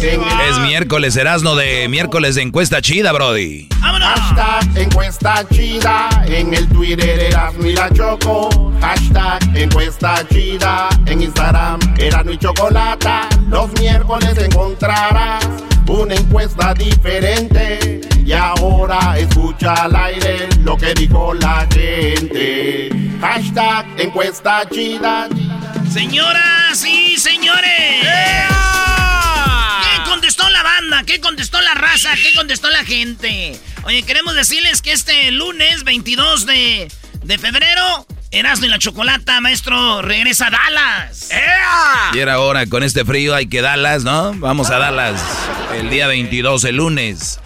Es miércoles, Erasno de miércoles de encuesta chida, Brody. Hashtag encuesta chida. En el Twitter Erasmo y la Choco. Hashtag encuesta chida. En Instagram Erasmo y Chocolata. Los miércoles encontrarás una encuesta diferente. Y ahora escucha al aire lo que dijo la gente. Hashtag encuesta chida. Señoras y señores. ¿Qué contestó la banda? ¿Qué contestó la raza? ¿Qué contestó la gente? Oye, queremos decirles que este lunes 22 de, de febrero, Erasmo y la Chocolata, maestro, regresa a Dallas. Y era hora, con este frío hay que Dallas, ¿no? Vamos a Dallas el día 22, el lunes.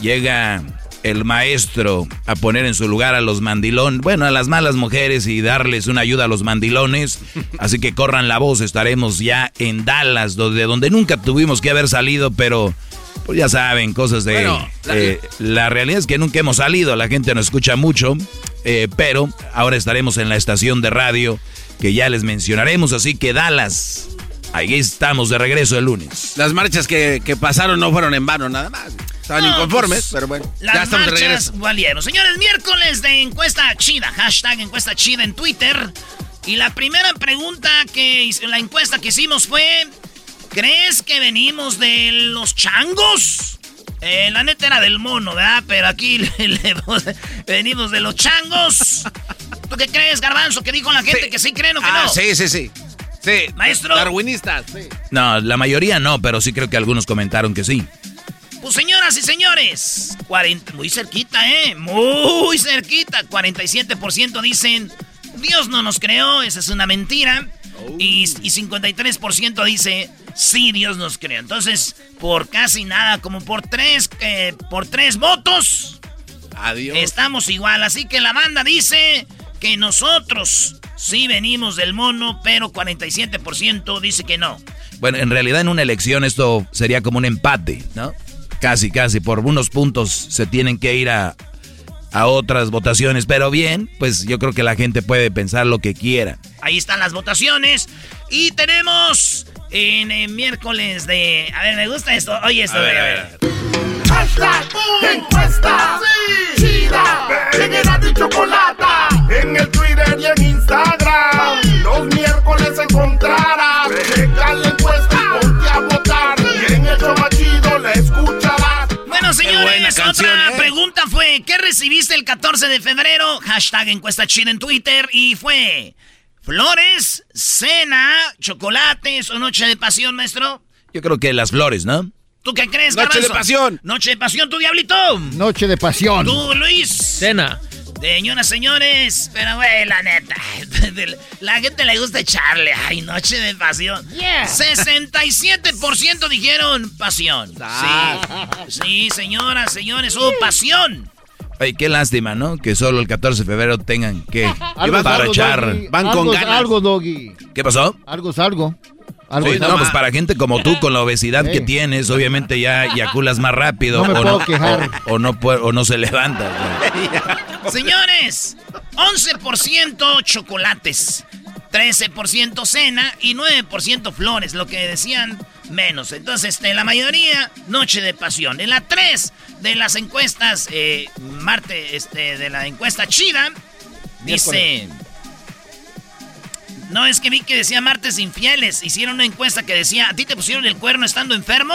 Llega el maestro a poner en su lugar a los mandilones, bueno, a las malas mujeres y darles una ayuda a los mandilones. Así que corran la voz, estaremos ya en Dallas, donde, donde nunca tuvimos que haber salido, pero pues ya saben, cosas de... Bueno, la- eh, la realidad es que nunca hemos salido, la gente nos escucha mucho, eh, pero ahora estaremos en la estación de radio que ya les mencionaremos, así que Dallas, ahí estamos de regreso el lunes. Las marchas que, que pasaron no fueron en vano, nada más. Estaban No, inconformes, pues, pero bueno. Las ya estamos de marchas regreso. valieron. Señores, miércoles de encuesta chida. Hashtag encuesta chida en Twitter. Y la primera pregunta que la encuesta que hicimos fue: ¿Crees que venimos de los changos? Eh, la neta era del mono, ¿verdad? Pero aquí le- le- venimos de los changos. ¿Tú qué crees, Garbanzo? ¿Qué dijo la gente? ¿Que sí creen o que Ah, no? sí, sí, sí. Sí. Maestro. Darwinistas, sí. No, la mayoría no, pero sí creo que algunos comentaron que sí. Pues señoras y señores, 40, muy cerquita, ¿eh? Muy cerquita. 47% dicen, Dios no nos creó, esa es una mentira. Y, y 53% dice, sí, Dios nos creó. Entonces, por casi nada, como por tres, eh, por tres votos, Adiós. estamos igual. Así que la banda dice que nosotros sí venimos del mono, pero 47% dice que no. Bueno, en realidad en una elección esto sería como un empate, ¿no? Casi, casi, por unos puntos se tienen que ir a, a otras votaciones, pero bien, pues yo creo que la gente puede pensar lo que quiera. Ahí están las votaciones. Y tenemos en el miércoles de. A ver, me gusta esto. Oye, esto. A ver, a a ver. Hashtag encuesta chida. En el Twitter 14 de febrero? Hashtag encuesta chida en Twitter. Y fue: ¿Flores, cena, chocolates o noche de pasión, maestro? Yo creo que las flores, ¿no? ¿Tú qué crees, Noche de pasión. Noche de pasión, tú, Diablito. Noche de pasión. Tú, Luis. Cena. Señoras, señores, pero güey, la neta, la gente le gusta echarle, ay, noche de pasión. 67% dijeron pasión. Sí, sí, señoras, señores, hubo pasión. Ay, qué lástima, ¿no? Que solo el 14 de febrero tengan que Algo para algo, echar. Doggy. Van algo con es ganas. algo, Doggy. ¿Qué pasó? Algo es algo. Algo Sí, es no, pues para gente como tú, con la obesidad que tienes, obviamente ya eyaculas más rápido. No me o, puedo no, quejar. O, o no o no se levanta. Señores, 11% chocolates, 13% cena y 9% flores, lo que decían menos. Entonces, este, la mayoría, noche de pasión. En la 3 de las encuestas, eh, Marte, este, de la encuesta chida, dice... No, es que vi que decía martes infieles. Hicieron una encuesta que decía, ¿a ti te pusieron el cuerno estando enfermo?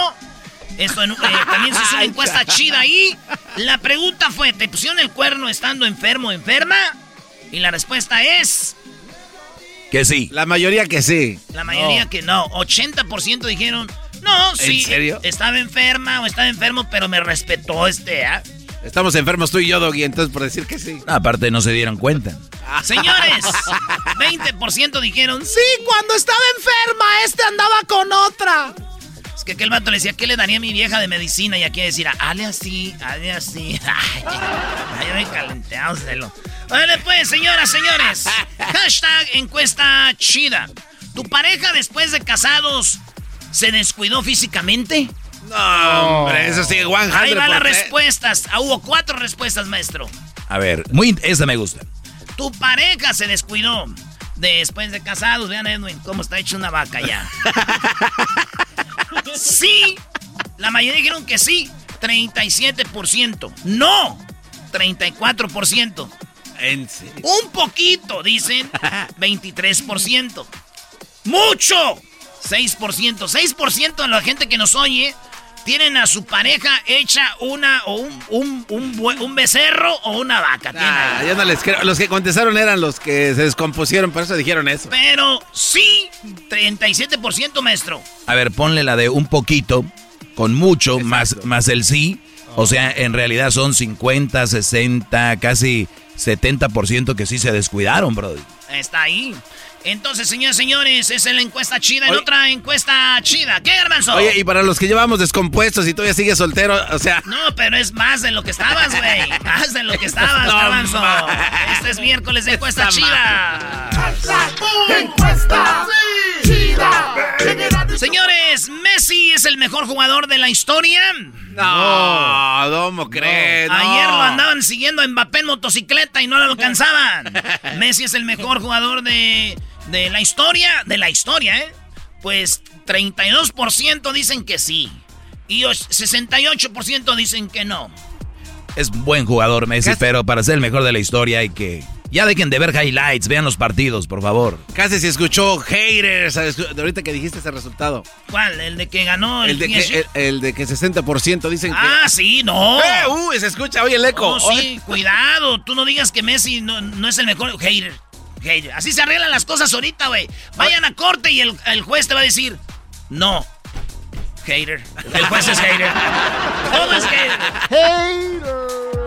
Esto en- eh, también se hizo una encuesta chida ahí. La pregunta fue, ¿te pusieron el cuerno estando enfermo o enferma? Y la respuesta es, Que sí. La mayoría que sí. la mayoría que no. 80% dijeron, no, sí, serio? estaba enferma o estaba enfermo, pero me respetó este, ¿ah? Estamos enfermos tú y yo, Doggy, entonces por decir que sí. Aparte no se dieron cuenta. Señores, 20% dijeron, sí, cuando estaba enferma, este andaba con otra. Que aquel vato le decía, ¿qué le daría a mi vieja de medicina? Y aquí decir, hale así, hale así. Ay, me calenteado celo. Vale, pues, señoras, señores. Hashtag encuesta chida. ¿Tu pareja después de casados se descuidó físicamente? No, hombre, eso sí, 100%. Ahí van las respuestas. Ah, hubo cuatro respuestas, maestro. A ver, muy, esa me gusta. Tu pareja se descuidó después de casados. Vean, Edwin, cómo está hecho una vaca ya. sí. La mayoría dijeron que sí. 37%. No. 34%. En serio. Un poquito, dicen. 23%. Mucho. 6%. 6% de la gente que nos oye tienen a su pareja hecha una o un, un, un, un becerro o una vaca. Ah, ahí. yo no les creo. Los que contestaron eran los que se descompusieron, por eso dijeron eso. Pero sí, 37%, maestro. A ver, ponle la de un poquito, con mucho, más, más el sí. O sea, en realidad son 50, 60, casi 70% que sí se descuidaron, bro. Está ahí. Entonces, señores, señores, esa es la encuesta chida. En Oye. otra encuesta chida. ¿Qué, Garbanzo? Oye, y para los que llevamos descompuestos y todavía sigues soltero, o sea. No, pero es más de lo que estabas, güey. Más de lo que estabas, Garbanzo. Este es miércoles de encuesta Está chida. Encuesta chida. Señores, Messi es el mejor jugador de la historia. No, ¿cómo crees? No. Ayer lo andaban siguiendo a Mbappé en motocicleta y no lo alcanzaban. Messi es el mejor jugador de, de la historia. De la historia, ¿eh? Pues 32% dicen que sí. Y os- 68% dicen que no. Es buen jugador Messi, Casi- pero para ser el mejor de la historia hay que... Ya dejen de ver highlights, vean los partidos, por favor. Casi se escuchó haters de ahorita que dijiste ese resultado. ¿Cuál? ¿El de que ganó el, El de, que, el, el de que 60% dicen que. Ah, sí, no. ¡Eh! ¡Uy! Se escucha, oye, el eco. No, sí, cuidado. Tú no digas que Messi no, no es el mejor hater. Hater. Así se arreglan las cosas ahorita, güey. Vayan a corte y el, el juez te va a decir, no. Hater. El juez es hater. Todo es hater.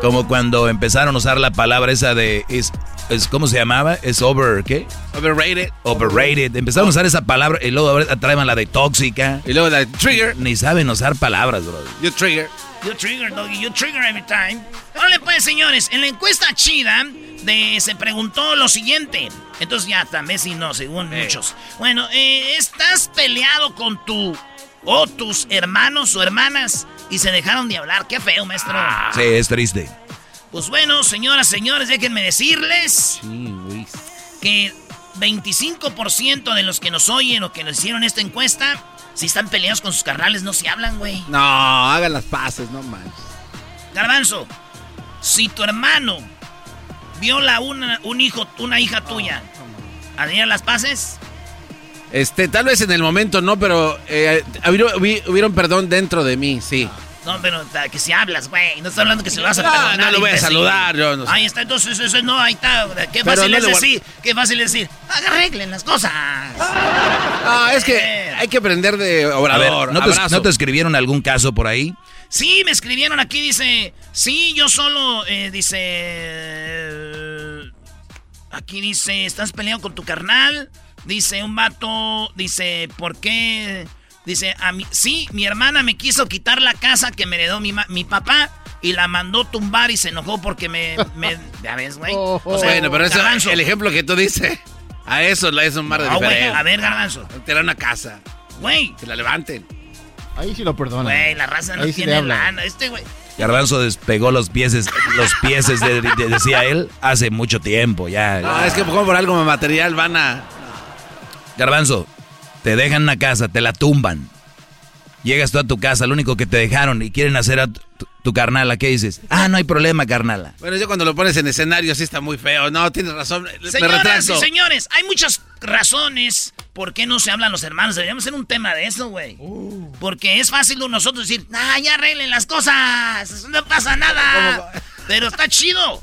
Como cuando empezaron a usar la palabra esa de... Es, es, ¿Cómo se llamaba? Es over... ¿Qué? Overrated. Overrated. Empezaron a usar esa palabra y luego traen la de tóxica. Y luego la trigger. Ni saben usar palabras, bro. You trigger. You trigger, doggy. You trigger every time. Órale, pues, señores. En la encuesta chida de, se preguntó lo siguiente. Entonces ya está, Messi no, según muchos. Bueno, eh, ¿estás peleado con tu o tus hermanos o hermanas y se dejaron de hablar? Qué feo, maestro. Sí, es triste. Pues bueno, señoras, señores, déjenme decirles que 25% de los que nos oyen o que nos hicieron esta encuesta, si están peleados con sus carnales, no se hablan, güey. No, hagan las paces, no manches. Garbanzo, si tu hermano viola una, un hijo, una hija tuya, ¿harían las paces? Este, tal vez en el momento no, pero eh, hubieron, hubi- hubieron perdón dentro de mí, sí. No, pero que si hablas, güey. No estoy hablando que se lo vas a No, perdonar. no lo voy a saludar, yo no sé. Ahí está, entonces eso no, ahí está. Qué fácil no es a- decir, qué fácil es decir. Arreglen las cosas. Ah, es que hay que aprender de A ver, Obrador. ¿no te. ¿no escribieron algún caso por ahí? Sí, me escribieron aquí, dice, sí, yo solo, eh, dice, aquí dice, estás peleando con tu carnal, dice un vato, dice, ¿por qué? Dice, a mí, sí, mi hermana me quiso quitar la casa que me heredó mi, mi papá y la mandó tumbar y se enojó porque me, me ya ves, güey. Oh, O sea, bueno, pero eso, el ejemplo que tú dices, a eso le es un mar de No, güey, a ver, garbanzo, Te da una casa, güey, que la levanten. Ahí sí lo perdona. güey, la raza no Ahí sí tiene habla. lana, este güey. Garbanzo despegó los pieses, los pieses, de- de- decía él, hace mucho tiempo, ya. No, es que como por algo material van a... Garbanzo, te dejan una casa, te la tumban. Llegas tú a tu casa, lo único que te dejaron y quieren hacer a tu, tu- carnala, ¿qué dices? Ah, no hay problema, carnala. Bueno, yo cuando lo pones en escenario sí está muy feo. No, tienes razón. Señoras y señores, hay muchas razones por qué no se hablan los hermanos. Deberíamos hacer un tema de eso, güey. Uh. Porque es fácil de nosotros decir, ah, ya arreglen las cosas, no pasa nada. Pero está chido.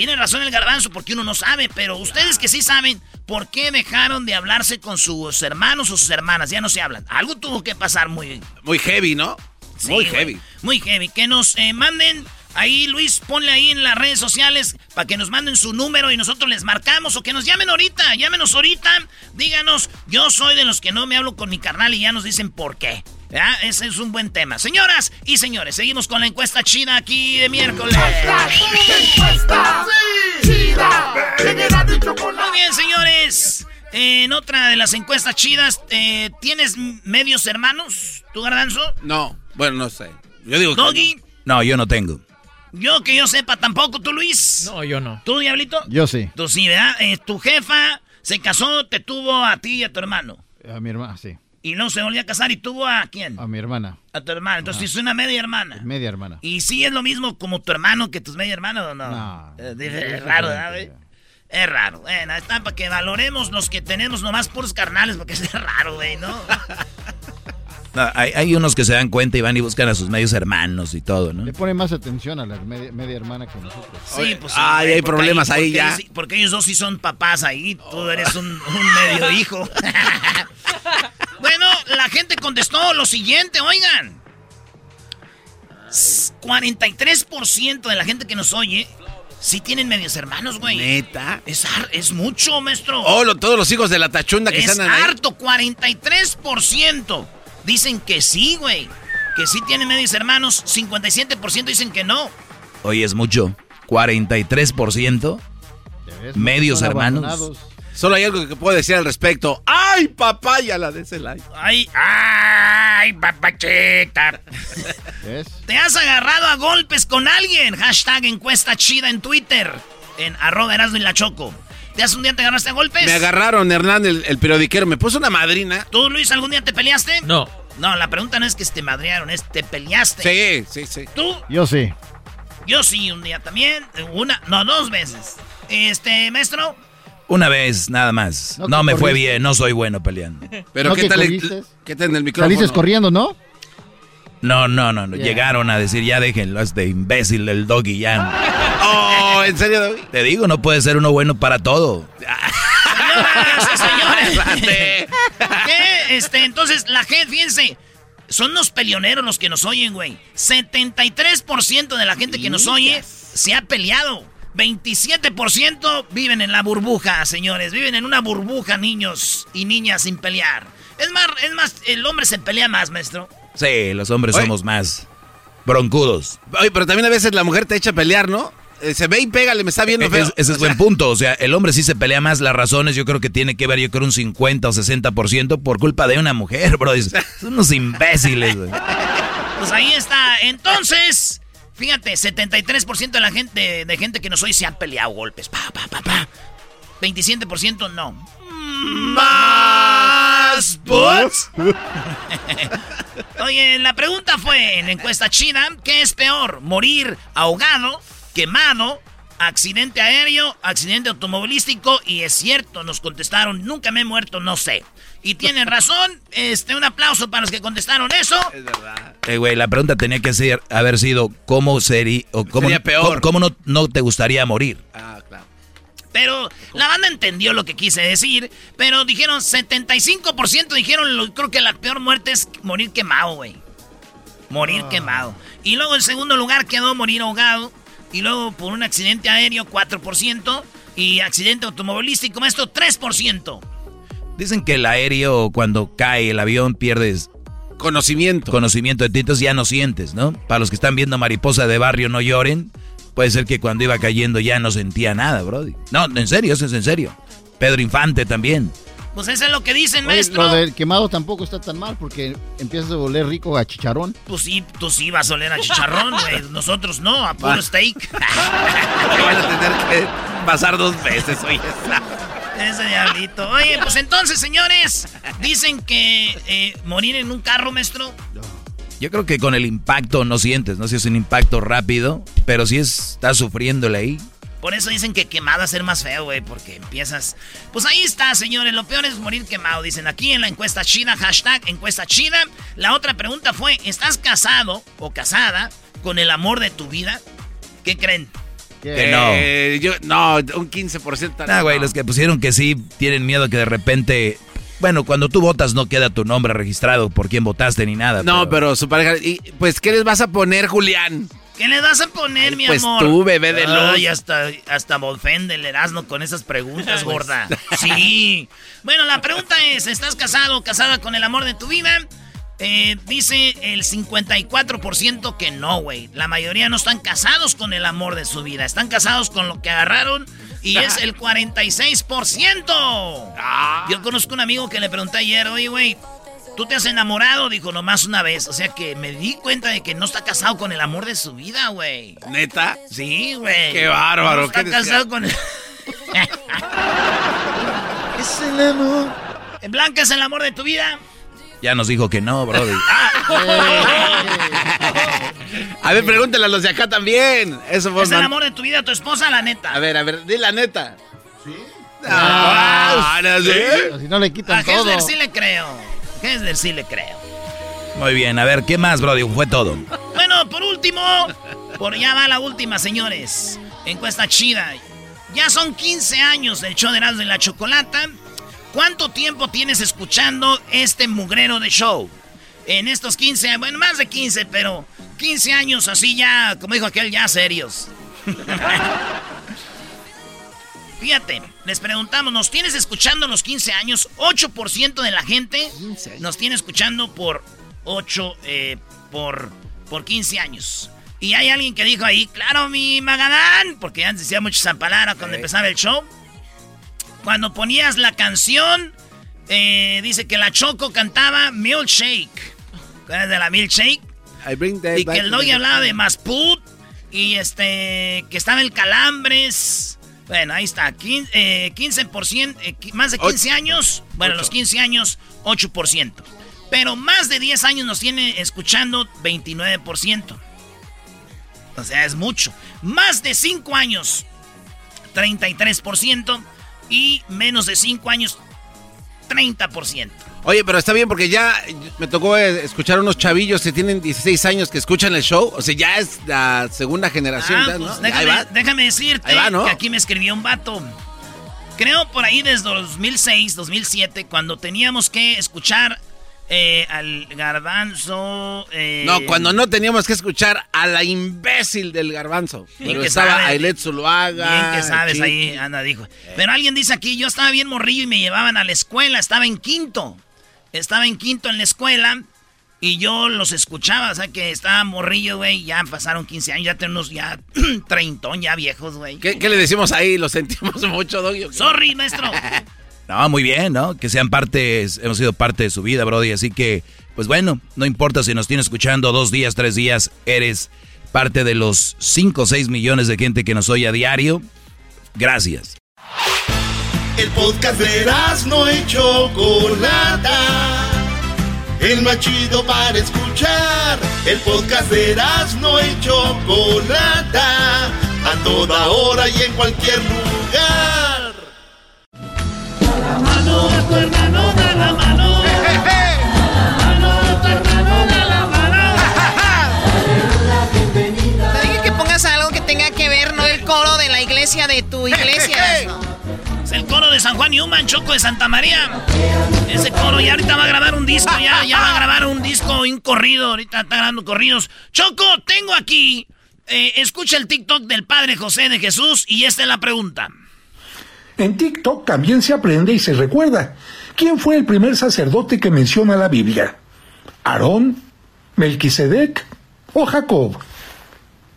Tiene razón el garbanzo porque uno no sabe, pero ustedes que sí saben, ¿por qué dejaron de hablarse con sus hermanos o sus hermanas? Ya no se hablan. Algo tuvo que pasar muy... Muy heavy, ¿no? Sí, muy heavy. Muy heavy. Que nos eh, manden ahí, Luis, ponle ahí en las redes sociales para que nos manden su número y nosotros les marcamos o que nos llamen ahorita. Llámenos ahorita. Díganos, yo soy de los que no me hablo con mi carnal y ya nos dicen por qué. ¿Ya? Ese es un buen tema. Señoras y señores, seguimos con la encuesta china aquí de miércoles. Muy bien, señores. En otra de las encuestas chidas, eh, ¿tienes medios hermanos? ¿Tú, Garbanzo? No, bueno, no sé. Yo digo que ¿Doggy? No, yo no tengo. Yo que yo sepa tampoco, ¿tú, Luis? No, yo no. ¿Tú, Diablito? Yo sí. Tú sí, ¿verdad? Eh, tu jefa se casó, te tuvo a ti y a tu hermano. A mi hermana, sí. Y no se volvió a casar y tuvo a quién? A mi hermana. A tu hermano. Entonces es una media hermana. Media hermana. ¿Y sí es lo mismo como tu hermano que tus media hermanas o no? No. Eh, es raro, ¿verdad, güey? Es raro. Bueno, está para que valoremos los que tenemos nomás puros carnales, porque es raro, güey, ¿no? No, hay, hay unos que se dan cuenta y van y buscan a sus medios hermanos y todo, ¿no? Le pone más atención a la media, media hermana que nosotros. Sí, pues sí, Ay, güey, hay problemas ahí porque ya. ellos- porque ellos dos sí son papás ahí, tú eres un, un medio hijo. bueno, la gente contestó lo siguiente, oigan. S- 43% de la gente que nos oye sí tienen medios hermanos, güey. Neta. Es, es mucho, maestro. Oh, lo- todos los hijos de la tachunda que es están ahí. harto, 43%. Dicen que sí, güey. Que sí tienen medios hermanos. 57% dicen que no. Hoy es mucho. 43%. Ya ves, Medios hermanos. abandonados. Solo hay algo que puedo decir al respecto. ¡Ay, papaya la de ese like! Ay, ay, papachita. ¿Ves? ¿Te has agarrado a golpes con alguien? Hashtag encuesta chida en Twitter. En arroba Erasmo y la Choco. ¿Te has un día te agarraste a golpes? Me agarraron, Hernán, el, el periodiquero. Me puso una madrina. ¿Tú, Luis, algún día te peleaste? No. No, la pregunta no es que te madrearon, es te peleaste. Sí, sí, sí. ¿Tú? Yo sí. Yo sí, un día también. Una, no, dos veces. Este, maestro. Una vez, nada más. No, me fue bien, no soy bueno peleando. Pero ¿No ¿qué tal, corriste? ¿qué tal en el micrófono? Saliste corriendo, ¿no? No, no, no, no. Llegaron a decir, ya déjenlo, este imbécil del doggy ya. Oh, ¿en serio, David? Te digo, no puede ser uno bueno para todo. Señoras señores. Este, entonces, la gente, fíjense, son los peleoneros los que nos oyen, güey. 73% de la gente que nos oye se ha peleado. 27% viven en la burbuja, señores. Viven en una burbuja, niños y niñas sin pelear. Es más, es más, el hombre se pelea más, maestro. Sí, los hombres Oye. somos más broncudos. Oye, pero también a veces la mujer te echa a pelear, ¿no? Eh, se ve y pégale, me está viendo feo. Es- ese es O sea, buen punto. O sea, el hombre sí se pelea más. Las razones yo creo que tiene que ver, yo creo, un 50 o 60% por culpa de una mujer, bro. Son unos imbéciles, güey. Pues ahí está. Entonces, fíjate, 73% de la gente, de gente que nos oye se han peleado golpes. Pa, pa, pa, pa. 27% no. ¡Más! bots. Oye, la pregunta fue en la encuesta china, ¿qué es peor? ¿Morir ahogado, quemado, accidente aéreo, accidente automovilístico? Y es cierto, nos contestaron, nunca me he muerto, no sé. Y tienen razón, este, un aplauso para los que contestaron eso. Es verdad. Eh, güey, la pregunta tenía que ser, haber sido, ¿cómo sería, o cómo, Sería peor. cómo- cómo no, no te gustaría morir? Ah, claro. Pero la banda entendió lo que quise decir. Pero dijeron 75% dijeron, lo- creo que la peor muerte es morir quemado, güey. Morir quemado. Y luego en segundo lugar quedó morir ahogado. Y luego por un accidente aéreo 4%. Y accidente automovilístico, esto 3%. Dicen que el aéreo, cuando cae el avión, pierdes Conocimiento. conocimiento de ti, entonces ya no sientes, ¿no? Para los que están viendo Mariposa de Barrio, no lloren. Puede ser que cuando iba cayendo ya no sentía nada, Brody. No, en serio, eso es en serio. Pedro Infante también. Pues eso es lo que dicen, Oye, maestro. lo del quemado tampoco está tan mal porque empiezas a oler rico a chicharrón. Pues sí, tú sí vas a oler a chicharrón, güey. Nosotros no, a puro Va. steak. Que van a tener que pasar dos veces, oye. Ese diablito. Oye, pues entonces, señores, dicen que eh, morir en un carro, maestro. Yo creo que con el impacto no sientes, no sé si es un impacto rápido, pero si es, estás sufriéndole ahí. Por eso dicen que quemado a ser más feo, güey, porque empiezas... Pues ahí está, señores, lo peor es morir quemado, dicen aquí en la encuesta chida, hashtag encuesta chida. La otra pregunta fue, ¿estás casado o casada con el amor de tu vida? ¿Qué creen? Que no. Eh, yo, no, un 15%. Ah, güey, los que pusieron que sí tienen miedo que de repente. Bueno, cuando tú votas no queda tu nombre registrado por quién votaste ni nada. No, pero su pareja. Y, pues, ¿qué les vas a poner, Julián? ¿Qué le vas a poner, Ay, mi pues amor? tú, bebé de luz. Ay, hasta, hasta me ofende el Erasmo con esas preguntas, gorda. Sí. Bueno, la pregunta es, ¿estás casado o casada con el amor de tu vida? Eh, dice el 54% que no, güey. La mayoría no están casados con el amor de su vida. Están casados con lo que agarraron y es el 46%. Yo conozco un amigo que le pregunté ayer, oye, güey, ¿tú te has enamorado? Dijo, nomás una vez. O sea que me di cuenta de que no está casado con el amor de su vida, güey. ¿Neta? Sí, güey. Qué bárbaro, No está qué casado con el... Es el amor. Blanca es el amor de tu vida. Ya nos dijo que no, Brody. A ver, pregúntale a los de acá también. Eso fue ¿Es el amor de tu vida tu esposa, la neta? A ver, a ver, di la neta. ¿Sí? Ah, Ah, no, ¿sí? Si no le A quitan todo. Hesler sí le creo. Hesler sí le creo. Muy bien, a ver, ¿qué más, Brody? Fue todo. Bueno, por último, por ya va la última, señores. Encuesta chida. Ya son 15 años del show de Erasmo y la Chocolata. ¿Cuánto tiempo tienes escuchando este mugrero de show? En estos 15, bueno, más de 15, pero 15 años así ya, como dijo aquel, ya serios. Fíjate, les preguntamos, ¿nos tienes escuchando los 15 años? 8% de la gente nos tiene escuchando por 8, eh, por, por 15 años. Y hay alguien que dijo ahí, claro, mi Magadán, porque antes decía mucho esa palabra cuando empezaba el show. Cuando ponías la canción, eh, dice que la Choco cantaba Milkshake. ¿Cuál es de la Milkshake? I bring that Y que el doggy hablaba de Masput. Y este, que estaba el Calambres. Bueno, ahí está. quin- eh, 15%, eh, qui- más de 15 años. Bueno, los 15 años, 8%. Pero más de 10 años nos tiene escuchando 29%. O sea, es mucho. Más de 5 años, 33%. Y menos de 5 años, 30%. Oye, pero está bien porque ya me tocó eh, escuchar unos chavillos que tienen 16 años que escuchan el show. O sea, ya es la segunda generación. Ah, pues déjame, decirte Ahí va, ¿no? que aquí me escribió un vato. Creo por ahí desde 2006, 2007, cuando teníamos que escuchar eh, al garbanzo. eh, No, cuando no teníamos que escuchar a la imbécil del garbanzo. Bien Pero que estaba sabe. Ailet Zuluaga. Bien que sabes, Chiqui. ahí anda, dijo. Pero alguien dice aquí, yo estaba bien morrillo y me llevaban a la escuela, estaba en quinto. Estaba en quinto en la escuela y yo los escuchaba, o sea que estaba morrillo, güey, ya pasaron 15 años, ya tenemos ya treintón, ya viejos, güey. ¿Qué, qué le decimos ahí? Lo sentimos mucho, Doggy. Sorry, maestro. No, muy bien, ¿no? Que sean parte, hemos sido parte de su vida, Brody. Así que, pues bueno, no importa si nos tienes escuchando dos días, tres días, eres parte de los 5 o 6 millones de gente que nos oye a diario. Gracias. El podcast de no y Chocolata. El más chido para escuchar. El podcast de no y Chocolata. A toda hora y en cualquier lugar. De tu tu dije que pongas algo que tenga que ver, no el coro de la iglesia de tu iglesia. ¿no? coro de San Juan y Human, Choco de Santa María. Ese coro ya ahorita va a grabar un disco, ya, ya va a grabar un disco, un corrido, ahorita está grabando corridos. Choco, tengo aquí, eh, escucha el TikTok del Padre José de Jesús y esta es la pregunta. En TikTok también se aprende y se recuerda. ¿Quién fue el primer sacerdote que menciona la Biblia? ¿Aarón? ¿Melquisedec o Jacob?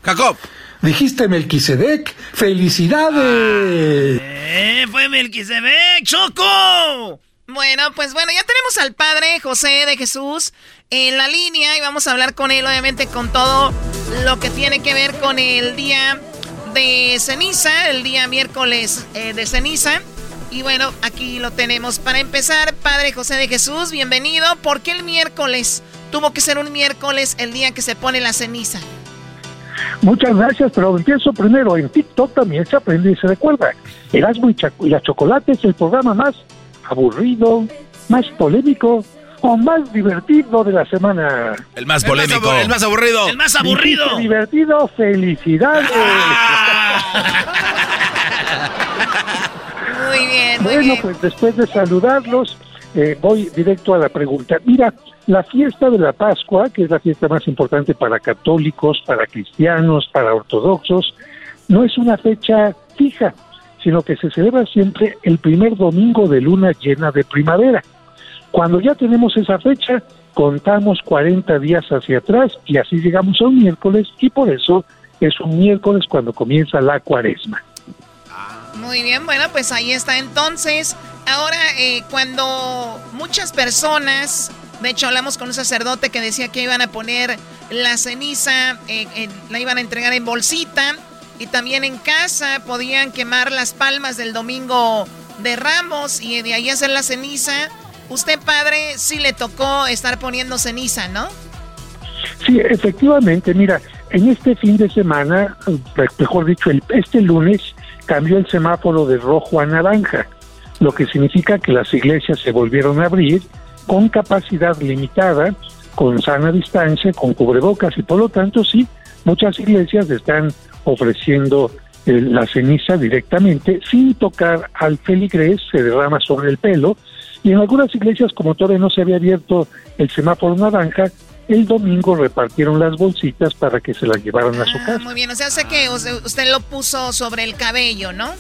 Jacob. Dijiste Melquisedec. ¡Felicidades! ¡Eh! ¡Fue Melquisedec! ¡Choco! Bueno, pues bueno, ya tenemos al Padre José de Jesús en la línea y vamos a hablar con él, obviamente, con todo lo que tiene que ver con el día de ceniza, el día miércoles eh, de ceniza. Y bueno, aquí lo tenemos. Para empezar, Padre José de Jesús, bienvenido. ¿Por qué el miércoles? Tuvo que ser un miércoles el día que se pone la ceniza. Muchas gracias, pero empiezo primero. En TikTok también se aprende y se recuerda. Erasmo y, la Chocolate es el programa más aburrido, más polémico o más divertido de la semana. El más polémico. El más, aburrido. El más aburrido. divertido, felicidades. muy bien, muy bueno, pues después de saludarlos, eh, voy directo a la pregunta. Mira, la fiesta de la Pascua, que es la fiesta más importante para católicos, para cristianos, para ortodoxos, no es una fecha fija, sino que se celebra siempre el primer domingo de luna llena de primavera. Cuando ya tenemos esa fecha, contamos 40 días hacia atrás y así llegamos a un miércoles y por eso es un miércoles cuando comienza la cuaresma. Muy bien, bueno, pues ahí está entonces. Ahora, eh, cuando muchas personas de hecho, hablamos con un sacerdote que decía que iban a poner la ceniza, eh, la iban a entregar en bolsita y también en casa podían quemar las palmas del domingo de Ramos y de ahí hacer la ceniza. Usted, padre, sí le tocó estar poniendo ceniza, ¿no? Sí, efectivamente, mira, en este fin de semana, mejor dicho, este lunes cambió el semáforo de rojo a naranja, lo que significa que las iglesias se volvieron a abrir con capacidad limitada, con sana distancia, con cubrebocas y por lo tanto sí, muchas iglesias están ofreciendo eh, la ceniza directamente sin tocar al feligrés, se derrama sobre el pelo y en algunas iglesias como todavía no se había abierto el semáforo naranja, el domingo repartieron las bolsitas para que se las llevaran a su ah, casa. Muy bien, o sea, sé que usted lo puso sobre el cabello, ¿no?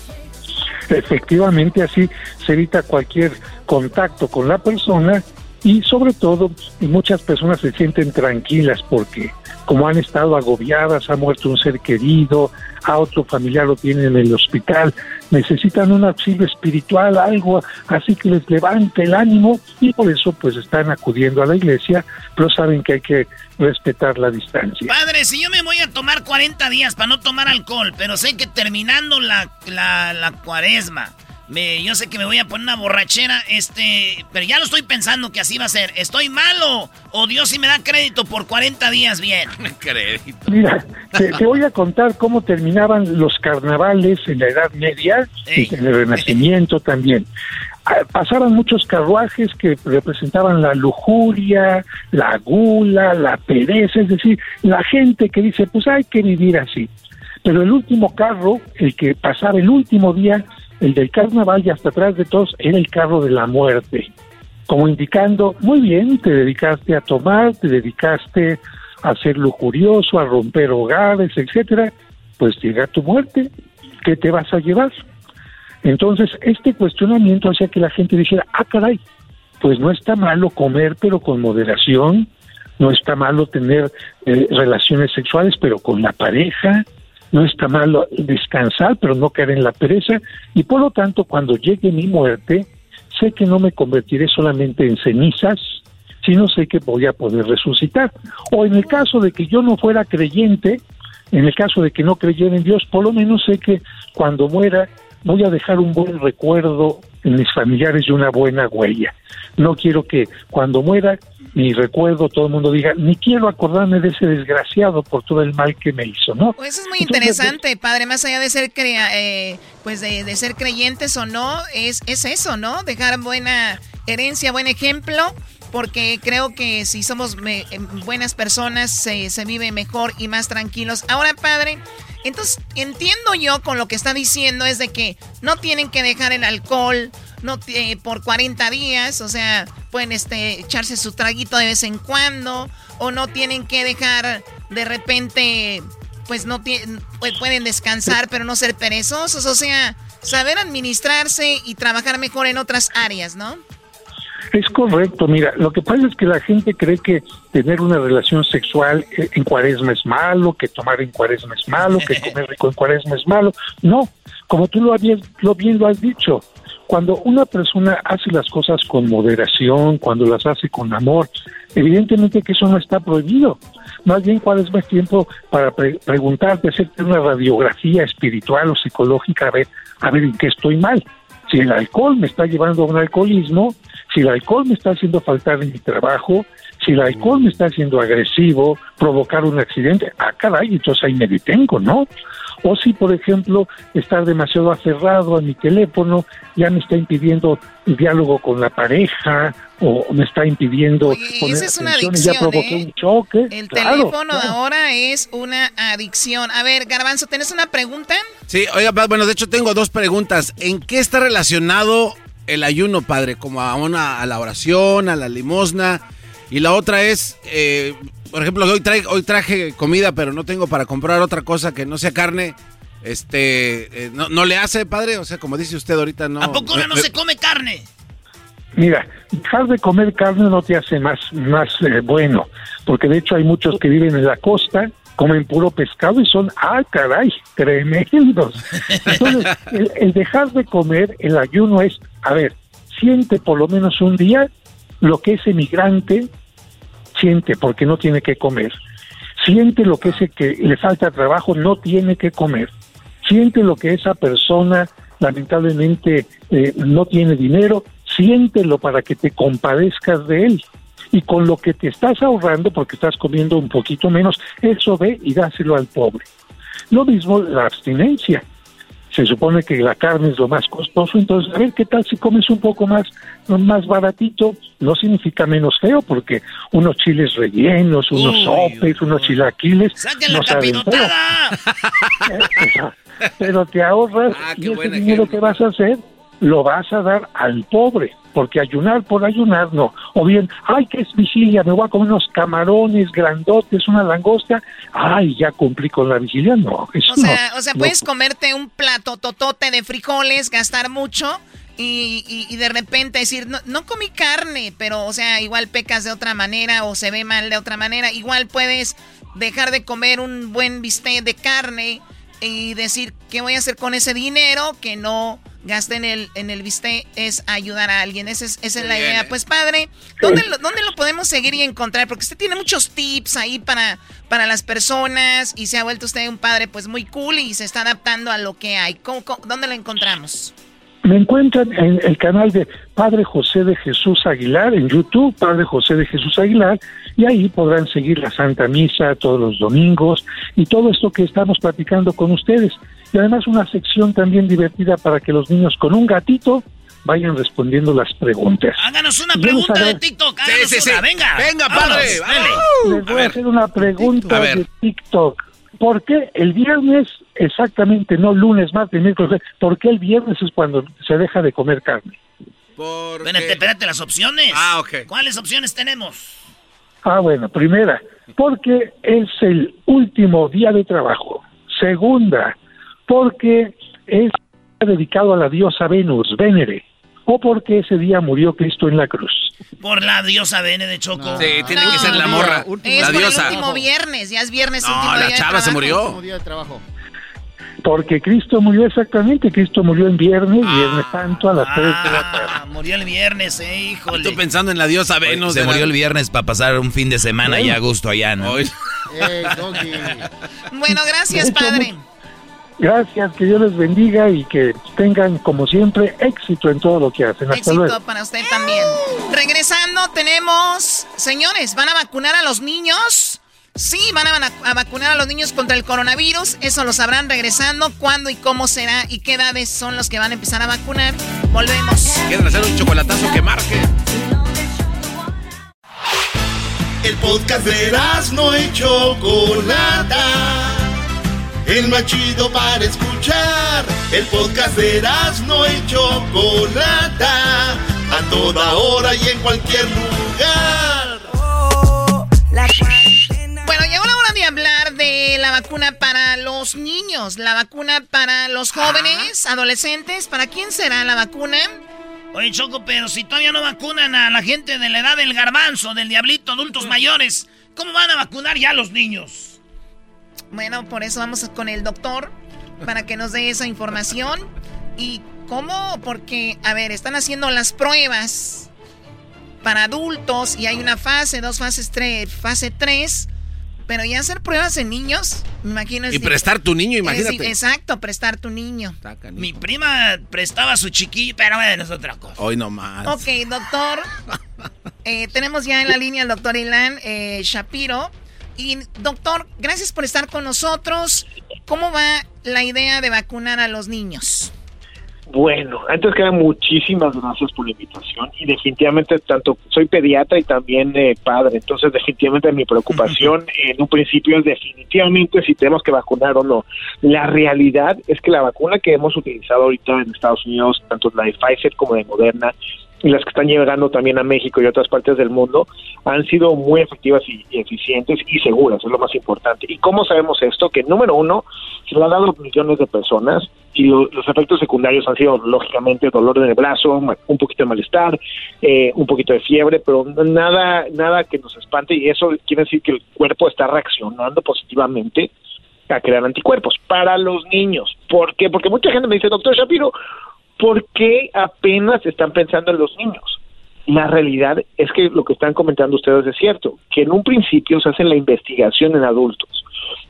Efectivamente, así se evita cualquier contacto con la persona y sobre todo muchas personas se sienten tranquilas porque como han estado agobiadas, ha muerto un ser querido, a otro familiar lo tienen en el hospital, necesitan un auxilio espiritual, algo así que les levante el ánimo y por eso pues están acudiendo a la iglesia, pero saben que hay que respetar la distancia. Padre, si yo me voy a tomar 40 días para no tomar alcohol, pero sé que terminando la, la, la cuaresma, me, yo sé que me voy a poner una borrachera, este, pero ya lo estoy pensando que así va a ser. ¿Estoy malo o Dios sí me da crédito por 40 días bien? crédito. Mira, te, voy a contar cómo terminaban los carnavales en la Edad Media y en el Renacimiento también. Ah, pasaban muchos carruajes que representaban la lujuria, la gula, la pereza, es decir, la gente que dice, pues hay que vivir así. Pero el último carro, el que pasaba el último día, el del carnaval y hasta atrás de todos era el carro de la muerte, como indicando, muy bien, te dedicaste a tomar, te dedicaste a ser lujurioso, a romper hogares, etcétera, pues llega tu muerte, ¿qué te vas a llevar? Entonces, este cuestionamiento hacía que la gente dijera, ah, caray, pues no está malo comer, pero con moderación, no está malo tener eh, relaciones sexuales, pero con la pareja, no está malo descansar, pero no caer en la pereza, y por lo tanto, cuando llegue mi muerte, sé que no me convertiré solamente en cenizas, sino sé que voy a poder resucitar. O en el caso de que yo no fuera creyente, en el caso de que no creyera en Dios, por lo menos sé que cuando muera voy a dejar un buen recuerdo en mis familiares y una buena huella. No quiero que cuando muera mi recuerdo todo el mundo diga, ni quiero acordarme de ese desgraciado por todo el mal que me hizo, ¿no? Pues eso es muy interesante, padre, más allá de ser eh, pues de, ser creyentes o no, es, es eso, ¿no? Dejar buena herencia, buen ejemplo, porque creo que si somos eh, buenas personas se, vive mejor y más tranquilos. Ahora, padre, Entonces, entiendo yo con lo que está diciendo es de que no tienen que dejar el alcohol no por 40 días, o sea, pueden este, echarse su traguito de vez en cuando, o no tienen que dejar de repente, pues no pueden descansar, pero no ser perezosos, o sea, saber administrarse y trabajar mejor en otras áreas, ¿no? Es correcto, mira, lo que pasa es que la gente cree que tener una relación sexual en cuaresma es malo, que tomar en cuaresma es malo, que comer rico en cuaresma es malo. No, como tú lo, habías, lo bien lo has dicho, cuando una persona hace las cosas con moderación, cuando las hace con amor, evidentemente que eso no está prohibido. Más bien, ¿cuál es más tiempo para preguntarte, hacerte una radiografía espiritual o psicológica, a ver, a ver en qué estoy mal? Si el alcohol me está llevando a un alcoholismo, si el alcohol me está haciendo faltar en mi trabajo, si el alcohol me está haciendo agresivo, provocar un accidente, ah, caray, entonces ahí me detengo, ¿no? O si, por ejemplo, estar demasiado aferrado a mi teléfono ya me está impidiendo el diálogo con la pareja o me está impidiendo poner esa es una adicción, ya ¿eh? un choque. El teléfono ahora es una adicción. A ver, Garbanzo, ¿tienes una pregunta? Sí, oiga, bueno, de hecho tengo dos preguntas. ¿En qué está relacionado el ayuno, padre? Como a una a la oración, a la limosna. Y la otra es, eh, por ejemplo, hoy, hoy traje comida, pero no tengo para comprar otra cosa que no sea carne. Este, eh, no, le hace, padre? O sea, como dice usted ahorita, no... ¿A poco no, se come carne? Mira, dejar de comer carne no te hace más, más eh, bueno, porque de hecho hay muchos que viven en la costa, comen puro pescado y son, ah, caray, tremendos. Entonces, el dejar de comer, el ayuno es, a ver, siente por lo menos un día lo que ese migrante siente porque no tiene que comer. Siente lo que ese que le falta trabajo no tiene que comer. Siente lo que esa persona lamentablemente eh, no tiene dinero. Siéntelo para que te compadezcas de él. Y con lo que te estás ahorrando, porque estás comiendo un poquito menos, eso ve y dáselo al pobre. Lo mismo la abstinencia se supone que la carne es lo más costoso, entonces a ver qué tal si comes un poco más, más baratito, no significa menos feo, porque unos chiles rellenos, unos sopes, unos chilaquiles, no saben feo. Pero te ahorras ah, y ese dinero que vas a hacer lo vas a dar al pobre, porque ayunar por ayunar no. O bien, ay, que es vigilia, me voy a comer unos camarones grandotes, una langosta, ay, ya cumplí con la vigilia, no. Eso o sea, o sea puedes comerte un plato totote de frijoles, gastar mucho. Y, y, de repente decir, no, no comí carne, pero, o sea, igual pecas de otra manera o se ve mal de otra manera. Igual puedes dejar de comer un buen bistec de carne y decir, ¿qué voy a hacer con ese dinero que no gaste en el, en el bistec es ayudar a alguien. Esa es, esa es la idea. Pues padre, ¿dónde lo, ¿dónde lo podemos seguir y encontrar? Porque usted tiene muchos tips ahí para, para las personas y se ha vuelto usted un padre pues muy cool y se está adaptando a lo que hay. dónde lo encontramos? Me encuentran en el canal de Padre José de Jesús Aguilar en YouTube, Padre José de Jesús Aguilar, y ahí podrán seguir la Santa Misa todos los domingos y todo esto que estamos platicando con ustedes y además una sección también divertida para que los niños con un gatito vayan respondiendo las preguntas. Háganos una pregunta de TikTok, háganos sí, sí, una, venga. Venga, padre. Les voy a, hacer una pregunta de TikTok. ¿Por qué el viernes, exactamente, no lunes, martes, miércoles, por qué el viernes es cuando se deja de comer carne? Porque... Espérate, espérate, las opciones. Ah, ok. ¿Cuáles opciones tenemos? Ah, bueno, primera, porque es el último día de trabajo. Segunda, porque es dedicado a la diosa Venus, Venere, o porque ese día murió Cristo en la cruz. Por la diosa Venere, Choco. Sí, tiene que ser la morra, es la diosa. el último viernes, ya es viernes no, último la chava se murió. Porque Cristo murió exactamente, Cristo murió en viernes, ah, viernes santo a las 3 de la ah, tarde. murió el viernes, eh, híjole. Estoy pensando en la diosa Venus. Se murió el viernes para pasar un fin de semana ya a gusto allá, ¿no? bueno, gracias, padre. Gracias, que Dios les bendiga y que tengan, como siempre, éxito en todo lo que hacen. Hasta éxito para usted también. Regresando, tenemos, señores, ¿van a vacunar a los niños? Sí, van a, vacunar a los niños contra el coronavirus. Eso lo sabrán regresando. ¿Cuándo y cómo será? ¿Y qué edades son los que van a empezar a vacunar? Volvemos. ¿Quieren hacer un chocolatazo que marque? El podcast de las no hecho Chocolata el más chido para escuchar. El podcast de no y Chocolata, a toda hora y en cualquier lugar. bueno, llegó la hora de hablar de la vacuna para los niños, la vacuna para los jóvenes, adolescentes. ¿Para quién será la vacuna? Oye, Choco, pero si todavía no vacunan a la gente de la edad del garbanzo, del diablito, adultos mayores, ¿cómo van a vacunar ya a los niños? Bueno, por eso vamos con el doctor para que nos dé esa información. ¿Y cómo? Porque, a ver, están haciendo las pruebas para adultos y hay una fase, dos fases, tres, fase tres pero ya hacer pruebas en niños, me imagino. y prestar tu niño, imagínate. exacto, prestar tu niño. Mi prima prestaba su chiquillo, pero bueno, es otra cosa. Hoy no más. Ok, doctor. Eh, tenemos ya en la línea al doctor Ilan eh, Shapiro. Y doctor, gracias por estar con nosotros. ¿Cómo va la idea de vacunar a los niños? Bueno, antes que nada, muchísimas gracias por la invitación y definitivamente tanto soy pediatra y también eh, padre, entonces definitivamente mi preocupación en un principio es definitivamente si tenemos que vacunar o no. La realidad es que la vacuna que hemos utilizado ahorita en Estados Unidos, tanto la de Pfizer como de Moderna, las que están llegando también a México y otras partes del mundo han sido muy efectivas y, eficientes y seguras, es lo más importante. ¿Y cómo sabemos esto? Que número uno, se lo han dado millones de personas y los efectos secundarios han sido lógicamente dolor en el brazo, un poquito de malestar, eh, un poquito de fiebre, pero nada, nada que nos espante y eso quiere decir que el cuerpo está reaccionando positivamente a crear anticuerpos para los niños. ¿Por qué? Porque mucha gente me dice, doctor Shapiro, ¿por qué apenas están pensando en los niños? La realidad es que lo que están comentando ustedes es cierto, que en un principio se hace la investigación en adultos.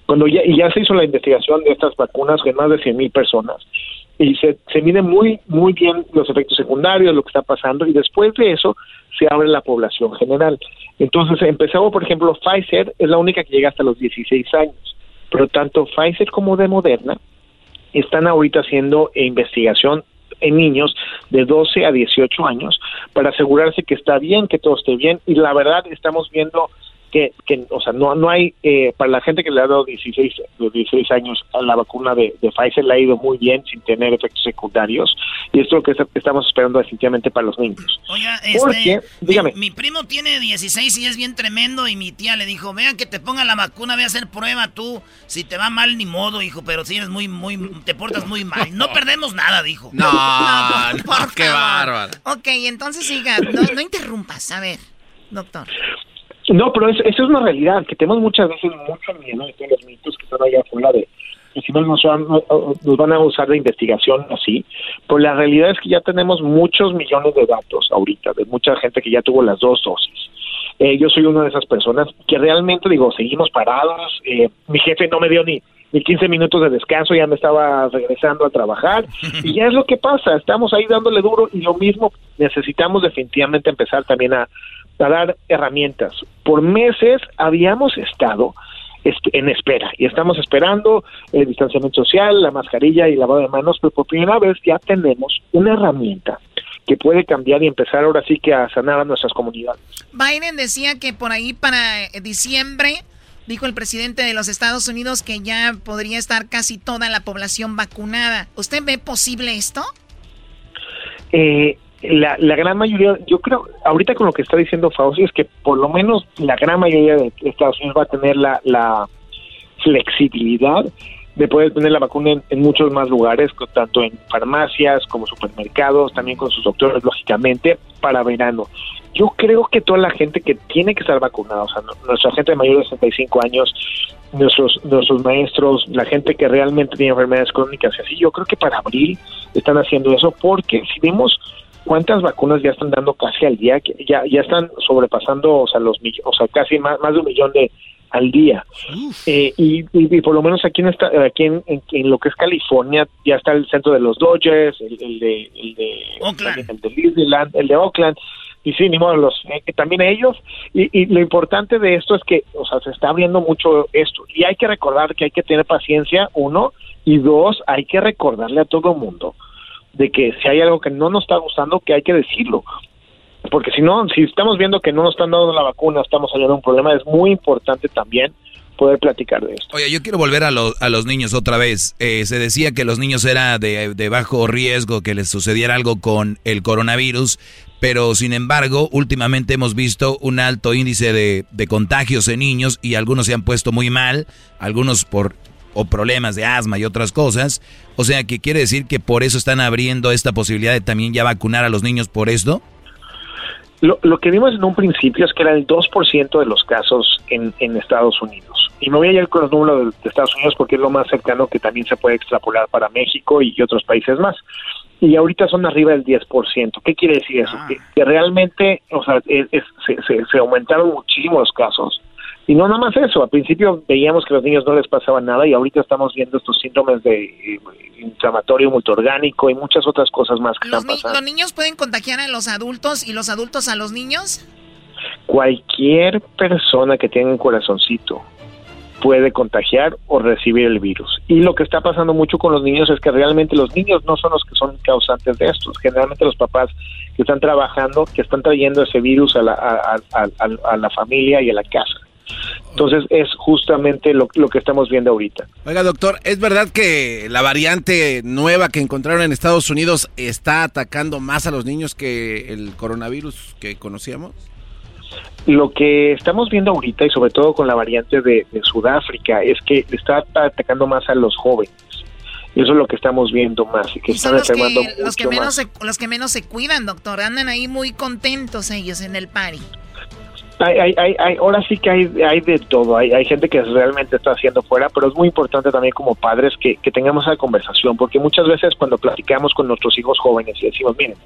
Cuando ya, y ya se hizo la investigación de estas vacunas en más de 100 mil personas, y se, se miden muy, muy bien los efectos secundarios, lo que está pasando, y después de eso se abre la población general. Entonces empezamos, por ejemplo, Pfizer es la única que llega hasta los 16 años, pero tanto Pfizer como de Moderna están ahorita haciendo investigación en niños de 12 a 18 años para asegurarse que está bien, que todo esté bien. Y la verdad estamos viendo que, que, o sea, no, no hay, eh, para la gente que le ha dado 16, 16 años a la vacuna de, Pfizer le ha ido muy bien sin tener efectos secundarios y esto es lo que estamos esperando definitivamente para los niños. Oiga, este, dígame. Mi, primo tiene 16 y es bien tremendo y mi tía le dijo, vean que te ponga la vacuna, ve a hacer prueba tú, si te va mal ni modo, hijo, pero si eres muy, muy, te portas muy mal. No perdemos nada, dijo. No, no, qué bárbaro. Ok, entonces siga, no, no interrumpas, a ver, doctor. No, pero eso, es una realidad, que tenemos muchas veces mucho miedo de todos los mitos que están allá afuera de que si no nos van, nos van a usar de investigación así, pero la realidad es que ya tenemos muchos millones de datos ahorita, de mucha gente que ya tuvo las dos dosis. Eh, yo soy una de esas personas que realmente, digo, seguimos parados, eh, mi jefe no me dio ni, ni 15 minutos de descanso, ya me estaba regresando a trabajar, y ya es lo que pasa, estamos ahí dándole duro y lo mismo necesitamos definitivamente empezar también a, a dar herramientas. Por meses habíamos estado en espera y estamos esperando el distanciamiento social, la mascarilla y lavado de manos, pero por primera vez ya tenemos una herramienta que puede cambiar y empezar ahora sí que a sanar a nuestras comunidades. Biden decía que por ahí para diciembre, dijo el presidente de los Estados Unidos que ya podría estar casi toda la población vacunada. ¿Usted ve posible esto? Eh, la, la gran mayoría, yo creo, ahorita con lo que está diciendo Fauci es que por lo menos la gran mayoría de Estados Unidos va a tener la, la flexibilidad de poder tener la vacuna en, muchos más lugares, tanto en farmacias como supermercados, también con sus doctores, lógicamente, para verano. Yo creo que toda la gente que tiene que estar vacunada, o sea, nuestra gente mayor de 65 años, nuestros, nuestros maestros, la gente que realmente tiene enfermedades crónicas y así, yo creo que para abril están haciendo eso porque si vemos cuántas vacunas ya están dando casi al día, ya ya están sobrepasando, o sea, los o sea, casi más, más de un millón de al día. Eh, y, y, por lo menos aquí en esta, aquí en, en, lo que es California ya está el centro de los Dodgers, el, el de el de Oakland. el de Disneyland, el de Oakland y sí, ni modo, los, eh, también ellos. Y, y, lo importante de esto es que, o sea, se está abriendo mucho esto. Y hay que recordar que hay que tener paciencia, uno, y dos, hay que recordarle a todo el mundo de que si hay algo que no nos está gustando, que hay que decirlo. Porque si no, si estamos viendo que no nos están dando la vacuna, estamos hallando un problema, es muy importante también poder platicar de esto. Oye, yo quiero volver a, a los niños otra vez. Eh, se decía que los niños era de, de bajo riesgo que les sucediera algo con el coronavirus, pero sin embargo, últimamente hemos visto un alto índice de, de, contagios en niños y algunos se han puesto muy mal, algunos por o problemas de asma y otras cosas. O sea, que quiere decir que por eso están abriendo esta posibilidad de también ya vacunar a los niños por esto. Lo, lo que vimos en un principio es que era el 2% de los casos en, en, Estados Unidos. Y me voy a ir con los números de, de, Estados Unidos porque es lo más cercano que también se puede extrapolar para México y, otros países más. Y ahorita son arriba del 10%. ¿Qué quiere decir eso? Ah. Que, que, realmente, o sea, es, es, se, se, se aumentaron muchísimo los casos y no nada más eso, al principio veíamos que a los niños no les pasaba nada y ahorita estamos viendo estos síndromes de eh, inflamatorio multiorgánico y muchas otras cosas más que ¿Los están pasando. ¿Los niños pueden contagiar a los adultos y los adultos a los niños? Cualquier persona que tenga un corazoncito puede contagiar o recibir el virus. Y lo que está pasando mucho con los niños es que realmente los niños no son los que son causantes de esto. Generalmente los papás que están trabajando, que están trayendo ese virus a la, a, a, a, a la familia y a la casa. Entonces es justamente lo, lo, que estamos viendo ahorita. Oiga, doctor, ¿es verdad que la variante nueva que encontraron en Estados Unidos está atacando más a los niños que el coronavirus que conocíamos? Lo que estamos viendo ahorita y sobre todo con la variante de, de Sudáfrica es que está atacando más a los jóvenes. Y eso es lo que estamos viendo más y que y están los enfermando que, mucho los que menos más. se, los que menos se cuidan, doctor, andan ahí muy contentos ellos en el party. Hay, hay, hay, ahora sí que hay, hay de todo, hay, hay gente que realmente está haciendo fuera, pero es muy importante también como padres que, tengamos esa conversación, porque muchas veces cuando platicamos con nuestros hijos jóvenes y decimos, miren,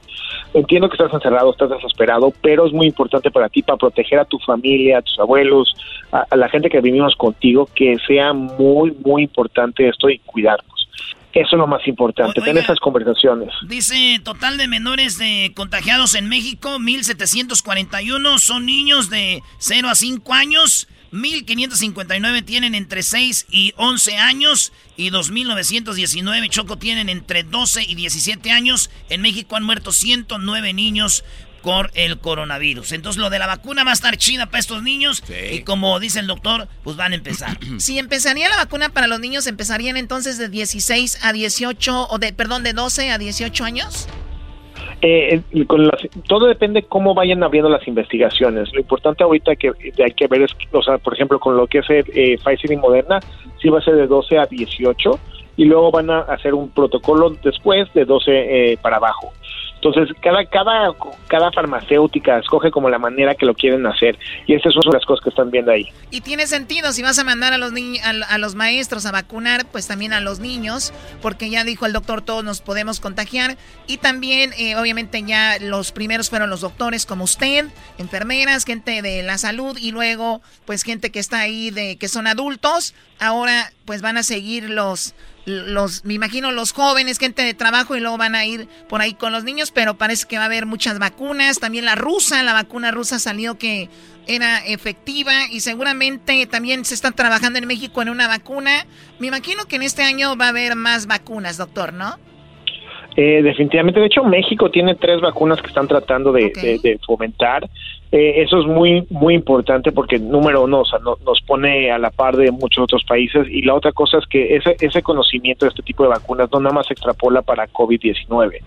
entiendo que estás encerrado, estás desesperado, pero es muy importante para ti, para proteger a tu familia, a tus abuelos, a, a la gente que vivimos contigo, que sea muy, muy importante esto y cuidarnos. Eso es lo más importante, tener esas conversaciones. Dice, total de menores de contagiados en México, 1.741 son niños de 0 a 5 años, 1.559 tienen entre 6 y 11 años y 2.919 Choco tienen entre 12 y 17 años. En México han muerto 109 niños por el coronavirus. Entonces lo de la vacuna va a estar chida para estos niños sí. y como dice el doctor, pues van a empezar. si empezaría la vacuna para los niños, ¿empezarían entonces de 16 a 18 o de, perdón, de 12 a 18 años? Eh, con las, todo depende cómo vayan abriendo las investigaciones. Lo importante ahorita que hay que ver es, o sea, por ejemplo, con lo que es eh, Pfizer y Moderna, sí va a ser de 12 a 18 y luego van a hacer un protocolo después de 12 eh, para abajo. Entonces, cada, cada, cada farmacéutica escoge como la manera que lo quieren hacer. Y estas son las cosas que están viendo ahí. Y tiene sentido, si vas a mandar a los, ni a, a, los maestros a vacunar, pues también a los niños, porque ya dijo el doctor, todos nos podemos contagiar. Y también, eh, obviamente, ya los primeros fueron los doctores como usted, enfermeras, gente de la salud, y luego, pues gente que está ahí, de que son adultos. Ahora, pues van a seguir los los, me imagino los jóvenes, gente de trabajo y luego van a ir por ahí con los niños, pero parece que va a haber muchas vacunas, también la rusa, la vacuna rusa salió que era efectiva y seguramente también se está trabajando en México en una vacuna. Me imagino que en este año va a haber más vacunas, doctor, ¿no? Eh, definitivamente, de hecho México tiene tres vacunas que están tratando de, okay. de, de fomentar. Eh, eso es muy muy importante porque número uno o sea, no, nos pone a la par de muchos otros países. Y la otra cosa es que ese, ese conocimiento de este tipo de vacunas no nada más se extrapola para COVID-19,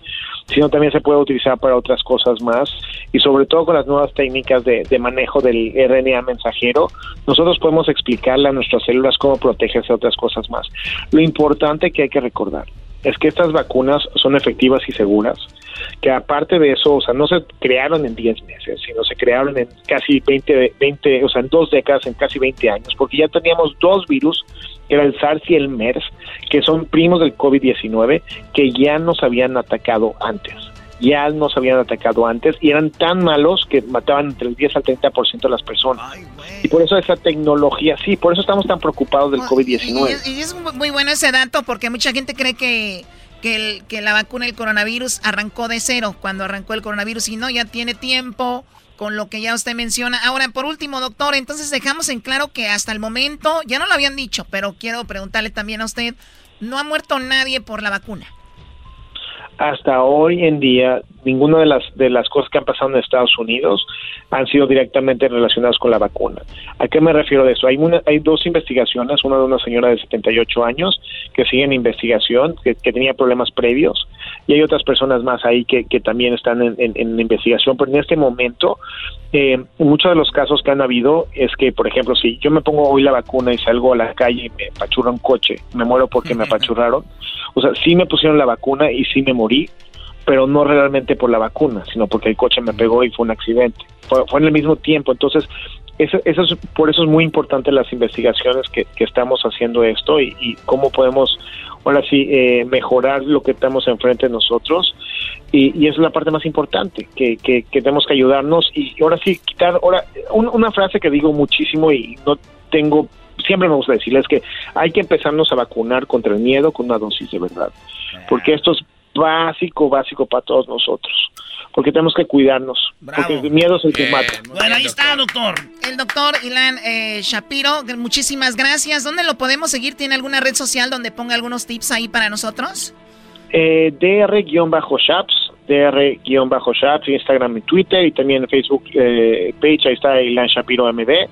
sino también se puede utilizar para otras cosas más. Y sobre todo con las nuevas técnicas de, de manejo del RNA mensajero, nosotros podemos explicarle a nuestras células cómo protegerse de otras cosas más. Lo importante que hay que recordar es que estas vacunas son efectivas y seguras, que aparte de eso, o sea, no se crearon en 10 meses, sino se crearon en casi 20, 20, o sea, en dos décadas, en casi 20 años, porque ya teníamos dos virus, que era el SARS y el MERS, que son primos del COVID-19, que ya nos habían atacado antes ya nos habían atacado antes y eran tan malos que mataban entre el 10 al 30% de las personas. Y por eso esa tecnología, sí, por eso estamos tan preocupados del COVID-19. Y, y, es muy bueno ese dato porque mucha gente cree que, que, el, que la vacuna del coronavirus arrancó de cero cuando arrancó el coronavirus y no, ya tiene tiempo con lo que ya usted menciona. Ahora, por último, doctor, entonces dejamos en claro que hasta el momento, ya no lo habían dicho, pero quiero preguntarle también a usted, no ha muerto nadie por la vacuna. Hasta hoy en día ninguna de las de las cosas que han pasado en Estados Unidos han sido directamente relacionadas con la vacuna. ¿A qué me refiero de eso? Hay una, hay dos investigaciones, una de una señora de 78 años que sigue en investigación, que, tenía problemas previos, y hay otras personas más ahí que, que también están en, en, investigación, pero en este momento eh, muchos de los casos que han habido es que, por ejemplo, si yo me pongo hoy la vacuna y salgo a la calle y me apachurra un coche, me muero porque me apachurraron, o sea, sí me pusieron la vacuna y sí me morí, pero no realmente por la vacuna, sino porque el coche me pegó y fue un accidente. Fue, en el mismo tiempo, entonces eso, eso es, por eso es muy importante las investigaciones que, que estamos haciendo esto y, y, cómo podemos ahora sí eh, mejorar lo que estamos enfrente de nosotros y, y esa es la parte más importante que, que, que, tenemos que ayudarnos y ahora sí quitar ahora una frase que digo muchísimo y no tengo siempre me gusta decirles que hay que empezarnos a vacunar contra el miedo con una dosis de verdad porque esto es básico, básico para todos nosotros. Porque tenemos que cuidarnos. Porque el miedo es el que mata. Bueno, ahí está, doctor. El doctor Ilan eh, Shapiro, muchísimas gracias. ¿Dónde lo podemos seguir? ¿Tiene alguna red social donde ponga algunos tips ahí para nosotros? Eh, DR-Shaps, DR-Shaps, Instagram y Twitter, y también en Facebook eh, page, ahí está Ilan Shapiro MD.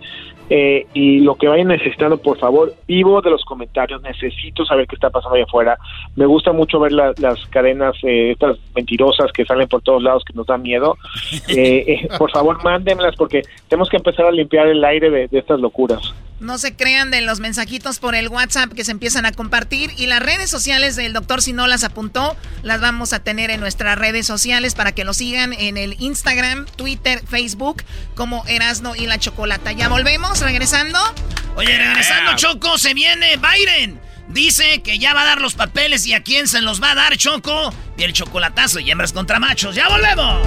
Eh, y lo que vayan necesitando, por favor, vivo de los comentarios, necesito saber qué está pasando allá afuera. Me gusta mucho ver las cadenas, eh, estas mentirosas que salen por todos lados que nos dan miedo. Eh, por favor, mándenlas porque tenemos que empezar a limpiar el aire de, de estas locuras. No se crean de los mensajitos por el WhatsApp que se empiezan a compartir y las redes sociales del doctor si no las apuntó, las vamos a tener en nuestras redes sociales para que lo sigan en el Instagram, Twitter, Facebook como Erasno y la Chocolata. Ya volvemos, regresando. Oye, regresando Choco, se viene Byron. Dice que ya va a dar los papeles y a quién se los va a dar Choco. Y el chocolatazo y hembras contra machos. ¡Ya volvemos!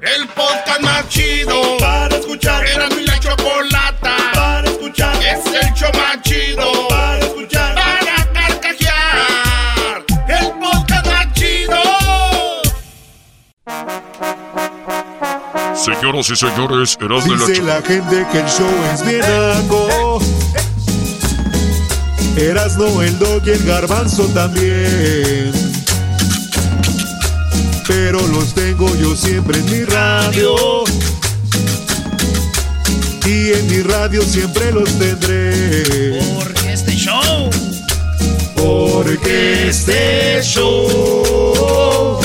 El podcast más chido para escuchar. Era mi la chocolata para escuchar. Es el show más chido para escuchar. Señoras y señores, eras de la Dice la gente que el show es bien naco. Eras no el dog y el garbanzo también. Pero los tengo yo siempre en mi radio. Y en mi radio siempre los tendré. Porque este show. Porque este show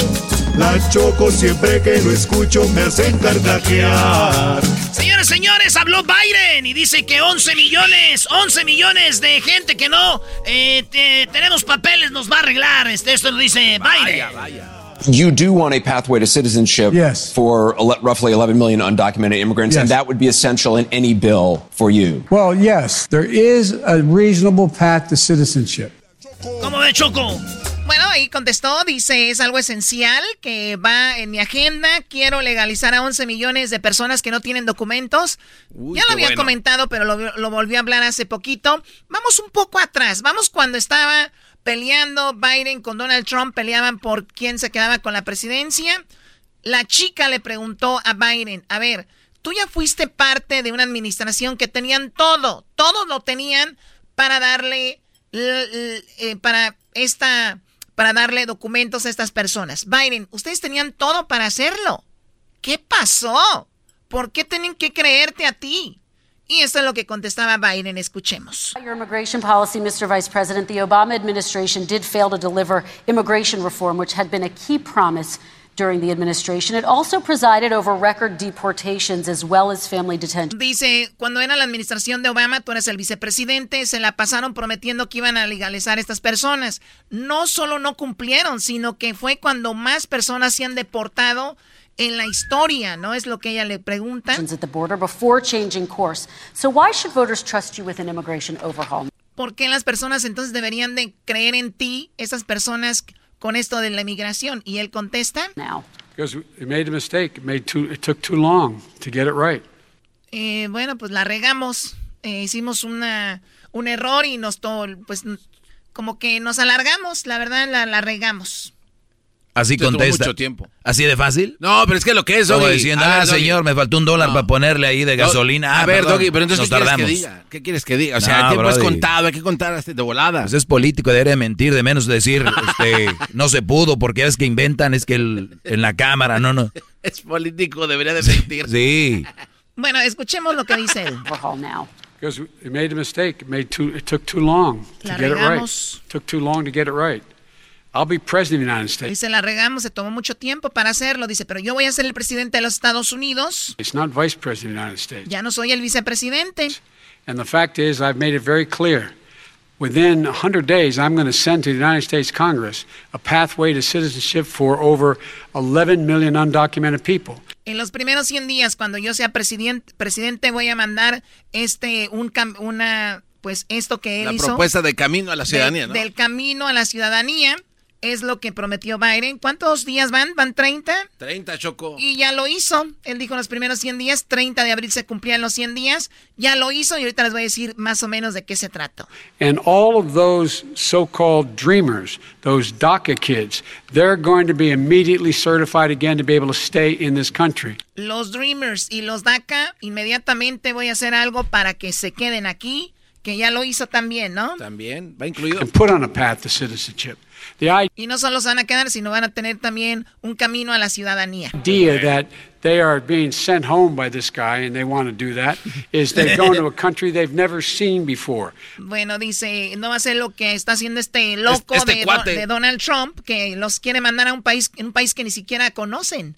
la choco siempre que lo escucho me hacen carcajear. Señores, señores, habló Biden y dice que 11 millones, 11 millones de gente que no eh, tenemos papeles nos va a arreglar. Este, esto lo dice Biden. You do want a pathway to citizenship yes. for roughly 11 million undocumented immigrants, yes. and that would be essential in any bill for you. Well, yes, there is a reasonable path to citizenship. ¿Cómo ve Choco? Bueno, ahí contestó, dice, es algo esencial que va en mi agenda. Quiero legalizar a 11 millones de personas que no tienen documentos. ya lo había comentado, pero lo, lo volvió a hablar hace poquito. Vamos un poco atrás. Vamos cuando estaba peleando Biden con Donald Trump, peleaban por quién se quedaba con la presidencia. La chica le preguntó a Biden, a ver, tú ya fuiste parte de una administración que tenían todo, todo lo tenían para darle, eh, para esta para darle documentos a estas personas. Biden, ustedes tenían todo para hacerlo. ¿Qué pasó? ¿Por qué tienen que creerte a ti? Y esto es lo que contestaba Biden. Escuchemos. Your immigration policy, Mr. Vice President, the Obama administration did fail to deliver immigration reform, which had been a key promise during the administration. It also presided over record deportations as well as family detention. Dice, cuando era la administración de Obama, tú eres el vicepresidente, se la pasaron prometiendo que iban a legalizar estas personas. No solo no cumplieron, sino que fue cuando más personas se han deportado en la historia, ¿no? Es lo que ella le pregunta. At the border before changing course. So why should voters trust you with an immigration overhaul? ¿Por qué las personas entonces deberían de creer en ti, esas personas con esto de la inmigración? Y él contesta. Now. Because it made a mistake. It, made too, it took too long to get it right. Eh, bueno, pues la regamos. Eh, hicimos una, un error y nos, to, pues, como que nos alargamos. La verdad, la, la regamos. Así Te contesta. mucho tiempo. ¿Así de fácil? No, pero es que lo que es, Como Doggy. diciendo, A ver, ah, Doggy. señor, me faltó un dólar para ponerle ahí de No, gasolina. Ah, a ver, perdón, Doggy, pero entonces, ¿qué quieres tardamos. que diga? ¿Qué quieres que diga? O sea, No, el tiempo es Brody. contado, hay que contar de volada. Pues es político, debería mentir, de menos decir, este, no se pudo, porque es que inventan, es que el- en la cámara, no, no. Es político, debería de mentir. Sí. Bueno, escuchemos lo que dice él. Because it made a mistake. It, made too, it took too long to La get it right. regamos. took too long to get it right. I'll be president of the United States. Dice, la regamos, se tomó mucho tiempo para hacerlo. Dice, pero yo voy a ser el presidente de los Estados Unidos. It's not vice president of the United States. Ya no soy el vicepresidente. And the fact is, I've made it very clear. Within 100 days, I'm going to send to the United States Congress a pathway to citizenship for over 11 million undocumented people. En los primeros 100 días, cuando yo sea presidente, presidente voy a mandar este, un, cam- una, pues esto que él La hizo. propuesta de camino a la de- ciudadanía, ¿no? Del camino a la ciudadanía. Es lo que prometió Biden. ¿Cuántos días van? ¿Van 30? 30, Choco. Y ya lo hizo. Él dijo los primeros 100 días, 30 de abril se cumplían los 100 días. Ya lo hizo y ahorita les voy a decir más o menos de qué se trata. And all of those so called dreamers, those DACA kids, they're going to be immediately certified again to be able to stay in this country. Los Dreamers y los DACA, inmediatamente voy a hacer algo para que se queden aquí, que ya lo hizo también, ¿no? También, va incluido. And put on a path to citizenship. The Y no solo se van a quedar, sino van a tener también un camino a la ciudadanía. idea that they are being sent home by this guy and they want to do that is they're going to a country they've never seen before. Bueno, dice, no va a ser lo que está haciendo este loco Este de, Do- de Donald Trump, que los quiere mandar a un país, un país que ni siquiera conocen.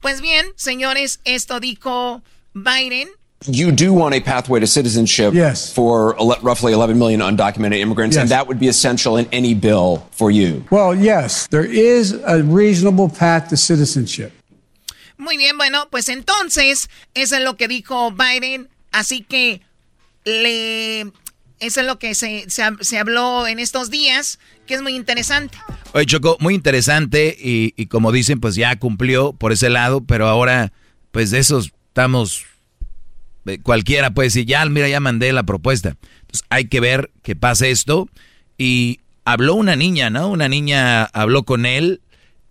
Pues bien, señores, esto dijo Biden. You do want a pathway to citizenship Yes. for ele- roughly 11 million undocumented immigrants, and that would be essential in any bill for you. Well, yes, there is a reasonable path to citizenship. Muy bien, bueno, pues entonces, eso es lo que dijo Biden. Así que le. Eso es lo que se, se, se habló en estos días, que es muy interesante. Oye, Choco, muy interesante y, y como dicen, pues ya cumplió por ese lado, pero ahora, pues de esos estamos, cualquiera puede decir, ya, mira, ya mandé la propuesta. Entonces hay que ver que pase esto. Y habló una niña, ¿no? Una niña habló con él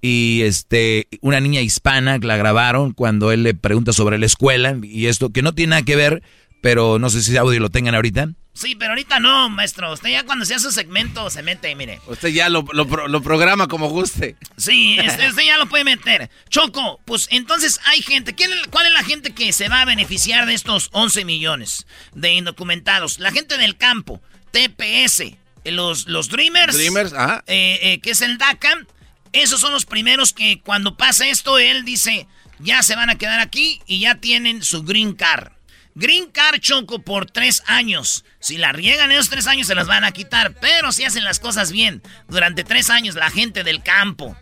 y este, una niña hispana la grabaron cuando él le pregunta sobre la escuela y esto, que no tiene nada que ver, pero no sé si audio lo tengan ahorita. Sí, pero ahorita no, maestro. Usted ya cuando sea su segmento se mete, mire. Usted ya lo, lo pro- lo programa como guste. Sí, este, usted ya lo puede meter. Choco, pues entonces hay gente. ¿quién ¿Cuál es la gente que se va a beneficiar de estos 11 millones de indocumentados? La gente del campo, TPS, eh, los, los Dreamers. Dreamers, ajá. eh, eh, que es el DACA. Esos son los primeros que cuando pasa esto, él dice, ya se van a quedar aquí y ya tienen su green card. Green card Choco por tres años. Si la riegan esos tres años se las van a quitar. Pero si hacen las cosas bien, durante tres años la gente del campo,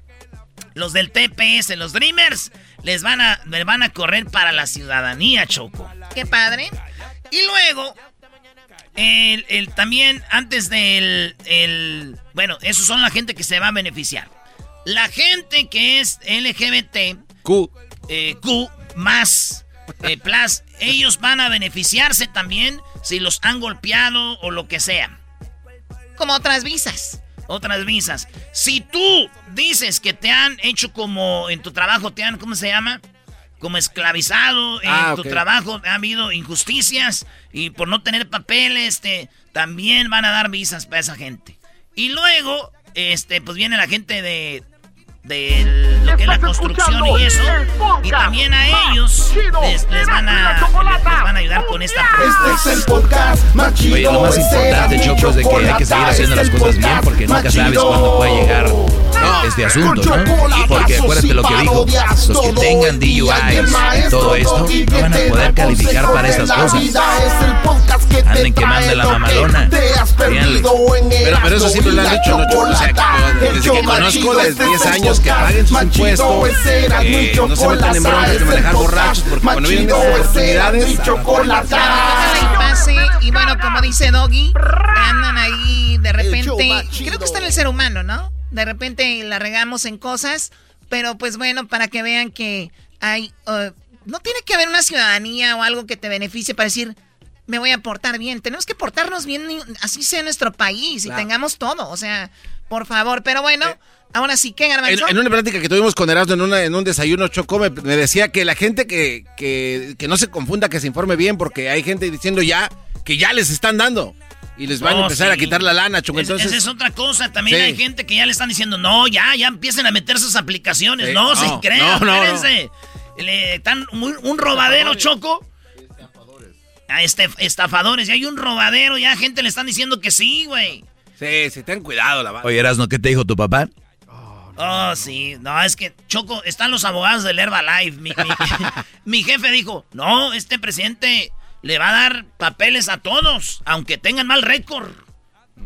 los del TPS, los Dreamers, les van a, les van a correr para la ciudadanía, Choco. Qué padre. Y luego, el, el- también antes del, el, bueno, esos son la gente que se va a beneficiar. La gente que es LGBT, Q, eh, Q más, eh, plus, ellos van a beneficiarse también si los han golpeado o lo que sea. Como otras visas. Otras visas. Si tú dices que te han hecho como en tu trabajo, te han, ¿cómo se llama? Como esclavizado, en Ah, tu trabajo ha habido injusticias y por no tener papeles, te, también van a dar visas para esa gente. Y luego, este, pues viene la gente de de lo que es la construcción y eso. Y también a ellos les, les, van, a, les, van a ayudar con esta Este es el podcast más chido. Oye, lo más importante, Choco, es de que hay que seguir haciendo las cosas bien porque nunca sabes cuándo puede llegar este asunto, ¿no? Porque acuérdate lo que dijo, los que tengan DUIs y todo esto no van a poder calificar para estas cosas. Anden que mande la mamalona. Pero, pero eso siempre lo han dicho, ¿no? O sea, desde que conozco desde 10 años que paguen sus impuestos, que no se metan en broncas de manejar borrachos, porque cuando vienen esas oportunidades... Y bueno, como dice Doggy, andan ahí de repente... Creo que está en el ser humano, ¿no? De repente la regamos en cosas, pero pues bueno, para que vean que hay... Uh, no tiene que haber una ciudadanía o algo que te beneficie para decir, me voy a portar bien. Tenemos que portarnos bien, así sea nuestro país y tengamos todo. O sea, por favor. Pero bueno, ahora sí, ¿qué, Garbanzo? En, en, una plática que tuvimos con Erasmo en, una, en un desayuno Chocó, me, me, decía que la gente que, que, que no se confunda, que se informe bien, porque hay gente diciendo ya que ya les están dando. Y les van Oh, a empezar a quitar la lana, Choco. Es- Entonces, esa es otra cosa. También Sí. hay gente que ya le están diciendo, no, ya, ya empiecen a meter sus aplicaciones. Sí, No, no, se crean, no, no, espérense. Le están un, un robadero, Choco. A este, estafadores, ya hay un robadero, ya gente le están diciendo que sí, güey. Sí, sí, ten cuidado, la Oye, Erasno, ¿qué te dijo tu papá? Oh, sí. No, es que, Choco, están los abogados del Herbalife. Mi, mi, mi jefe dijo, no, este presidente le va a dar papeles a todos, aunque tengan mal récord.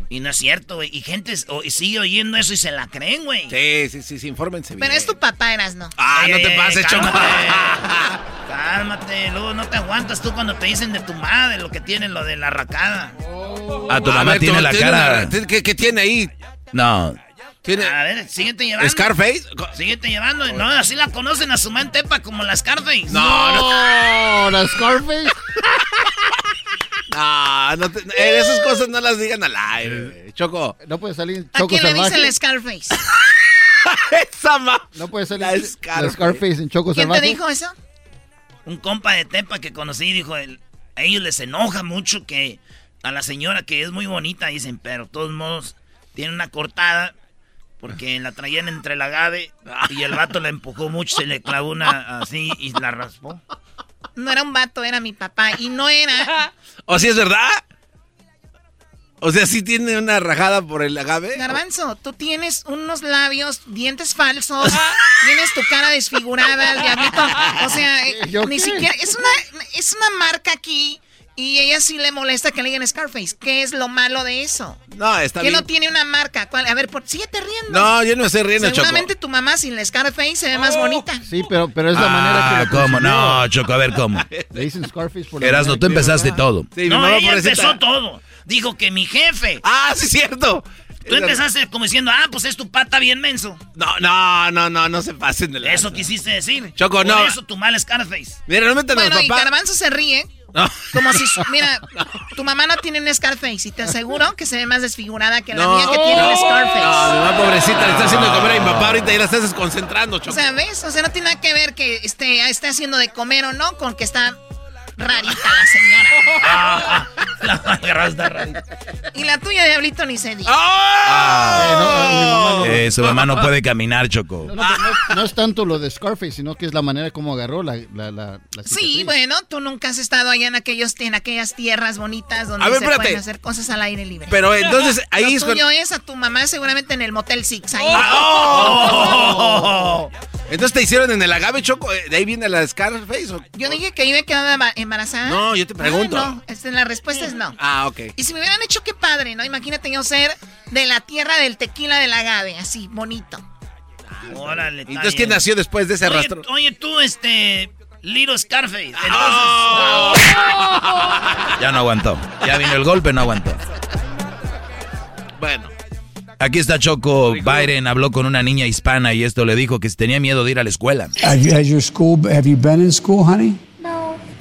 Y no es cierto, güey. Y gente s- o- y sigue oyendo eso y se la creen, güey. Sí, sí, sí, sí, infórmense bien. Pero es tu papá, eras, ¿no? Ah, no te pases, Choco. cálmate. Luego no te aguantas tú cuando te dicen de tu madre lo que tiene lo de la racada. Ah, tu A mamá ver, tiene la tiene cara. una- ¿Qué, qué tiene ahí? No. ¿Tiene A ver, síguete llevando. Scarface? Síguete llevando. No, así la conocen a su man Tepa como la Scarface. No, no. la Scarface. No, no te- eh, esas cosas no las digan al aire, Choco. No puede salir ¿A Choco quién le dicen la Scarface? Esa ma- No puede salir La la Scarface. Scarface, en Choco ¿Quién te dijo eso? Un compa de Tepa que conocí dijo, el- a ellos les enoja mucho que a la señora que es muy bonita, dicen, pero de todos modos tiene una cortada porque la traían entre el agave y el vato la empujó mucho, se le clavó una así y la raspó. No era un vato, era mi papá. Y no era. ¿O si es verdad? O sea, sí tiene una rajada por el agave. Garbanzo, tú tienes unos labios, dientes falsos, tienes tu cara desfigurada, el diablito. O sea, eh, ¿Yo ni qué? siquiera. Es una, es una marca aquí y ella sí le molesta que le digan Scarface. ¿Qué es lo malo de eso? No, está que bien. no tiene una marca. ¿Cuál? A ver, por, síguete riendo. No, yo no estoy riendo, Choco. Seguramente tu mamá sin la Scarface se ve más bonita. Sí, pero, pero es la manera Ah, que lo ¿cómo? No, Choco, a ver, ¿cómo? Le dicen Scarface por la Erasno, manera tú que- empezaste todo. Sí, no, ella pobrecita. empezó todo. Dijo que mi jefe. Ah, sí, cierto. Tú empezaste como diciendo, ah, pues es tu pata bien menso. No, no, no, no, no se pasen de la. Eso quisiste decir. Choco, Por no. eso tu mal Scarface. Mira, no metan Bueno, y papá. Garbanzo se ríe. No. Como si, mira, tu mamá no tiene un Scarface y te aseguro que se ve más desfigurada que la No. mía que tiene un No, Scarface. mamá pobrecita le está haciendo de comer a mi papá ahorita y la estás desconcentrando, O Choco. sea, ¿ves? O sea, no tiene nada que ver que esté, esté haciendo de comer o no con que está rarita la señora. Ah, la agarraste rarita. Y la tuya, Diablito, ni se diga. ¡Ah! Eh, no, no. Eh, su mamá no puede caminar, Choco. No, no, no es- no es tanto lo de Scarface, sino que es la manera como agarró la, la, la, la Sí, bueno, tú nunca has estado allá en aquellos en aquellas tierras bonitas donde ver, se espérate. pueden hacer cosas al aire libre. Pero entonces ahí Lo es tuyo es a tu mamá seguramente en el Motel Six. Ahí. ¡Oh! Entonces te hicieron en el agave, Choco. eh, ¿De ahí viene la Scarface? o- Yo dije que iba a quedar emba- embarazada. No, yo te pregunto. Ah, no, este, la respuesta es no. Ah, ok. Y si me hubieran hecho, qué padre, ¿no? Imagínate yo ser de la tierra del tequila del agave, así, bonito. Órale, está Entonces, ¿quién nació después de ese Oye, rastro? oye, tú, este. Little Scarface. Entonces. ¡Oh! Ya no aguantó. Ya vino el golpe, no aguantó. Bueno. Aquí está Choco. Biden habló con una niña hispana y esto le dijo que tenía miedo de ir a la escuela. Have you, has your school, have you been in school, honey?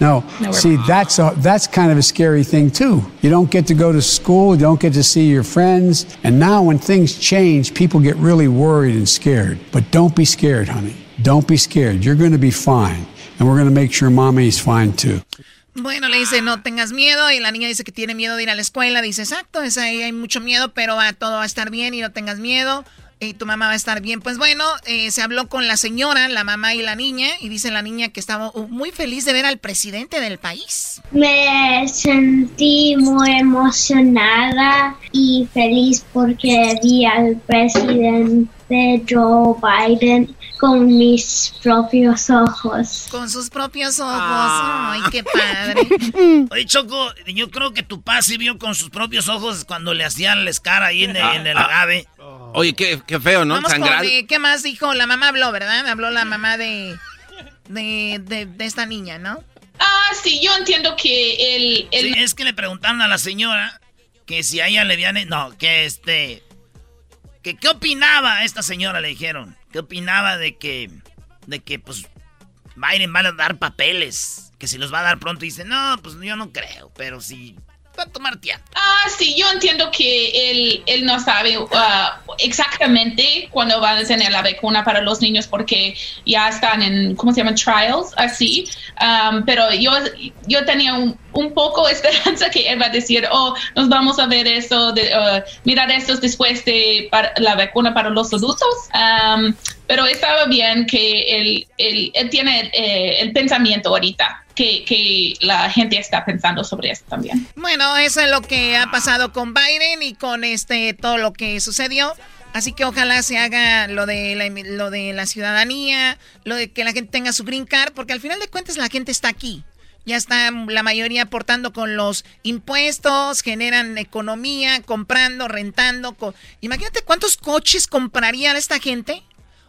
No. No. See, that's a, that's kind of a scary thing too. You don't get to go to school, you don't get to see your friends, and now when things change, people get really worried and scared. But don't be scared, honey. Don't be scared. You're going to be fine, and we're going to make sure mommy's fine too. Bueno, le dice, no tengas miedo. Y la niña dice que tiene miedo de ir a la escuela. Dice, exacto, es ahí hay mucho miedo, pero va, todo va a estar bien y no tengas miedo. Y tu mamá va a estar bien. Pues bueno, eh, se habló con la señora, la mamá y la niña, y dice la niña que estaba muy feliz de ver al presidente del país. Me sentí muy emocionada y feliz porque vi al presidente Joe Biden con mis propios ojos. Con sus propios ojos. Ah. Ay, qué padre. Oye, Choco, yo creo que tu padre sí vio con sus propios ojos cuando le hacían la escara ahí en, el, en agave. Oye, qué, qué feo, ¿no? Vamos ¿Qué más dijo? La mamá habló, ¿verdad? Habló la mamá de, de, de, esta niña, ¿no? Ah, sí, yo entiendo que el... el... es que le preguntaron a la señora que si a ella le habían... No, que este... Que qué opinaba esta señora, le dijeron. ¿Qué opinaba de que... De que, pues, Biden va a dar papeles? Que si los va a dar pronto. Y dice, no, pues yo no creo. Pero si va a tomar. Ah, sí, yo entiendo que él, él no sabe uh, exactamente cuándo van a tener la vacuna para los niños porque ya están en, ¿cómo se llaman? Trials, así. Um, pero yo, yo tenía un, un poco esperanza que él va a decir, oh, nos vamos a ver eso, de, uh, mirar esto después de la vacuna para los adultos. Um, pero estaba bien que él, él, él tiene eh, el pensamiento ahorita que, la gente está pensando sobre esto también. Bueno, eso es lo que ha pasado con Biden y con este todo lo que sucedió. Así que ojalá se haga lo de la, lo de la ciudadanía, lo de que la gente tenga su green card, porque al final de cuentas la gente está aquí. Ya está la mayoría aportando con los impuestos, generan economía, comprando, rentando. Imagínate cuántos coches compraría esta gente.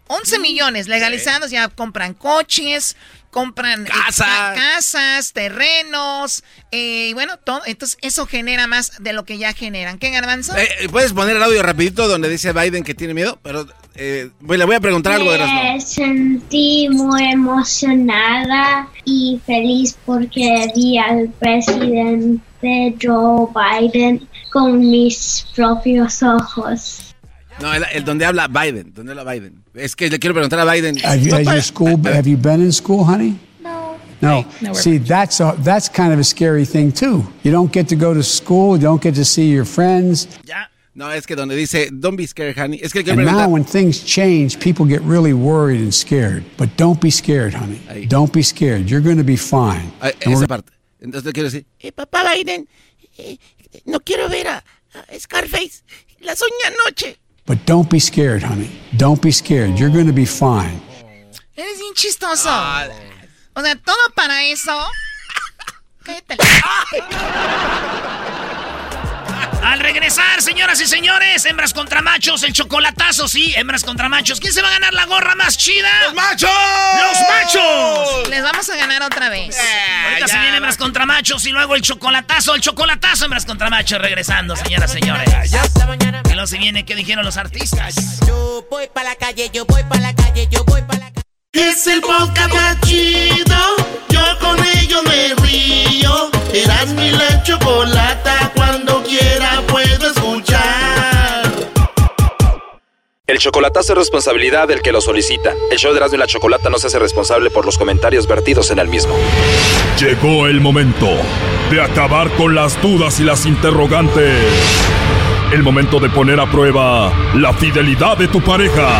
11 mm, millones legalizados, ya compran coches, compran eh, casas, terrenos, eh, y bueno, todo. Entonces, eso genera más de lo que ya generan. ¿Qué, Garbanzo? Eh, Puedes poner el audio rapidito donde dice Biden que tiene miedo, pero le voy a preguntar algo de Me sentí muy emocionada y feliz porque vi al presidente Joe Biden con mis propios ojos. No, el, donde habla Biden, donde habla Biden. Es que le quiero preguntar a Biden. Have you, your school, have you been in school, honey? No. No. See, that's a, that's kind of a scary thing too. You don't get to go to school, you don't get to see your friends. Ya. No, es que donde dice, don't be scared, honey. Es que and now when things change, people get really worried and scared. But don't be scared, honey. Ahí. Don't be scared. You're going to be fine. Ahí, esa parte. Entonces le quiero decir, eh, papá Biden, eh, no quiero ver a, a Scarface. La soñé anoche. But don't be scared, honey. Don't be scared. You're going to be fine. Eres bien chistoso. O sea, todo para eso. Cállate. Al regresar, señoras y señores, hembras contra machos, el chocolatazo, sí, hembras contra machos. ¿Quién se va a ganar la gorra más chida? ¡Los machos! ¡Los machos! Les vamos a ganar otra vez. Eh, Ahorita se viene hembras contra machos y luego el chocolatazo, el chocolatazo, hembras contra machos, regresando, señoras y señores. Y luego se viene, ¿qué dijeron los artistas? Yo voy para la calle, yo voy para la calle, yo voy para la calle. Es el podcast más chido, yo con ello me río. Eras mi la chocolata cuando quiera puedo escuchar. El chocolatazo es responsabilidad del que lo solicita. El show de Erasmo y la Chocolata no se hace responsable por los comentarios vertidos en el mismo. Llegó el momento de acabar con las dudas y las interrogantes. El momento de poner a prueba la fidelidad de tu pareja.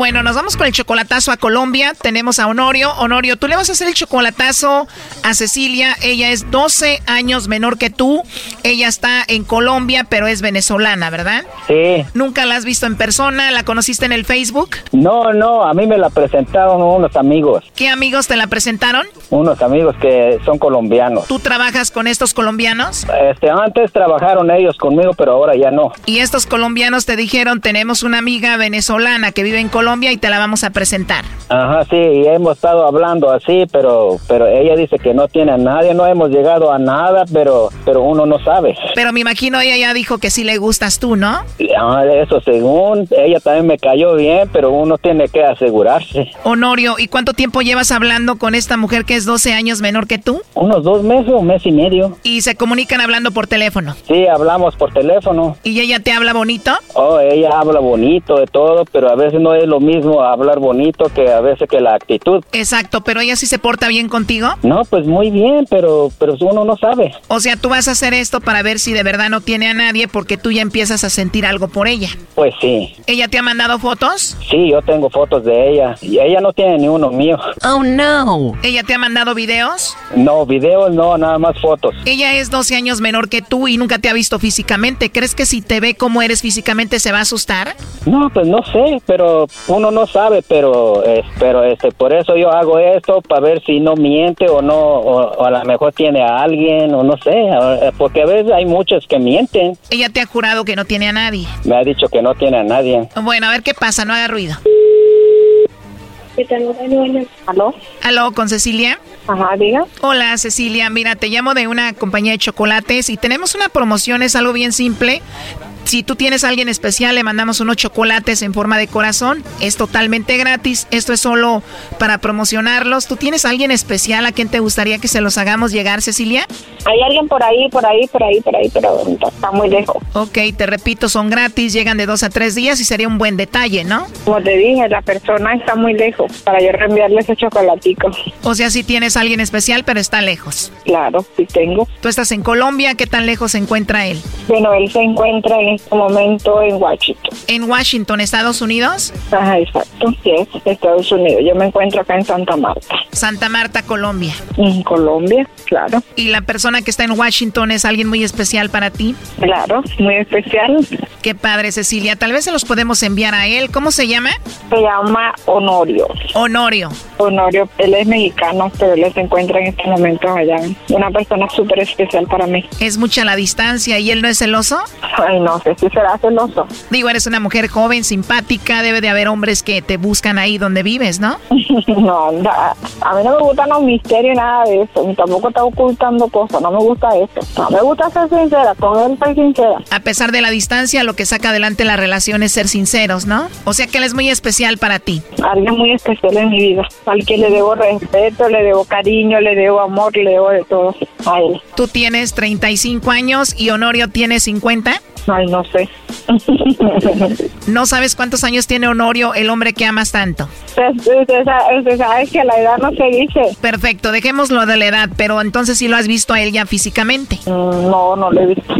Bueno, nos vamos con el chocolatazo a Colombia. Tenemos a Honorio. Honorio, tú le vas a hacer el chocolatazo a Cecilia. Ella es 12 años menor que tú. Ella está en Colombia, pero es venezolana, ¿verdad? Sí. ¿Nunca la has visto en persona? ¿La conociste en el Facebook? No, no, a mí me la presentaron unos amigos. ¿Qué amigos te la presentaron? Unos amigos que son colombianos. ¿Tú trabajas con estos colombianos? Este, antes trabajaron ellos conmigo, pero ahora ya no. Y estos colombianos te dijeron, tenemos una amiga venezolana que vive en Colombia y te la vamos a presentar. Ajá, sí, y hemos estado hablando así, pero pero ella dice que no tiene a nadie, no hemos llegado a nada, pero pero uno no sabe. Pero me imagino ella ya dijo que sí le gustas tú, ¿no? Ah, eso según, ella también me cayó bien, pero uno tiene que asegurarse. Honorio, ¿y cuánto tiempo llevas hablando con esta mujer que es 12 años menor que tú? Unos dos meses, un mes y medio. ¿Y se comunican hablando por teléfono? Sí, hablamos por teléfono. ¿Y ella te habla bonito? Oh, ella habla bonito de todo, pero a veces no es lo lo mismo hablar bonito que a veces que la actitud. Exacto, pero ella sí se porta bien contigo. No, pues muy bien, pero, pero uno no sabe. O sea, tú vas a hacer esto para ver si de verdad no tiene a nadie porque tú ya empiezas a sentir algo por ella. Pues sí. ¿Ella te ha mandado fotos? Sí, yo tengo fotos de ella y ella no tiene ni uno mío. Oh, no. ¿Ella te ha mandado videos? No, videos no, nada más fotos. Ella es 12 años menor que tú y nunca te ha visto físicamente. ¿Crees que si te ve como eres físicamente se va a asustar? No, pues no sé, pero uno no sabe, pero, eh, pero este, por eso yo hago esto, para ver si no miente o no, o, o a lo mejor tiene a alguien, o no sé, eh, porque a veces hay muchos que mienten. Ella te ha jurado que no tiene a nadie. Me ha dicho que no tiene a nadie. Bueno, a ver qué pasa, no haga ruido. ¿Aló? ¿Aló, con Cecilia? Ajá, diga. Hola, Cecilia. Mira, te llamo de una compañía de chocolates y tenemos una promoción, es algo bien simple. Si tú tienes a alguien especial, le mandamos unos chocolates en forma de corazón. Es totalmente gratis. Esto es solo para promocionarlos. ¿Tú tienes a alguien especial a quien te gustaría que se los hagamos llegar, Cecilia? Hay alguien por ahí, por ahí, por ahí, por ahí, pero está muy lejos. Ok, te repito, son gratis, llegan de dos a tres días y sería un buen detalle, ¿no? Como te dije, la persona está muy lejos para yo reenviarle ese chocolatico. O sea, si tienes a alguien especial, pero está lejos. Claro, sí tengo. Tú estás en Colombia, ¿qué tan lejos se encuentra él? Bueno, él se encuentra en este momento en Washington. ¿En Washington, Estados Unidos? Ajá, exacto, sí, es Estados Unidos. Yo me encuentro acá en Santa Marta. Santa Marta, Colombia. En Colombia, claro. ¿Y la persona que está en Washington es alguien muy especial para ti? Claro, muy especial. Qué padre, Cecilia. Tal vez se los podemos enviar a él. ¿Cómo se llama? Se llama Honorio. Honorio. Honorio, él es mexicano, pero él se encuentra en este momento allá. Una persona súper especial para mí. Es mucha la distancia y él no es celoso. Ay, no sé si será celoso. Digo, eres una mujer joven, simpática, debe de haber hombres que te buscan ahí donde vives, ¿no? no, na- a mí no me gustan los misterios, nada de eso. Ni tampoco está ocultando cosas, no me gusta eso. No, me gusta ser sincera, con él soy sincera. A pesar de la distancia, lo que saca adelante la relación es ser sinceros, ¿no? O sea que él es muy especial para ti. Alguien muy especial en mi vida, al que le debo respeto, le debo cariño, le debo amor, le debo de todo a él. Tú tienes 35 años y Honorio tiene 50. Ay, no sé. ¿No sabes cuántos años tiene Honorio, el hombre que amas tanto? Usted, usted sabe que la edad no se dice. Perfecto, dejémoslo de la edad, pero entonces sí lo has visto a él ya físicamente. no, no lo he visto.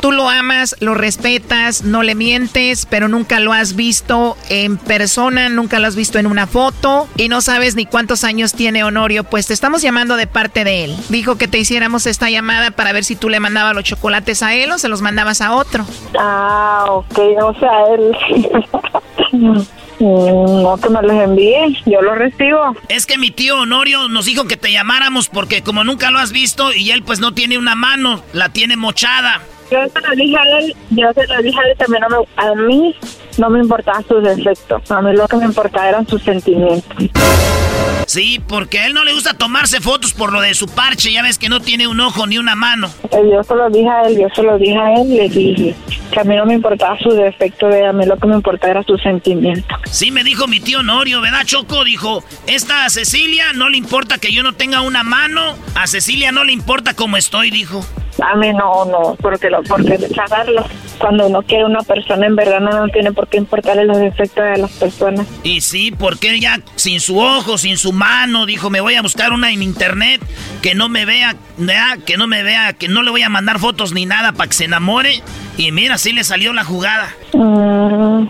Tú lo amas, lo respetas, no le mientes, pero nunca lo has visto en persona, nunca lo has visto en una foto y no sabes ni cuántos años tiene Honorio, pues te estamos llamando de parte de él. Dijo que te hiciéramos esta llamada para ver si tú le mandabas los chocolates a él o se los mandabas a otro. Ah, ok, o sea, él... Mm, No que me los envíe, yo los recibo. Es que mi tío Honorio nos dijo que te llamáramos porque como nunca lo has visto y él pues no tiene una mano, la tiene mochada. Yo se lo dije a él, yo se lo dije a él también, no me- a mí no me importaban sus defectos, a mí lo que me importaba eran sus sentimientos. Sí, porque a él no le gusta tomarse fotos por lo de su parche, ya ves que no tiene un ojo ni una mano. Eh, Yo se lo dije a él, yo se lo dije a él, le dije que a mí no me importaba sus defectos, de a mí lo que me importaba era sus sentimientos. Sí, me dijo mi tío Honorio, ¿verdad, Choco? Dijo, esta a Cecilia no le importa que yo no tenga una mano, a Cecilia no le importa cómo estoy, dijo. A mí no, no, porque lo, porque rechazarlo. Cuando uno quiere una persona, en verdad no, no tiene por qué importarle los defectos de las personas. Y sí, porque ya sin su ojo, sin su mano, dijo, me voy a buscar una en internet que no me vea, que no me vea, que no le voy a mandar fotos ni nada para que se enamore. Y mira, sí le salió la jugada. Mm,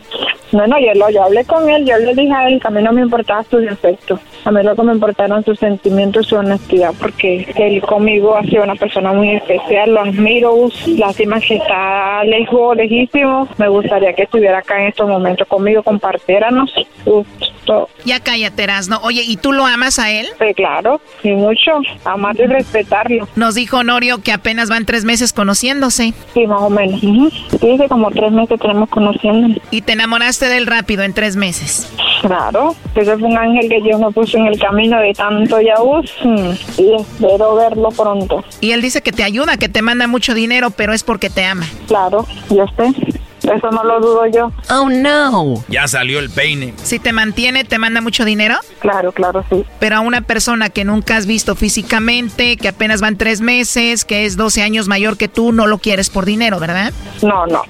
bueno, yo, lo, yo hablé con él, yo le dije a él que a mí no me importaba sus defectos. A mí lo que me importaron sus sentimientos su honestidad, porque él conmigo ha sido una persona muy especial, lo admiro, lástima que está lejos, lejísimo. Me gustaría que estuviera acá en estos momentos conmigo, compartiéramos. Justo. Ya cállate, ¿no? Oye, ¿y tú lo amas a él? Sí, claro, y mucho. Amarlo y respetarlo. Nos dijo Honorio que apenas van tres meses conociéndose. Sí, más o menos. Ujú. Sí, como tres meses tenemos conociéndonos. Y te enamoraste de él rápido, en tres meses. Claro, ese fue un ángel que Dios me puso en el camino de tanto yaús mm, y espero verlo pronto. Y él dice que te ayuda, que te manda mucho dinero, pero es porque te ama. Claro, yo sé. Eso no lo dudo yo. Oh, no. Ya salió el peine. Si te mantiene, te manda mucho dinero. Claro, claro, sí. Pero a una persona que nunca has visto físicamente, que apenas van tres meses, que es 12 años mayor que tú, no lo quieres por dinero, ¿verdad? No, no.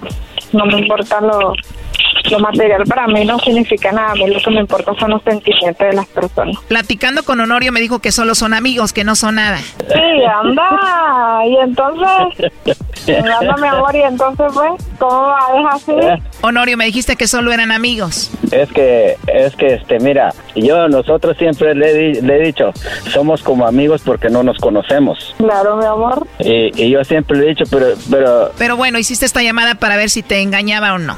No me importa lo, lo material para mí no significa nada, a mí lo que me importa son los sentimientos de las personas. Platicando con Honorio me dijo que solo son amigos, que no son nada. Sí, anda, y entonces, anda mi amor, y entonces pues, ¿cómo va así? Honorio, me dijiste que solo eran amigos. Es que, es que, este, mira, yo, nosotros siempre le, he di- le he dicho, somos como amigos porque no nos conocemos. Claro, mi amor. Y, y yo siempre le he dicho, pero, pero, Pero bueno, hiciste esta llamada para ver si te engañaba o no.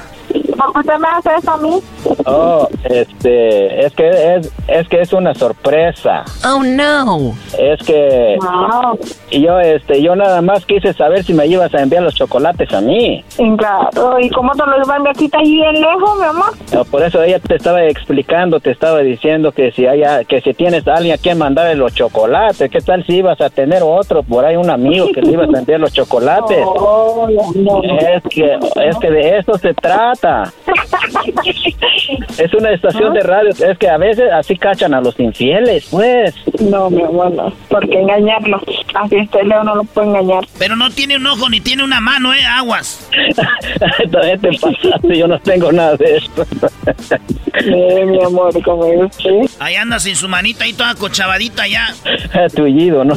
¿Por qué usted me hace eso a mí? oh, este, es que es, es que es una sorpresa. Oh, no. Es que y yo, este, yo nada más quise saber si me ibas a enviar los chocolates a mí. Claro, ¿y cómo te lo iba a enviar está ahí bien lejos, mi amor? No, Por eso ella te estaba explicando, te estaba diciendo que si hay, que si tienes a alguien a quien mandarle los chocolates, ¿qué tal si ibas a tener otro por ahí un amigo que le ibas a enviar los chocolates? Es que es que de eso se trata. Es una estación de radio, es que a veces así cachan a los infieles, pues. No, mi amor, no. ¿Por qué engañarlo? Así este Leo no lo puede engañar. Pero no tiene un ojo ni tiene una mano, ¿eh? Aguas. También te pasaste, yo no tengo nada de esto. Sí, mi amor, como es usted. Ahí anda sin su manita ahí toda cochabadita ya. Tullido, ¿no?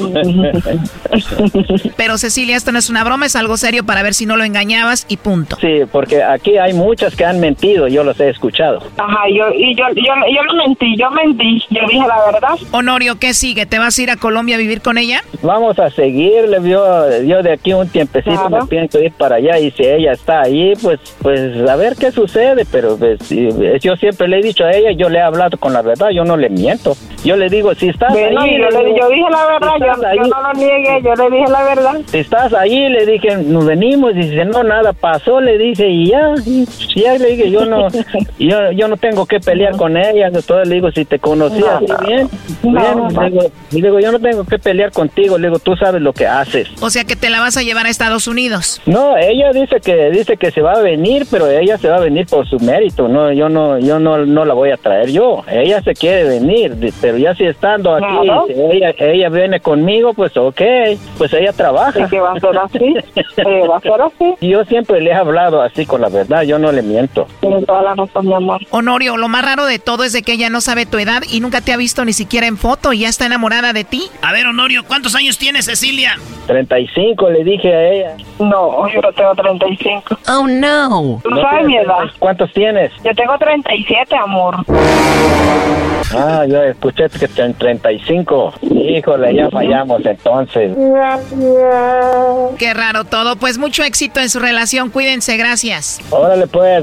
Pero Cecilia, esto no es una broma, es algo serio para ver si no lo engañabas y punto. Sí, porque aquí hay muchas que han mentido, yo los he escuchado. Ajá, yo, y yo, yo, yo lo mentí, yo mentí, yo dije la verdad. Honorio, ¿qué sigue? ¿Te vas a ir a Colombia a vivir con ella? Vamos a seguirle, yo, yo de aquí un tiempecito me pienso ir para allá y si ella está ahí, pues, pues a ver qué sucede, pero pues, yo siempre le he dicho a ella, yo le he hablado con la verdad, yo no le miento. Yo le digo, si estás Bueno, ahí, yo, le yo dije la verdad, si yo, estás ahí, yo no lo niegué, yo le dije la verdad. si estás ahí, le dije, nos venimos, y dice, no, nada pasó, le dije, y ya, y ya le dije, yo no, yo, yo no tengo que pelear con ella, entonces le digo, si te conocía así bien, bien, le digo, y le digo, yo no tengo que pelear contigo, le digo, tú sabes lo que haces. O sea que te la vas a llevar a Estados Unidos. No, ella dice que dice que se va a venir, pero ella se va a venir por su mérito. No, yo no, yo no, no la voy a traer yo. Ella se quiere venir, pero ya si estando aquí, Claro. si ella, ella viene conmigo, pues ok, pues ella trabaja. ¿Y qué va a ser así? Eh, va a ser así. Yo siempre le he hablado así con la verdad, yo no le miento. Tiene toda la razón, mi amor. Honorio, lo más raro de todo es de que ella no sabe tu edad y nunca te ha visto ni siquiera en foto y ya está enamorada de ti. A ver, Honorio, ¿cuántos años tiene Cecilia? 35 le dije a ella. No, yo no tengo 35. Oh, no. ¿Tú sabes mi edad? ¿Cuántos tienes? Yo tengo 37, amor. Ah, yo escuché que ten 35. Híjole, ya fallamos entonces. Qué raro todo. Pues mucho éxito en su relación. Cuídense, gracias. Órale pues,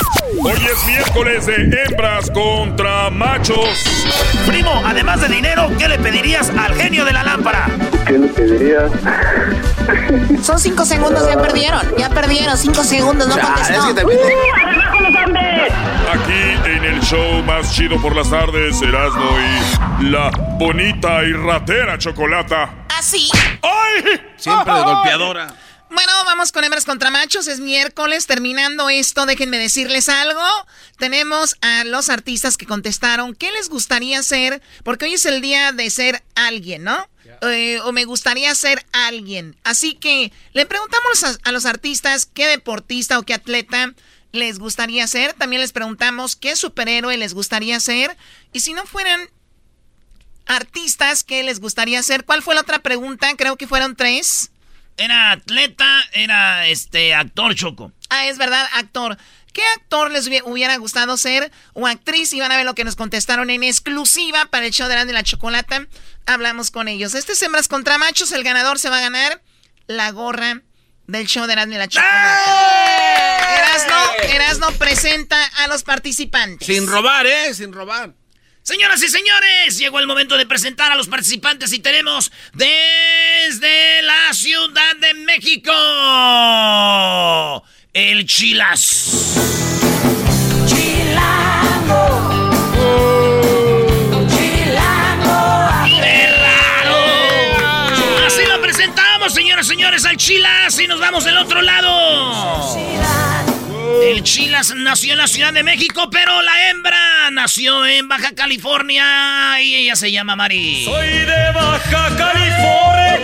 Hoy es miércoles de hembras contra machos. Primo, además de dinero, ¿qué le pedirías al genio de la lámpara? ¿Qué le pedirías? Son cinco segundos, ya perdieron. Ya perdieron, cinco segundos, no contestó. Aquí en el show más chido por las tardes, Erasmo y la bonita y ratera chocolata. Así. ¡Ay! Siempre de golpeadora. Bueno, vamos con hembras contra machos. Es miércoles. Terminando esto, déjenme decirles algo. Tenemos a los artistas que contestaron qué les gustaría ser, porque hoy es el día de ser alguien, ¿no? Eh, o me gustaría ser alguien. Así que le preguntamos a, a los artistas qué deportista o qué atleta les gustaría ser. También les preguntamos qué superhéroe les gustaría ser. Y si no fueran artistas, ¿qué les gustaría ser? ¿Cuál fue la otra pregunta? Creo que fueron tres. Era atleta, era este actor choco. Ah, es verdad, actor. ¿Qué actor les hubi- hubiera gustado ser? O actriz, y van a ver lo que nos contestaron en exclusiva para el show de Grande y la Chocolata. Hablamos con ellos. Este es Hembras contra Machos. El ganador se va a ganar la gorra del show de Grande y la Chocolata. Erasno, Erasno presenta a los participantes. Sin robar, ¿eh? Sin robar. Señoras y señores, llegó el momento de presentar a los participantes y tenemos desde la Ciudad de México el Chilas. Así lo presentamos, señoras y señores, al Chilas y nos vamos del otro lado. El Chilas nació en la Ciudad de México, pero la hembra nació en Baja California y ella se llama Mari. Soy de Baja California.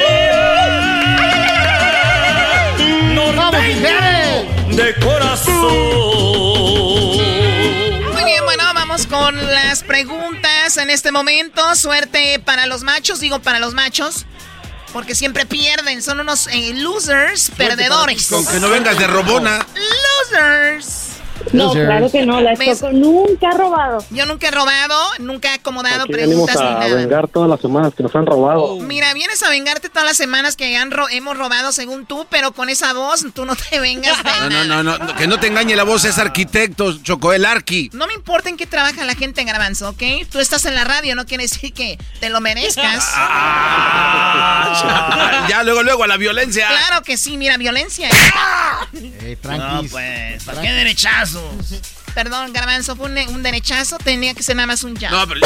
Norteño de corazón. Muy bien, bueno, vamos con las preguntas en este momento. Suerte para los machos, digo para los machos. Porque siempre pierden, son unos eh, losers, perdedores. Con que no vengas de robona. Losers. No, claro que no, la. Choco nunca ha robado. Yo nunca he robado, nunca he acomodado Aquí venimos preguntas ni a nada. vengar todas las semanas que nos han robado. Mira, vienes a vengarte todas las semanas que han ro- hemos robado según tú, pero con esa voz tú no te vengas de No, nada. no, no, no, que no te engañe la voz, es arquitecto, Choco, el arqui. No me importa en qué trabaja la gente en Garbanzo, ¿ok? Tú estás en la radio, no quiere decir que te lo merezcas. Ah, ya, luego, luego, a la violencia. Claro que sí, mira, violencia. No, pues, ¿para qué derechazos? Perdón, Garbanzo, fue un, un derechazo, tenía que ser nada más un ya. No, pero...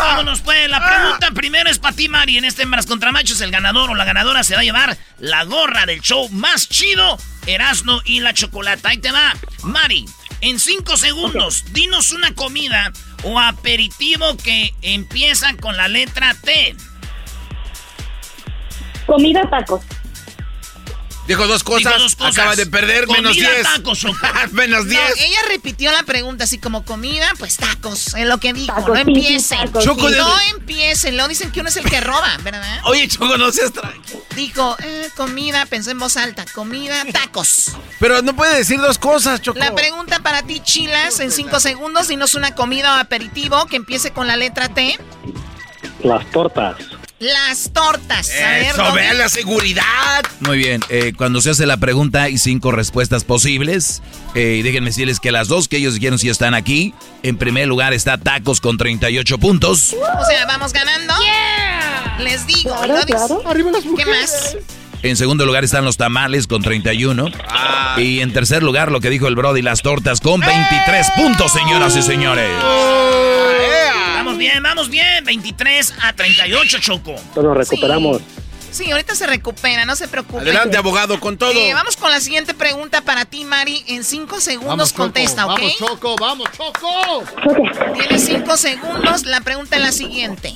Vámonos, pues. La pregunta primero es para ti, Mari. En este Hembras contra Machos, el ganador o la ganadora se va a llevar la gorra del show más chido, Erasno y la Chocolata. Ahí te va. Mari, en cinco segundos, dinos una comida o aperitivo que empieza con la letra T. Comida tacos. Dijo dos cosas, Dijo dos cosas. acaba de perder, menos Comida 10. tacos, menos No, 10. ella repitió la pregunta así como comida, pues tacos, es lo que dijo. Tacos, no empiecen. tacos, Choco, no empiecen, lo dicen que uno es el que roba, ¿verdad? Oye, Choco, no seas tranquilo. Dijo, eh, comida, pensé en voz alta, comida, tacos. Pero no puede decir dos cosas, Choco. La pregunta para ti, Chilas, en cinco segundos, dinos una comida o aperitivo que empiece con la letra T. Las tortas. Las tortas. A ver, Eso, vean la seguridad. Muy bien, eh, cuando se hace la pregunta hay cinco respuestas posibles. Eh, y déjenme decirles que las dos que ellos dijeron sí están aquí. En primer lugar está Tacos con 38 puntos. O sea, vamos ganando. Les digo, Claro, ¿no? claro. Arriba las ¿Qué más? En segundo lugar están los tamales con 31. Y en tercer lugar lo que dijo el Brody, las tortas con 23 puntos, señoras y señores. Vamos bien, vamos bien. 23 a 38, Choco. Nos recuperamos. Sí, ahorita se recupera, no se preocupe. Adelante, abogado, con todo. Eh, vamos con la siguiente pregunta para ti, Mari. En cinco segundos Vamos, Choco. contesta, ¿ok? Vamos, Choco, vamos, Choco. Tienes cinco segundos. La pregunta es la siguiente.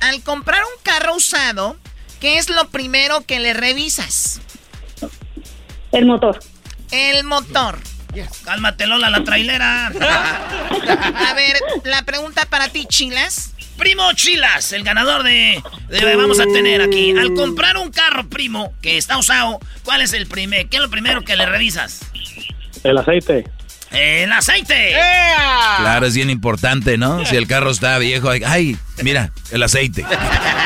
Al comprar un carro usado, ¿qué es lo primero que le revisas? El motor. El motor. Cálmate, Lola, la trailera. A ver, la pregunta para ti, Chilas. Primo Chilas, el ganador de, de- Vamos a tener aquí. Al comprar un carro, primo, que está usado, ¿cuál es el primer? ¿Qué es lo primero que le revisas? El aceite. El aceite. Claro, es bien importante, ¿no? Si el carro está viejo, hay- ay, mira, el aceite.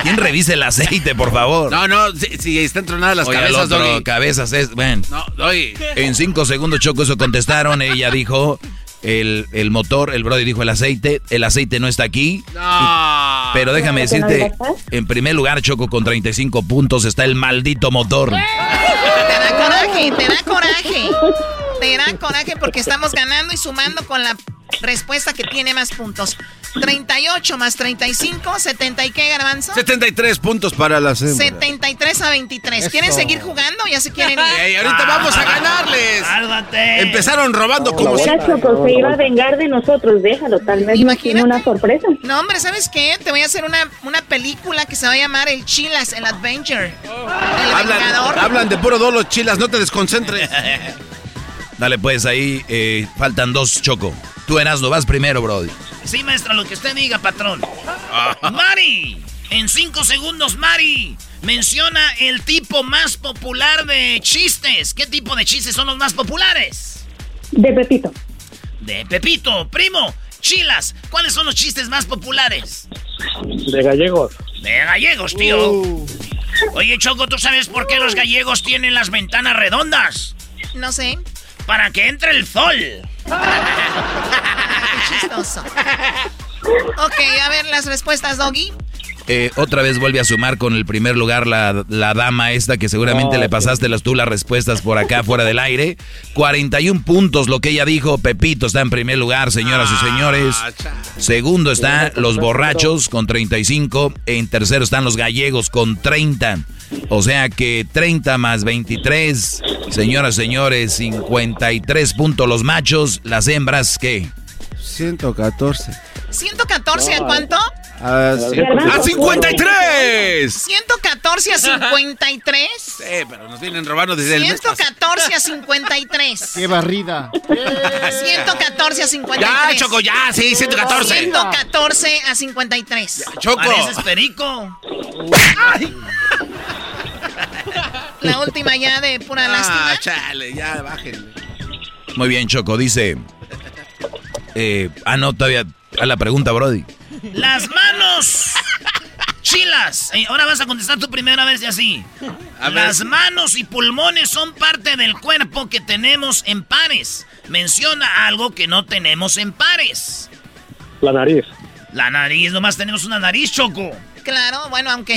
¿Quién revisa el aceite, por favor? No, no, si, si están tronadas las Oye, el cabezas, otro, cabezas es, bueno. No, Doggy. En cinco segundos, Choco, eso contestaron. Ella dijo el, el motor, el Brody dijo el aceite. El aceite no está aquí. No. Pero déjame ¿Que no decirte, en primer lugar, Choco, con 35 puntos está el maldito motor. Te da coraje. Te da coraje porque estamos ganando y sumando con la respuesta que tiene más puntos. 38 más 35, 70 y qué, Garbanzo? 73 puntos para las hembras. 73 a 23. ¿Quieren seguir jugando ya se quieren ir? Ey, ahorita vamos a ganarles. Cálmate. Empezaron robando como si... Mira, Choco, se iba a vengar de nosotros. Déjalo, tal vez tiene una sorpresa. No, hombre, ¿sabes qué? Te voy a hacer una, una película que se va a llamar El Chilas, el Adventure. El Hablan, Vengador. hablan de puro dolo, chilas, no te desconcentres. Dale, pues ahí eh, faltan dos, Choco. Tú, Erasmo, vas primero, Brody. Sí, maestra, lo que usted diga, patrón. Mari, en cinco segundos, Mari, menciona el tipo más popular de chistes. ¿Qué tipo de chistes son los más populares? De Pepito. De Pepito, primo, Chilas, ¿cuáles son los chistes más populares? De gallegos. De gallegos, tío. Oye, Choco, ¿tú sabes por qué los gallegos tienen las ventanas redondas? No sé. Para que entre el sol. Qué chistoso. Ok, a ver las respuestas, Doggy. Eh, otra vez vuelve a sumar con el primer lugar la, la dama esta que seguramente le sí. pasaste las, tú las respuestas por acá fuera del aire. 41 puntos lo que ella dijo. Pepito está en primer lugar, señoras y señores. Segundo está los borrachos con 35. En tercero están los gallegos con 30. O sea que 30 más 23. Señoras, señores, 53 puntos los machos. Las hembras, ¿qué? 114. ¿114 a cuánto? ¡A 53! 114 a 53. Sí, pero nos vienen robando desde el mes pasado. 114 a 53. ¡Qué barrida! 114 a 53. Ya, Choco, ya, sí, 114. 114 a 53. Choco. Pareces perico. La última ya de pura lástima. Ah, chale, ya, bájenle. Muy bien, Choco, dice. Eh, ah, no, todavía. A la pregunta, Brody. Las manos chilas. Eh, ahora vas a contestar tu primera vez y así. Las manos y pulmones son parte del cuerpo que tenemos en pares. Menciona algo que no tenemos en pares. La nariz. La nariz, nomás tenemos una nariz, Choco. Claro, bueno, aunque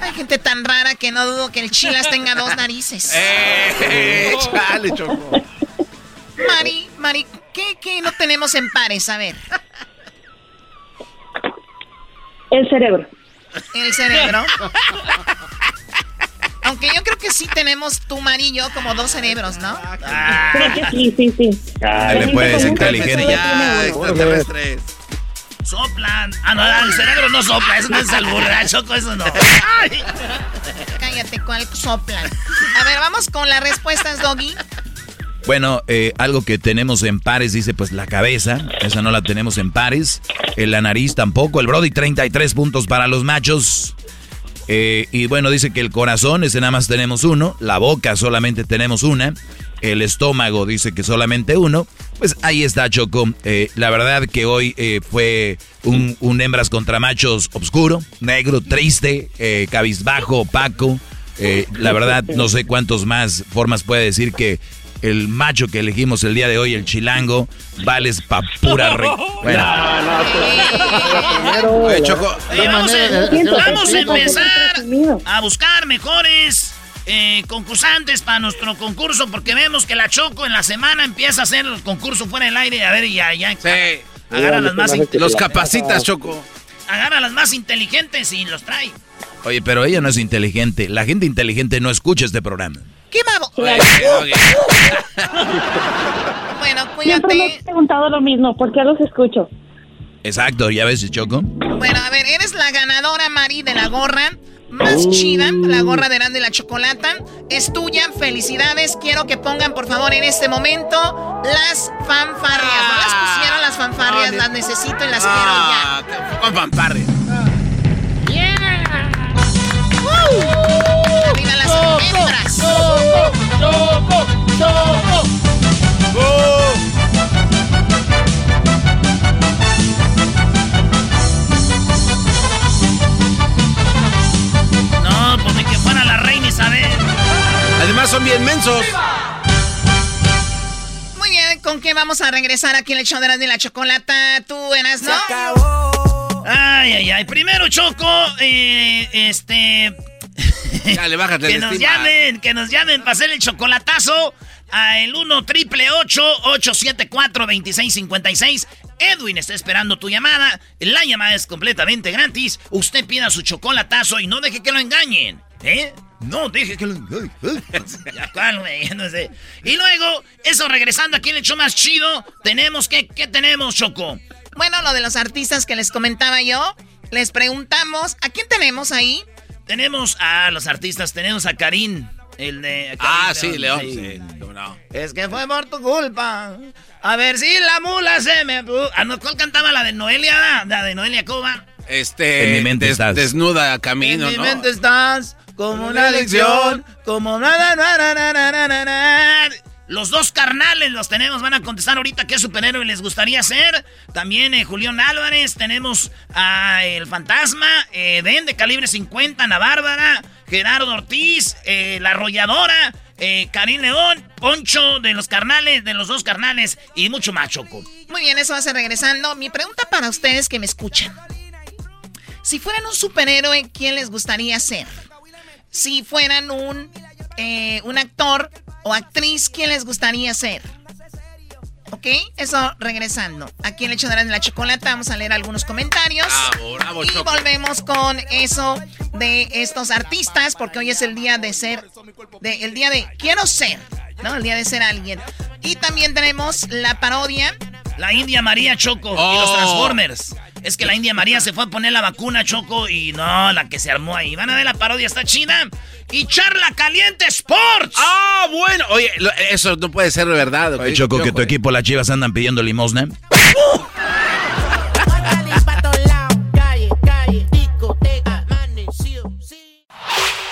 hay gente tan rara que no dudo que el chilas tenga dos narices. Eh, chale, Choco. Mari, Mari, ¿qué, qué no tenemos en pares? A ver. El cerebro. El cerebro. Aunque yo creo que sí tenemos tú, Mari y yo, como dos cerebros, ¿no? Creo que sí, sí, sí. Dale, pues, inteligente. Ya, extraterrestres. Soplan. Ah, no, el cerebro no sopla. Eso no es albur, ¿verdad, Choco? Eso no. Ay. Cállate, ¿cuál soplan? A ver, vamos con las respuestas, Doggy. Bueno, eh, algo que tenemos en pares, dice pues la cabeza, esa no la tenemos en pares, eh, la nariz tampoco, el Brody 33 puntos para los machos. Eh, y bueno, dice que el corazón, ese nada más tenemos uno, la boca solamente tenemos una, el estómago dice que solamente uno. Pues ahí está Choco, Eh, la verdad que hoy eh, fue un, un hembras contra machos oscuro, negro, triste, eh, cabizbajo, opaco. Eh, la verdad no sé cuántos más formas puede decir que el macho que elegimos el día de hoy, el chilango, vales pa' pura re... Bueno, Oye, Choco. Eh, vamos, a, vamos empezar a buscar mejores eh, concursantes para nuestro concurso porque vemos que la Choco en la semana empieza a hacer los concursos fuera del aire. A ver, ya, ya. Sí. Agarra las más, Los capacitas, Choco. agarra las más inteligentes y los trae. oye, pero ella no es inteligente. La gente inteligente no escucha este programa. ¿Qué babo? Oye, oye. Bueno, Siempre me cuídate. he preguntado lo mismo, ¿por qué los escucho? Exacto, ya ves, Choco. Bueno, a ver, eres la ganadora, Mari, de la gorra más chida, la gorra de Grande y la Chocolata. Es tuya, felicidades. Quiero que pongan, por favor, en este momento las fanfarrias. No las pusieron las fanfarrias, las necesito y las quiero ya. Ah, con fanfarria. Arriba las hembras. No, pues ni que fuera la reina Isabel. Además son bien mensos. Muy bien, ¿con qué vamos a regresar aquí en el show de Grande y la Chocolata? Tú eras, ¿no? Ay, ay, ay. Primero, Choco, eh, este. Bájate que nos estima. llamen, que nos llamen para hacer el chocolatazo a el 1 triple 874 2656. Edwin está esperando tu llamada. La llamada es completamente gratis. Usted pida su chocolatazo y no deje que lo engañen. ¿Eh? No deje que lo engañen. Y luego, eso regresando aquí en el show más chido, tenemos que, ¿qué tenemos, Choco? Bueno, lo de los artistas que les comentaba yo, les preguntamos, ¿a quién tenemos ahí? Tenemos a los artistas, tenemos a Karim, el de... Ah, sí, León. Sí, cómo no. Es que fue por tu culpa. A ver si la mula se me... Ah, no, ¿cuál cantaba la de Noelia? La de Noelia Coba. Este. En mi mente des- estás. Desnuda camino, en mi ¿no? mente estás como una lección, como nada, nada, nada, nada, nada. Los dos carnales los tenemos, van a contestar ahorita qué superhéroe les gustaría ser. También eh, Julián Álvarez, tenemos a El Fantasma, eh, Den de calibre 50, Ana Bárbara, Gerardo Ortiz, eh, La Arrolladora, eh, Karim León Poncho de los carnales, de los dos carnales y mucho más, Choco. Muy bien, eso va a ser regresando. Mi pregunta para ustedes que me escuchan. Si fueran un superhéroe, ¿quién les gustaría ser? Si fueran un, eh, un actor o actriz, ¿quién les gustaría ser? ¿Ok? Eso regresando. Aquí en el hecho de la chocolate vamos a leer algunos comentarios. y volvemos con eso de estos artistas, porque hoy es el día de ser, de, el día de quiero ser, ¿no? El día de ser alguien. Y también tenemos la parodia. La India María Choco y los Oh. Transformers. Es que la India María se fue a poner la vacuna Choco y no, la que se armó ahí. Van a ver la parodia, está china. Y Charla Caliente Sports. Ah, bueno. Oye, lo- eso no puede ser de verdad. Oye, Choco, que tu equipo, las chivas, andan pidiendo limosna.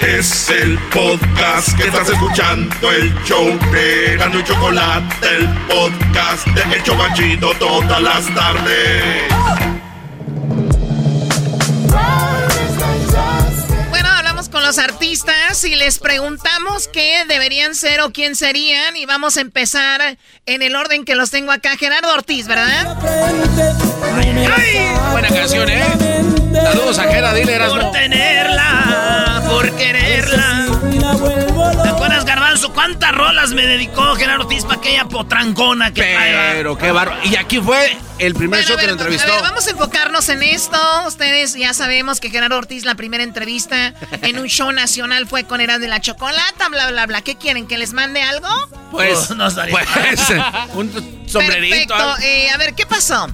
Es el podcast que estás escuchando, el show de Gano y Chocolate, el podcast de El Chocachito todas las tardes. Los artistas y les preguntamos qué deberían ser o quién serían. Y vamos a empezar en el orden que los tengo acá. Gerardo Ortiz, ¿verdad? Buena canción, ¿eh? Saludos a Jera, dile, Erasmo. Por tenerla, por quererla. ¿Cuántas rolas me dedicó Gerardo Ortiz para aquella potrancona que? Pero qué barro. Y aquí fue el primer show que lo A entrevistó. ver, vamos a enfocarnos en esto. Ustedes ya sabemos que Gerardo Ortiz, la primera entrevista en un show nacional fue con Eras de la Chocolata, bla, bla, bla. ¿Qué quieren? ¿Que les mande algo? Pues, No, no estaría pues, un sombrerito. Perfecto. Eh, a ver, ¿qué pasó?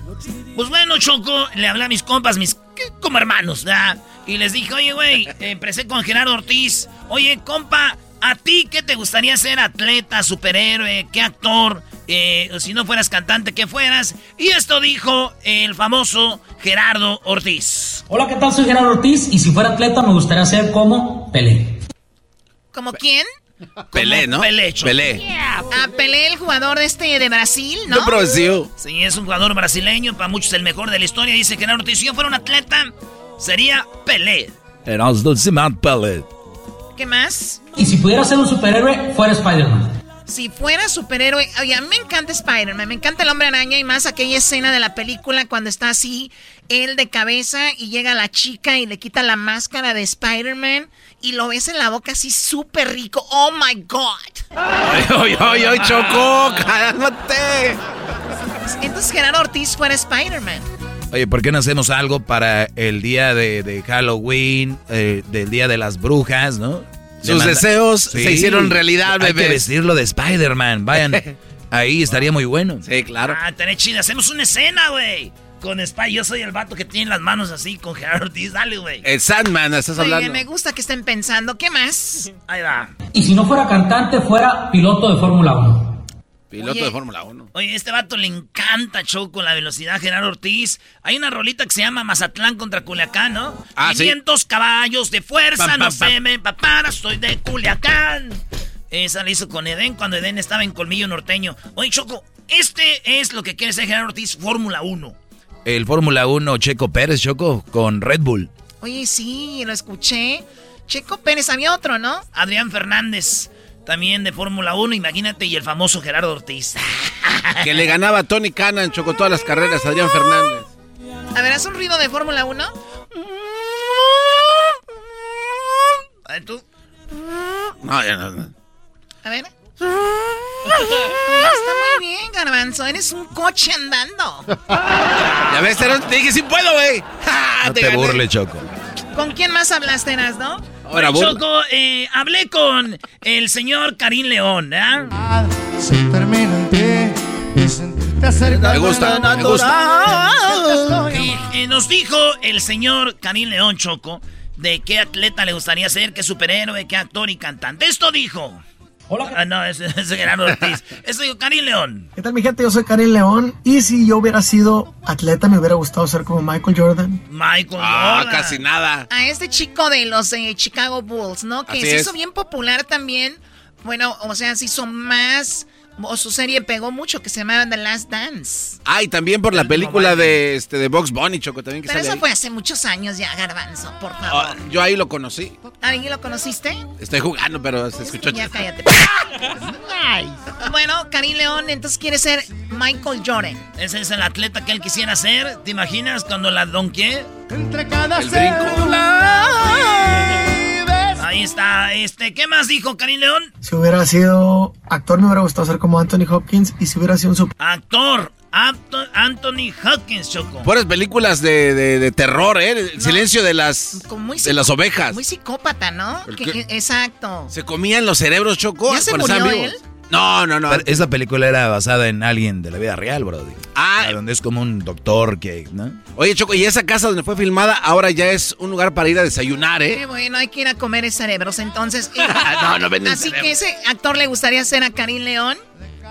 Pues bueno, Choco, le hablé a mis compas, mis como hermanos, ¿verdad? Y les dije, oye, güey, empecé con Gerardo Ortiz. Oye, compa, ¿a ti qué te gustaría ser atleta, superhéroe, qué actor? Eh, si no fueras cantante, ¿qué fueras? Y esto dijo el famoso Gerardo Ortiz. Hola, ¿qué tal? Soy Gerardo Ortiz y si fuera atleta me gustaría ser como Pelé. ¿Como quién? Pelé, ¿no? Pelé. Pelé. A Pelé, el jugador de este de Brasil, ¿no? No, pero sí. Es un jugador brasileño, para muchos el mejor de la historia. Dice Gerardo Ortiz, si yo fuera un atleta, sería Pelé. ¿Qué más? Y si pudiera ser un superhéroe, fuera Spider-Man. Si fuera superhéroe, oye, a mí me encanta Spider-Man, me encanta el hombre araña y más aquella escena de la película cuando está así, él de cabeza y llega la chica y le quita la máscara de Spider-Man y lo ves en la boca así súper rico. Oh my God. Ay, ay, ay, ay, Choco, cálmate. Entonces Gerardo Ortiz fuera Spider-Man. Oye, ¿por qué no hacemos algo para el día de, de Halloween, eh, del día de las brujas, no? Sus manda- deseos se hicieron realidad, Hay que vestirlo de Spider-Man, vayan. Ahí estaría muy bueno. Sí, claro. Ah, tenés chida. Hacemos una escena, güey. Con Spy. Yo soy el vato que tiene las manos así con Gerardo Ortiz. Dale, güey. El Sandman, estás Oye, hablando. me gusta que estén pensando. ¿Qué más? Ahí va. Y si no fuera cantante, fuera piloto de Fórmula 1. Piloto Oye. de Fórmula 1. Oye, este vato le encanta Choco la velocidad Gerardo Ortiz. Hay una rolita que se llama Mazatlán contra Culiacán, ¿no? Ah, sí. 500 caballos de fuerza, Pam, no pam, se me papara, soy de Culiacán. Esa la hizo con Edén cuando Edén estaba en Colmillo Norteño. Oye, Choco, este es lo que quiere ser Gerardo Ortiz, Fórmula 1. El Fórmula 1 Checo Pérez, Choco, con Red Bull. Oye, sí, lo escuché. Checo Pérez, había otro, ¿no? Adrián Fernández, también de Fórmula 1, imagínate, y el famoso Gerardo Ortiz. Que le ganaba a Tony Cannon, Choco, todas las carreras, Adrián Fernández. A ver, haz un ruido de Fórmula 1. A ver, tú. No, ya no, no. A ver. Está muy bien, Garbanzo. Eres un coche andando. Ya ves, te te dije, sí puedo, güey. No te burles, Choco. ¿Con quién más hablaste, no? Ahora. Choco, eh, hablé con el señor Karim León, ¿verdad? Se termina en pie y sentirte acercado Me gusta, me gusta. Y eh, nos dijo el señor Karim León Choco de qué atleta le gustaría ser, qué superhéroe, qué actor y cantante. Esto dijo. Hola. Ah, no, ese es Gerardo Ortiz. Esto dijo Karim León. ¿Qué tal, mi gente? Yo soy Karim León. Y si yo hubiera sido atleta, me hubiera gustado ser como Michael Jordan. Michael Ah, Jordan. casi nada. A este chico de los eh, Chicago Bulls, ¿no? Que Así se es. hizo bien popular también. Bueno, o sea, se hizo más o su serie pegó mucho que se llamaba The Last Dance. Ah, y también por la película de este de Box Bunny, Choco, también que Pero sale eso ahí. fue hace muchos años ya, Garbanzo, por Ah, favor. yo ahí lo conocí. ¿Alguien lo conociste? Estoy jugando, pero se escuchó. Ya cállate. Bueno, Karim León, entonces quiere ser Michael Jordan. Ese es el atleta que él quisiera ser. ¿Te imaginas cuando la donqué? Entre cada El Ahí está. Este, ¿qué más dijo Karim León? Si hubiera sido actor me hubiera gustado ser como Anthony Hopkins y si hubiera sido un super... Actor. Anthony Hopkins, Choco. Puras películas de, de- de terror, ¿eh? El silencio de las, de las ovejas. Muy psicópata, ¿no? Exacto. Se comían los cerebros, Choco. ¿Ya se murió vivos. No, no, no. Pero esa película era basada en alguien de la vida real, bro. Ah. Donde es como un doctor que, ¿no? Oye, Choco, y esa casa donde fue filmada ahora ya es un lugar para ir a desayunar, ¿eh? Qué bueno, hay que ir a comer cerebros entonces. eh, No, no venden Así cerebros. que ese actor le gustaría ser a Karim León.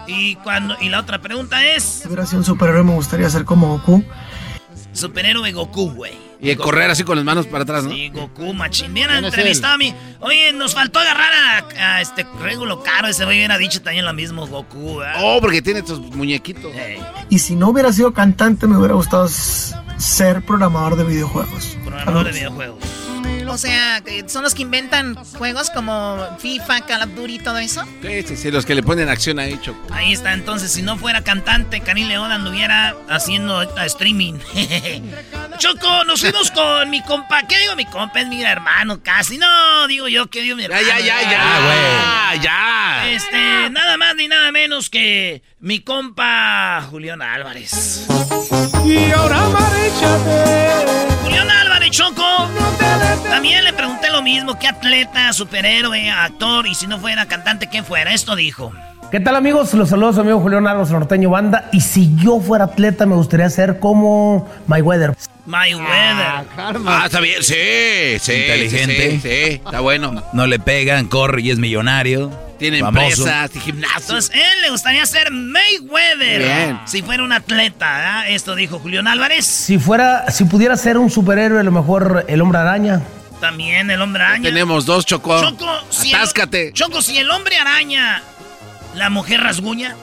Y cuando y la otra pregunta es Si hubiera sido un superhéroe me gustaría ser como Goku. Superhéroe Goku, güey. Y el correr así con las manos para atrás, ¿no? Sí, Goku, machín. Bien ¿Quién es entrevistado a mí. Oye, nos faltó agarrar a, a este Régulo Caro. Ese güey hubiera dicho también lo mismo, Goku. ¿verdad? Oh, porque tiene estos muñequitos. Y si no hubiera sido cantante me hubiera gustado ser programador de videojuegos. Programador de videojuegos. O sea, son los que inventan juegos como FIFA, Call of Duty y todo eso. Sí, sí, sí, los que le ponen acción ahí, Choco. Ahí está, entonces, si no fuera cantante, Karim León anduviera haciendo ahorita streaming. Choco, nos fuimos con mi compa. ¿Qué digo mi compa? Es mi hermano casi. No, digo yo que digo mi hermano. ya, ya, ya, Ah, güey. ya. Este, nada más ni nada menos que mi compa Julián Álvarez. Y ahora maréchate. Julián Álvarez, Choco. También le pregunté lo mismo. ¿Qué atleta, superhéroe, actor? Y si no fuera cantante, ¿quién fuera? Esto dijo. ¿Qué tal amigos? Los saludos a su amigo Julián Álvarez Norteño Banda. Y si yo fuera atleta me gustaría ser como Mayweather. Mayweather. Ah, está bien, sí, sí. Inteligente. Sí, sí, está bueno. No le pegan, corre y es millonario. Tiene famoso. empresas y gimnasio. Entonces, él le gustaría ser Mayweather. Bien. Si fuera un atleta, ¿verdad? Esto dijo Julián Álvarez. Si fuera, si pudiera ser un superhéroe, a lo mejor el hombre araña. También el hombre araña. Tenemos dos, Choco. Choco, si el- Atáscate. Choco, si el hombre araña, la mujer rasguña.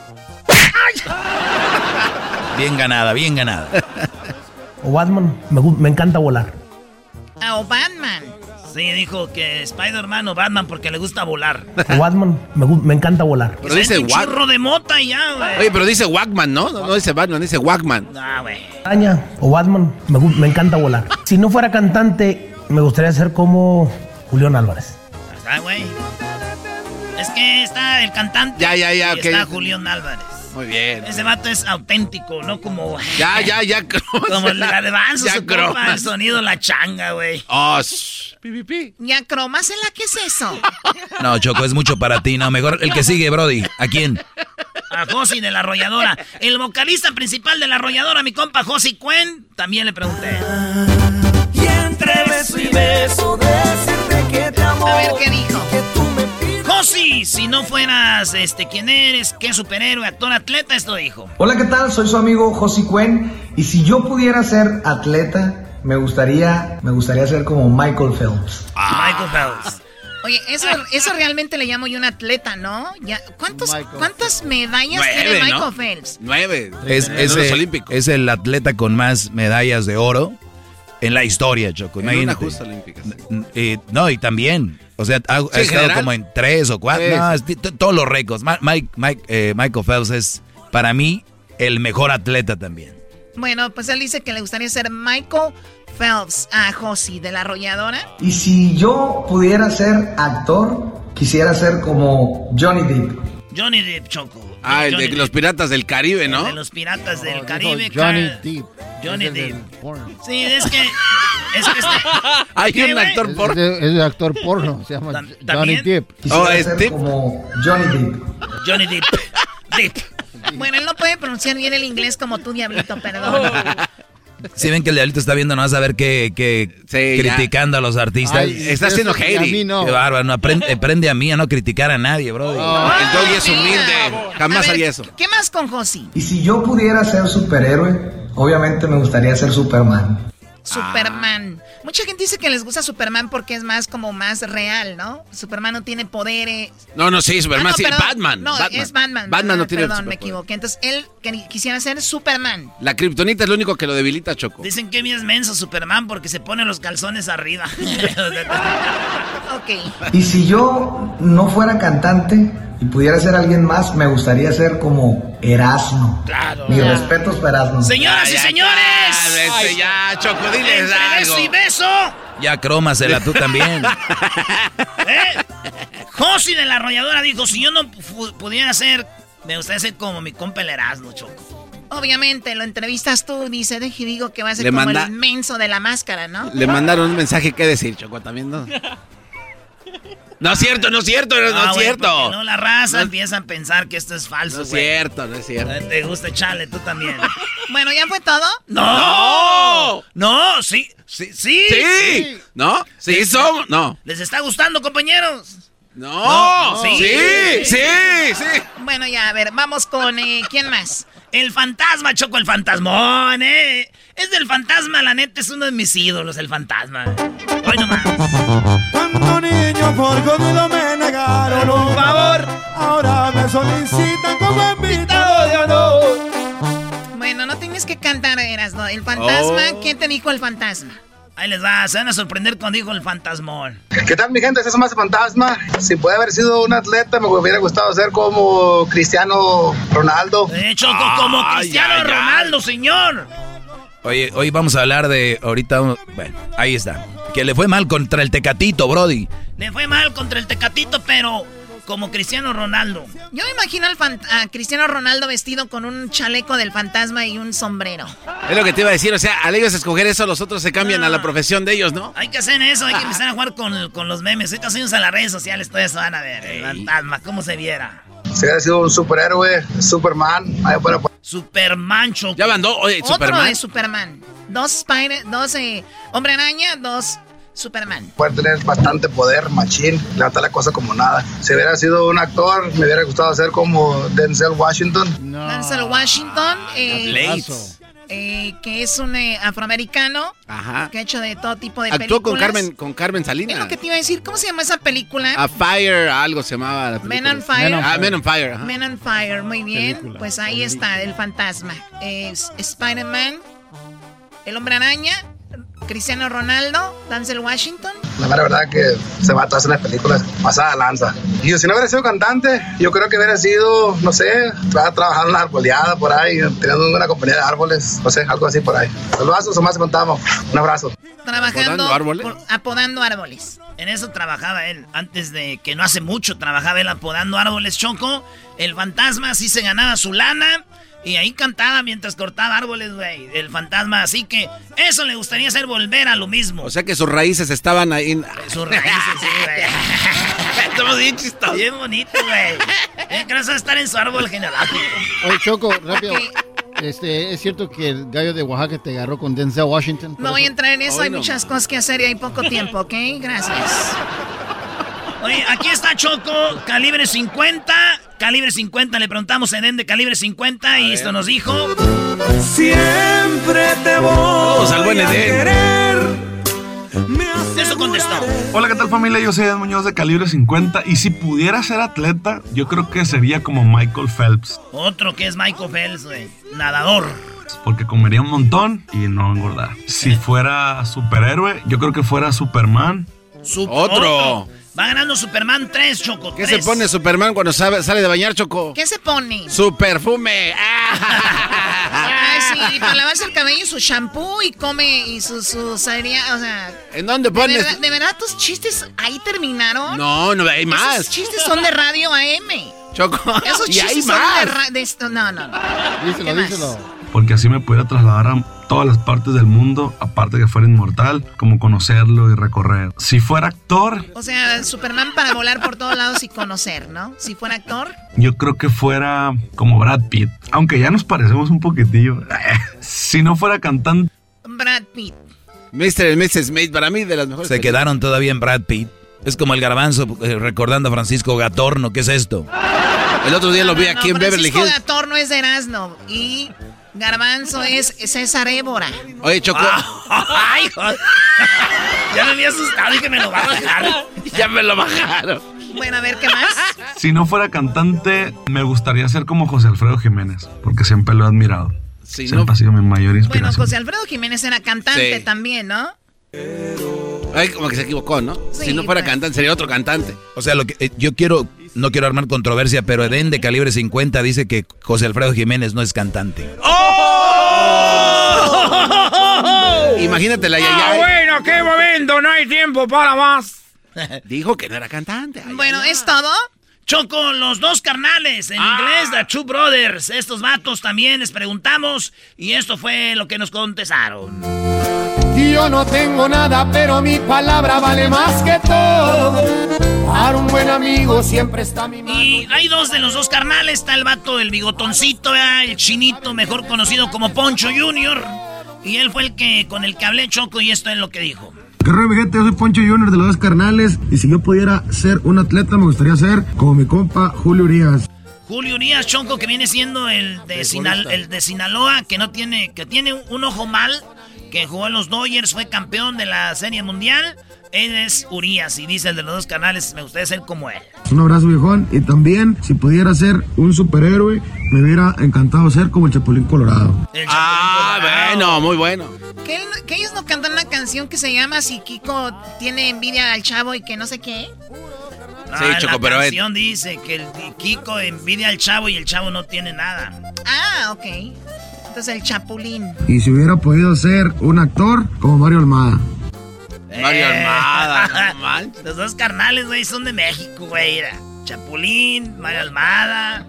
Bien ganada, bien ganada. O Batman. Me, me encanta volar. Ah, o Batman. Sí, dijo que Spider-Man o Batman porque le gusta volar. O Batman. Me, me encanta volar. Pero dice un Wack. churro de mota y ya, güey. Oye, pero dice Wackman, ¿no? No, no dice Batman, dice Wackman. Ah, güey. Araña o Batman. Me, me encanta volar. Si no fuera cantante, me gustaría ser como Julián Álvarez. Está, güey. Es que está el cantante. Ya, ya, ya, y ok. está Julián Álvarez. Muy bien. Ese vato es auténtico, no como. Ya, ya, ya. Como el garbanzo, Ya, su compa, cromas. el sonido la changa, güey. Oh. Pi, pi, pi. Ya, cromásela, ¿qué es eso? No, Choco, es mucho para ti. No, mejor el que sigue, Brody. ¿A quién? A Josi de la arrolladora. El vocalista principal de la arrolladora, mi compa Josi Cuen, también le pregunté. Y entre beso y beso decirte que te amo. A ver, ¿qué dijo? Josi, si no fueras este quién eres, qué superhéroe, actor, atleta, esto dijo. Hola, ¿qué tal? Soy su amigo Josi Cuen y si yo pudiera ser atleta, me gustaría, me gustaría ser como Michael Phelps. Michael Phelps. Oye, eso, eso realmente le llamo yo un atleta, ¿no? Ya, ¿cuántos, ¿Cuántas medallas Nueve, tiene Michael ¿no? Phelps? Nueve. Es, es los el, Olímpicos. es el atleta con más medallas de oro en la historia, Choco. En una Imagínate. justa olímpica. Eh, no, y también. O sea, ha, estado general. como en tres o cuatro. No, es- todos los récords. Mike, Mike, eh, Michael Phelps es, para mí, el mejor atleta también. Bueno, pues él dice que le gustaría ser Michael Phelps a Josi de la arrolladora. Y si yo pudiera ser actor, quisiera ser como Johnny Depp. Johnny Depp, Choco. Ah, el Johnny de los piratas del Caribe, ¿no? De los piratas del dijo Caribe. Johnny. Depp. Johnny Es el Depp. porno. Sí, es que. Es que este. Hay ¿Qué, un actor Es, por. de- es de actor porno, se llama Johnny. Quisiera Oh, es Depp. como Johnny Depp. Johnny Depp. Depp. Bueno, él no puede pronunciar bien el inglés como tú, Diablito, perdón. Si ven que el diablito está viendo, no vas a ver que, que Sí, ya. criticando a los artistas. Ay, Está haciendo a mí no. Qué bárbaro, no, aprende, aprende a mí a no criticar a nadie, bro. Oh, el doggy es humilde. Jamás ver, haría eso. ¿Qué más con Josi? Y si yo pudiera ser superhéroe, obviamente me gustaría ser Superman. Superman. Mucha gente dice que les gusta Superman porque es más como más real, ¿no? Superman no tiene poderes. No, no, sí, Superman, Ah, no, sí, perdón. Batman. No, Batman. es Batman. Batman no ¿verdad? tiene Perdón, me equivoqué. Entonces, él que- quisiera ser Superman. La kriptonita es lo único que lo debilita, Choco. Dicen que bien es menso Superman porque se pone los calzones arriba. ok. Y si yo no fuera cantante y pudiera ser alguien más, me gustaría ser como Erasmo. Claro. Mis respetos para Erasmo. Señoras y señores. Este, ya, Choco, diles Entre beso algo. y beso. Ya crómasela tú también. ¿Eh? Josi de la arrolladora dijo, si yo no pudiera ser, me gustaría ser como mi compa el Erasmo, Choco. Obviamente, lo entrevistas tú, dice, deje digo que va a ser Le como manda- el menso de la máscara, ¿no? Le mandaron un mensaje que decir, Choco, también, ¿no? No es cierto, no es cierto, no, Ah, es güey, cierto. porque No, la raza No- empieza a pensar que esto es falso, No es güey. cierto, no es cierto. Eh, Te gusta echarle, tú también. Bueno, ¿ya fue todo? ¡No! ¡No! ¡Sí! ¡Sí! ¡Sí! Sí. ¿No? Sí, somos. No. ¿Les está gustando, compañeros? No. sí. Sí, sí, sí. Bueno, ya, a ver, vamos con, eh, ¿quién más? El fantasma, Choco, el fantasmón, ¿eh? Es del fantasma, la neta, es uno de mis ídolos, el fantasma. Hoy nomás. Por jodido me negaron un favor. Ahora me solicitan como invitado de honor. Bueno, no tienes que cantar, eras, ¿no? El fantasma, Oh. ¿quién te dijo el fantasma? Ahí les va, se van a sorprender cuando dijo el fantasmón. ¿Qué tal mi gente? Eso más fantasma. Si puede haber sido un atleta, me hubiera gustado ser como Cristiano Ronaldo. De hecho, co- como Cristiano ay, ay. Ronaldo, señor. Oye, hoy vamos a hablar de ahorita. Bueno, ahí está. Que le fue mal contra el Tecatito, Brody. Le fue mal contra el Tecatito, pero como Cristiano Ronaldo. Yo me imagino al a Cristiano Ronaldo vestido con un chaleco del fantasma y un sombrero. Es lo que te iba a decir, o sea, al ellos escoger eso, los otros se cambian a la profesión de ellos, ¿no? Hay que hacer eso, hay que empezar a jugar con, con los memes. Ahorita subimos a las redes sociales, todo eso van a ver. El fantasma, cómo se viera. Si hubiera sido un superhéroe, Superman, ahí fuera Superman, Choco. Ya mandó, oye, Otro Superman. de Superman. Dos Spider, dos eh, Hombre Araña, dos Superman. poder tener bastante poder, machín, levantar la cosa como nada. Si hubiera sido un actor, me hubiera gustado ser como Denzel Washington. Denzel Washington, eh. Eh, que es un eh, afroamericano Ajá. que ha hecho de todo tipo de Actuó con películas. Carmen, con Carmen Es Salinas. lo que te iba a decir. ¿Cómo se llama esa película? A Fire, algo se llamaba la Men película. on Fire. Ah, Men on Fire. ajá. Men on Fire, muy bien. Película. Pues ahí está, el fantasma. Es Spider-Man, el hombre araña, Cristiano Ronaldo, Denzel Washington. La mera verdad que se va a todas las películas pasada lanza. Y yo, si no hubiera sido cantante, yo creo que hubiera sido, no sé, tra- trabajando en una arboleada por ahí, teniendo una compañía de árboles, no sé, algo así por ahí. Saludos, más contamos. Un abrazo. Trabajando ¿Apodando árboles? por- apodando árboles. En eso trabajaba él. Antes de que no hace mucho trabajaba él apodando árboles choco. El fantasma así se ganaba su lana. Y ahí cantaba mientras cortaba árboles, güey. El fantasma. Así que eso le gustaría hacer volver a lo mismo. O sea que sus raíces estaban ahí. en- Sus raíces, sí, güey. Estamos bien chistosos. Bien bonito, güey. Bien que estar en su árbol genealógico. Oye, Choco, rápido. Este, ¿Es cierto que el gallo de Oaxaca te agarró con Denzel Washington? No voy a entrar en eso, Hoy hay no muchas cosas que hacer y hay poco tiempo, ¿ok? Gracias. Oye, aquí está Choco, calibre 50. Calibre 50, le preguntamos a Eden de calibre 50 y esto nos dijo. Siempre te voy Vamos al buen a Edén. querer. Eso contestó. Hola, ¿qué tal familia? Yo soy Ed Muñoz de calibre 50 y si pudiera ser atleta, yo creo que sería como Michael Phelps, Otro que es Michael Phelps, güey. Nadador. porque comería un montón y no engordar. Si fuera superhéroe, yo creo que fuera Superman. Su- Otro. Va ganando Superman 3, Choco. ¿Qué se pone Superman cuando sabe- sale de bañar, Choco? ¿Qué se pone? Su perfume. Ay, sí, para lavarse el cabello, su shampoo y come y su, su cereal, o sea... ¿En dónde ¿de pones? verdad, ¿De verdad tus chistes ahí terminaron? No, no, hay más. Esos chistes son de radio AM. Choco. Esos y chistes hay son de, más. ra- de esto. No, no, no. Díselo, díselo. Porque así me pudiera trasladar a todas las partes del mundo, aparte que fuera inmortal, como conocerlo y recorrer. Si fuera actor, O sea, Superman para volar por todos lados y conocer, ¿no? Si fuera actor, yo creo que fuera como Brad Pitt, aunque ya nos parecemos un poquitillo. si no fuera cantante, Brad Pitt. Mr. y Mrs. Smith, para mí de las mejores. Se quedaron todavía en Brad Pitt. Es como el garbanzo eh, recordando a Francisco Gatorno. ¿Qué es esto? El otro día lo vi aquí No, en Beverly Francisco Hills. Gatorno es de Erasmo y Garbanzo es César Évora. Oye, Choco. Ah, ay, joder. ya me había asustado y que me lo va a bajar. ya me lo bajaron. Bueno, a ver, ¿qué más? Si no fuera cantante, me gustaría ser como José Alfredo Jiménez, porque siempre lo he admirado. Si siempre ha sido mi mayor Bueno, inspiración. José Alfredo Jiménez era cantante Sí. también, ¿no? Ay, como que se equivocó, ¿no? si no fuera cantante, sería otro cantante. O sea, lo que eh, yo quiero, no quiero armar controversia, pero Eden de calibre 50 dice que José Alfredo Jiménez no es cantante. Imagínate la Ah, yaya. bueno, qué momento, no hay tiempo para más. Dijo que no era cantante. Ay, Bueno, ¿es todo? Choco, los dos carnales, en inglés, The Two Brothers. Estos vatos también les preguntamos y esto fue lo que nos contestaron. Yo no tengo nada, pero mi palabra vale más que todo. Para un buen amigo siempre está mi mano. Y hay dos de los dos carnales, está el vato, el bigotoncito, el chinito, mejor conocido como Poncho Junior. Y él fue el que con el que hablé Choco y esto es lo que dijo. ¿Qué gente? Yo soy Poncho Junior de los dos carnales. Y si yo pudiera ser un atleta, me gustaría ser como mi compa Julio Urias. Julio Urias Chonco, que viene siendo el de, Sinal- el de Sinaloa, que no tiene, que tiene un ojo mal, que jugó en los Dodgers, fue campeón de la Serie Mundial. Él es Urias y dice el de los dos canales, me gustaría ser como él. Un abrazo, viejón. Y también, si pudiera ser un superhéroe, me hubiera encantado ser como el Chapulín Colorado. Ah, bueno, muy bueno. ¿Que, él- que ellos no cantan una canción que se llama Si Kiko tiene envidia al chavo y que no sé qué? Ah, Sí, en Choco, la pero, canción dice que el Kiko envidia al chavo y el chavo no tiene nada. Ah, ok. Entonces el chapulín. Y si hubiera podido ser un actor, como Mario Almada. Mario Eh. Almada. Los dos carnales, güey, son de México, güey. era Chapulín, Mario Almada.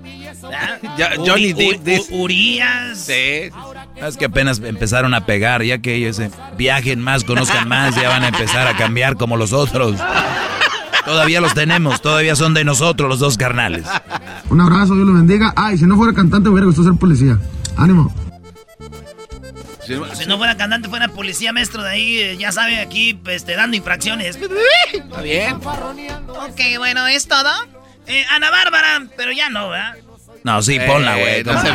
Ya, Johnny Depp. Urias. Sí. Es que apenas empezaron a pegar, ya que ellos eh, viajen más, conozcan más, ya van a empezar a cambiar como los otros. Todavía los tenemos, todavía son de nosotros los dos carnales. Un abrazo, Dios los bendiga. Ay, si no fuera cantante, me hubiera gustado ser policía. Ánimo. Si no fuera cantante, fuera policía maestro de ahí, eh, ya sabe, aquí, este, dando infracciones. Está bien. Ok, bueno, ¿es todo? Eh, Ana Bárbara, pero ya no, ¿verdad? No, sí, ponla, güey. Eh, no ¿cómo? se-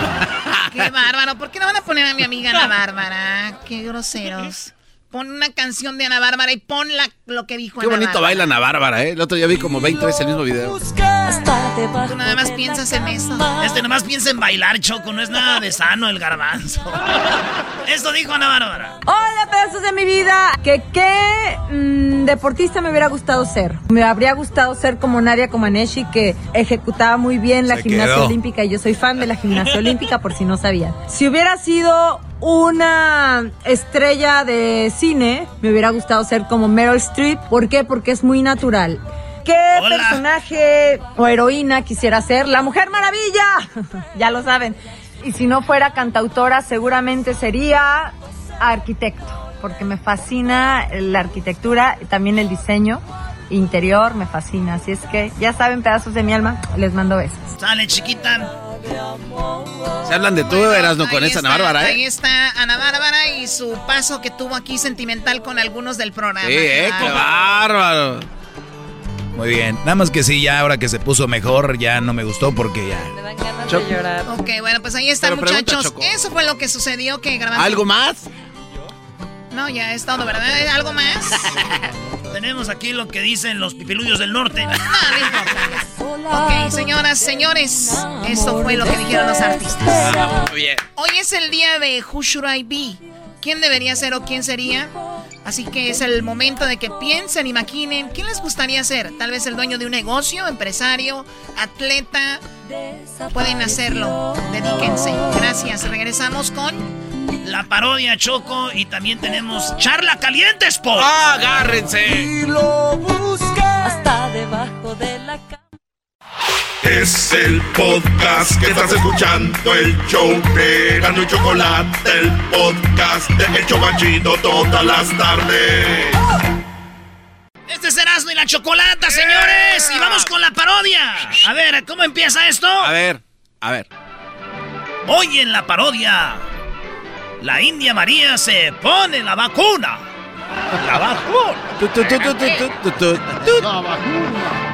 Qué bárbaro. ¿Por qué no van a poner a mi amiga Ana Bárbara? Qué groseros. Pon una canción de Ana Bárbara y pon la- lo que dijo Qué Ana bonito Bárbara. baila Ana Bárbara, ¿eh? El otro día vi como 20 veces el mismo video. Tú nada más piensas en eso. Este nomás piensa en bailar, Choco, no es nada de sano el garbanzo. Esto dijo Ana Bárbara. Hola, pedazos de mi vida. ¿Que qué mm, deportista me hubiera gustado ser? Me habría gustado ser como Nadia Comaneci, que ejecutaba muy bien la Se gimnasia quedó. olímpica y yo soy fan de la gimnasia olímpica, por si no sabían. Si hubiera sido una estrella de cine, me hubiera gustado ser como Meryl Streep. ¿Por qué? Porque es muy natural. ¿Qué Hola. personaje o heroína quisiera ser? La Mujer Maravilla. ya lo saben. Y si no fuera cantautora, seguramente sería arquitecto, porque me fascina la arquitectura, y también el diseño interior, me fascina. Así es que ya saben, pedazos de mi alma, les mando besos. Sale, chiquita. Se hablan de tú, Erasno, con Ahí esa Ana Bárbara, Ahí ¿eh? está Ana Bárbara y su paso que tuvo aquí sentimental con algunos del programa. Sí, ¿eh? Qué Claro. bárbaro. Muy bien. Nada más que sí, ya ahora que se puso mejor, ya no me gustó porque ya. de llorar. Ok, bueno, pues ahí está, Pero muchachos. Eso fue lo que sucedió que grabamos. ¿Algo más? No, ya es todo, ¿verdad? ¿Algo más? Tenemos aquí lo que dicen los pipiluyos del norte. No, no importa. Ok, señoras, señores, esto fue lo que dijeron los artistas. Muy bien. Hoy es el día de Who Should I Be? ¿Quién debería ser o quién sería? Así que es el momento de que piensen y maquinen quién les gustaría ser. Tal vez el dueño de un negocio, empresario, atleta. Pueden hacerlo. Dedíquense. Gracias. Regresamos con La parodia Choco y también tenemos Charla Caliente Sport. ¡Ah, agárrense! Hasta debajo de la cama. Es el podcast que estás escuchando, el show de Gano y Chocolate, el podcast de El Chocachito todas las tardes. Este es Erasmo y la Chocolata, señores. Y vamos con la parodia. A ver, ¿cómo empieza esto? A ver, a ver. Hoy en la parodia, la India María se pone la vacuna. La vacuna. La vacuna.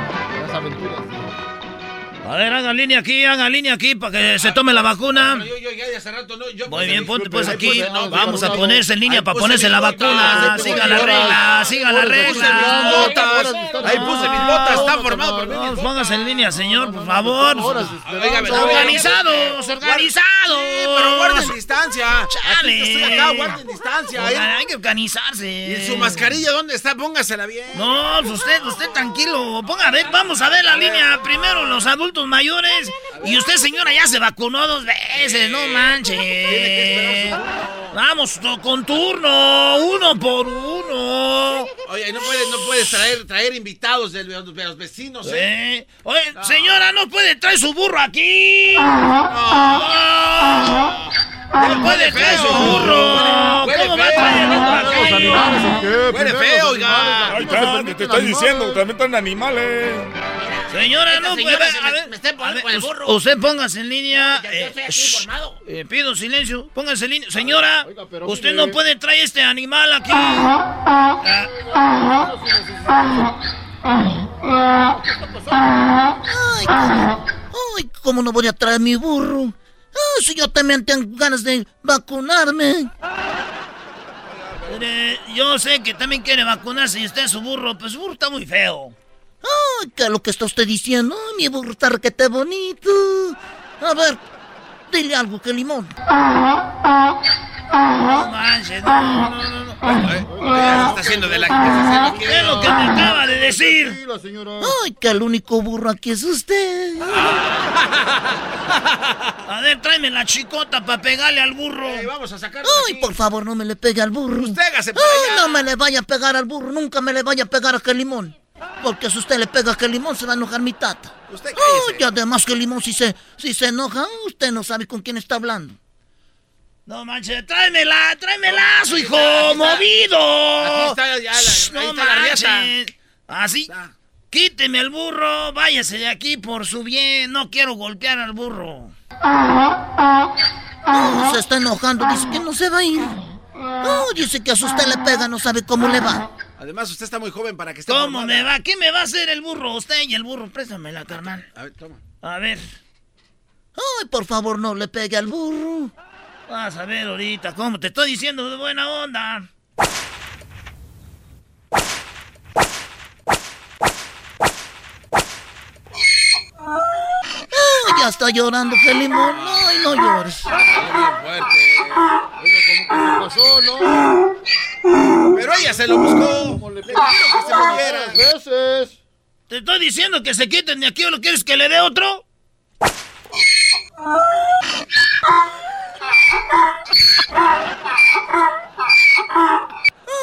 A ver, haga línea aquí, haga línea aquí para que se tome la vacuna. Yo, yo, ya de hace rato, no, yo, Muy bien, ponte pues aquí. puse, no, Vamos a no, ponerse en línea para ponerse la vacuna. Siga la regla, siga la puse mis regla. botas, Ahí puse mis botas, está formado por mí. Póngase en línea, señor, por favor. Organizados, organizados. pero guarden distancia. Chale. Acá, guarden distancia. ¿eh? Hay que organizarse. ¿Y su mascarilla dónde está? Póngasela bien. No, pues usted, usted tranquilo. Ponga a ver, vamos a ver la línea. Primero los adultos mayores. Y usted, señora, ya se vacunó dos veces. No manche. Vamos con turno, uno por uno. Oye, no puedes, no puedes traer, traer invitados de los, de los vecinos, ¿eh? ¿Eh? Oye, señora, no puede traer su burro aquí. No puede traer su burro. Huele ¿Cómo va a traer burro aquí? Huele feo, oiga. te estoy diciendo, también están animales. Señora, no señora puede. se A me- ver, me está poniendo a ver, con el burro. Usted póngase en línea. Ya eh, estoy aquí shh, informado. eh, pido silencio. Póngase en línea. Señora, Oiga, pero usted mire. no puede traer este animal aquí. Ah, Ay, ¿cómo? Ay, ¿cómo no voy a traer mi burro? Si yo también tengo ganas de vacunarme. mire, yo sé que también quiere vacunarse y usted su burro, pues su burro está muy feo. Ay, ¿qué es lo que está usted diciendo? Ay, mi burro está requete bonito. A ver, dile algo que limón. No manches, no, no, no. Eh, está haciendo de la ¿Qué es lo que me acaba de decir? Ay, que el único burro aquí es usted. A ver, tráeme la chicota para pegarle al burro. Vamos a sacar. Ay, por favor, no me le pegue al burro. Usted hágase Ay, allá. no me le vaya a pegar al burro, nunca me le vaya a pegar a que limón. Porque si usted le pega a que limón, se va a enojar mi tata. Usted cállese. y además que limón, si se, si se enoja, usted no sabe con quién está hablando. No manches, tráemela, tráemela, su hijo, está, movido. Aquí está ya la- Shh, ahí no está la. Así, quíteme el burro, váyase de aquí por su bien, no quiero golpear al burro. No, se está enojando, dice que no se va a ir. No, dice que a si usted le pega, no sabe cómo le va. Además, usted está muy joven para que esté. ¿Cómo formada. me va? ¿Qué me va a hacer el burro? Usted y el burro, préstamela, carnal. A ver, toma. A ver, Ay, por favor, no le pegue al burro. vas a ver ahorita, ¿cómo te estoy diciendo de buena onda? Ay, ya está llorando, que limón. Ay, no llores. ¿Qué pasó, no? Pero ella se lo buscó. ¿Cómo le Le dijeron que se moviera. Veces. Te estoy diciendo que se quiten de aquí o lo quieres que le dé otro.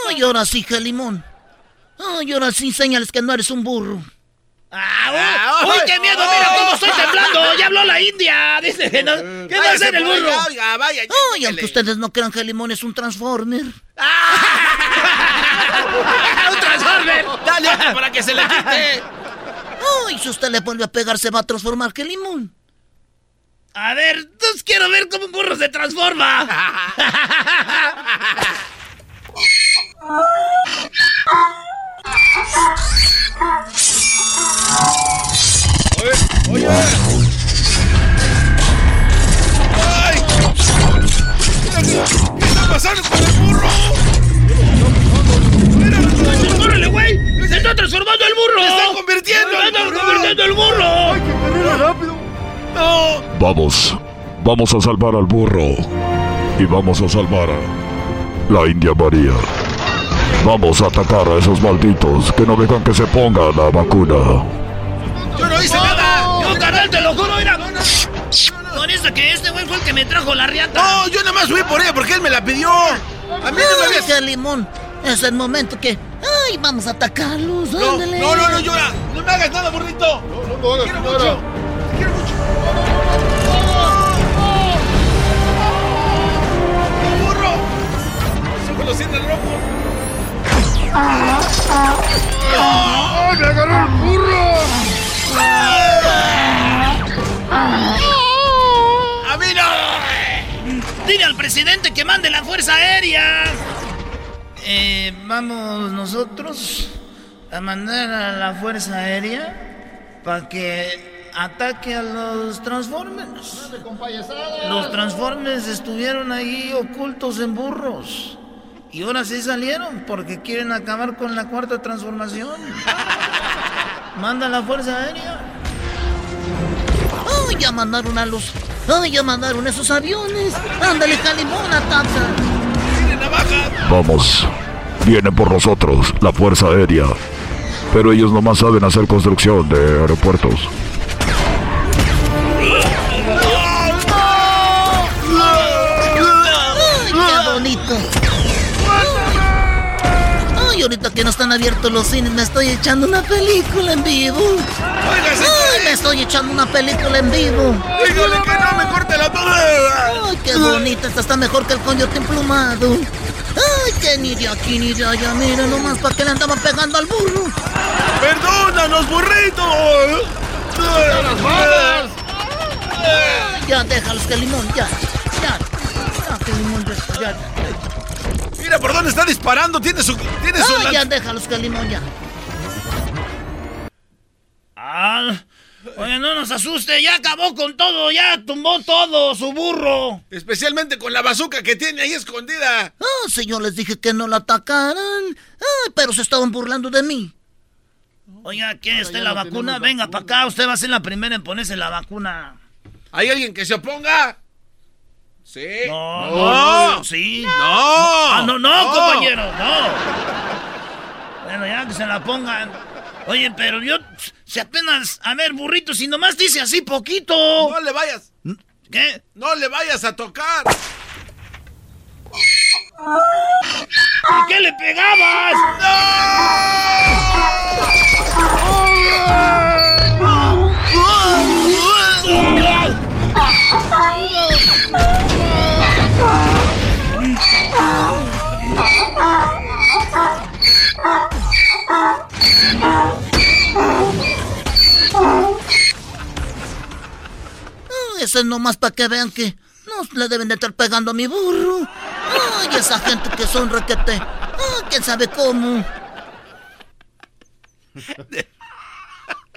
Ay, ahora sí, que limón. Ay, ahora sí, señales que no eres un burro. ¡Ah! ¡Uy, qué miedo! ¡Mira cómo estoy temblando! ¡Ya habló la India! Dice que no. ¿Qué va a hacer el burro? Oiga, vaya. Ay, lléguele. aunque ustedes no crean que limón es un transformer. ¡Un transformer! Dale para que se le quite. Ay, si usted le vuelve a pegar, se va a transformar que limón. A ver, entonces quiero ver cómo un burro se transforma. Oye, oye. ¡Ay! Mira, ¿Qué está pasando con el burro? ¡Córrele, güey! ¡Se está transformando el burro! ¡Se está convirtiendo ¡Se está convirtiendo el burro! ¡Ay, carrera rápido! ¡No! Vamos, vamos a salvar al burro. Y vamos a salvar a la India María. Vamos a atacar a esos malditos que no dejan que se ponga la vacuna. ¡Yo no hice nada! ¡Yo, carnal, te lo juro! ¡Mira! Con eso que este güey fue el que me trajo la riata. No, yo nada más fui por ella porque él me la pidió. A mí no me había... que limón. Es el momento que. Ay, vamos a atacarlos. No, ándale. no, no, no, llora. No me hagas nada, burrito. No, no lo hagas, Quiero señora. mucho. Quiero mucho. ¡Burro! Me lo siente el rojo. ¡Ay, me agarró el burro! ¡A mí no! Dile al presidente que mande la Fuerza Aérea. Eh, vamos nosotros a mandar a la Fuerza Aérea para que ataque a los Transformers. Los Transformers estuvieron ahí ocultos en burros. Y ahora sí salieron porque quieren acabar con la cuarta transformación. Manda la Fuerza Aérea. ¡Ay, ya mandaron a los... ¡Ay, ya mandaron esos aviones! ¡Ándale, Calimón, ataca! Vamos, viene por nosotros la Fuerza Aérea. Pero ellos nomás saben hacer construcción de aeropuertos. Ahorita que no están abiertos los cines, me estoy echando una película en vivo. Ay, me estoy echando una película en vivo. Dígale que no me corte la Ay, qué bonita, esta está mejor que el coyote emplumado. Ay, que ni de aquí ni de allá, mira nomás para que le andaban pegando al burro. ¡Perdónanos, burrito! Ya, déjalos que limón, ya, ya. Ya, que limón, ya, ya. Mira por dónde está disparando, tiene su... Tiene su lan- ya, déjalos que limón, ya. Ah, oye, no nos asuste, ya acabó con todo, ya tumbó todo su burro. Especialmente con la bazuca que tiene ahí escondida. Ah, si yo les dije que no la atacaran. Ay, pero se estaban burlando de mí. Oiga, ¿quiere usted la vacuna? Venga para acá, usted va a ser la primera en ponerse la vacuna. ¿Hay alguien que se oponga? Sí. No, No. no, sí. No. Ah, no, no, No. compañero, no. Bueno, ya que se la pongan. Oye, pero yo, si apenas, a ver, burrito, si nomás dice así poquito. No le vayas. ¿Qué? No le vayas a tocar. ¿Por qué le pegabas? Ah, Eso es nomás para que vean que no le deben de estar pegando a mi burro. Ay, esa gente que son requete. Ah, quién sabe cómo.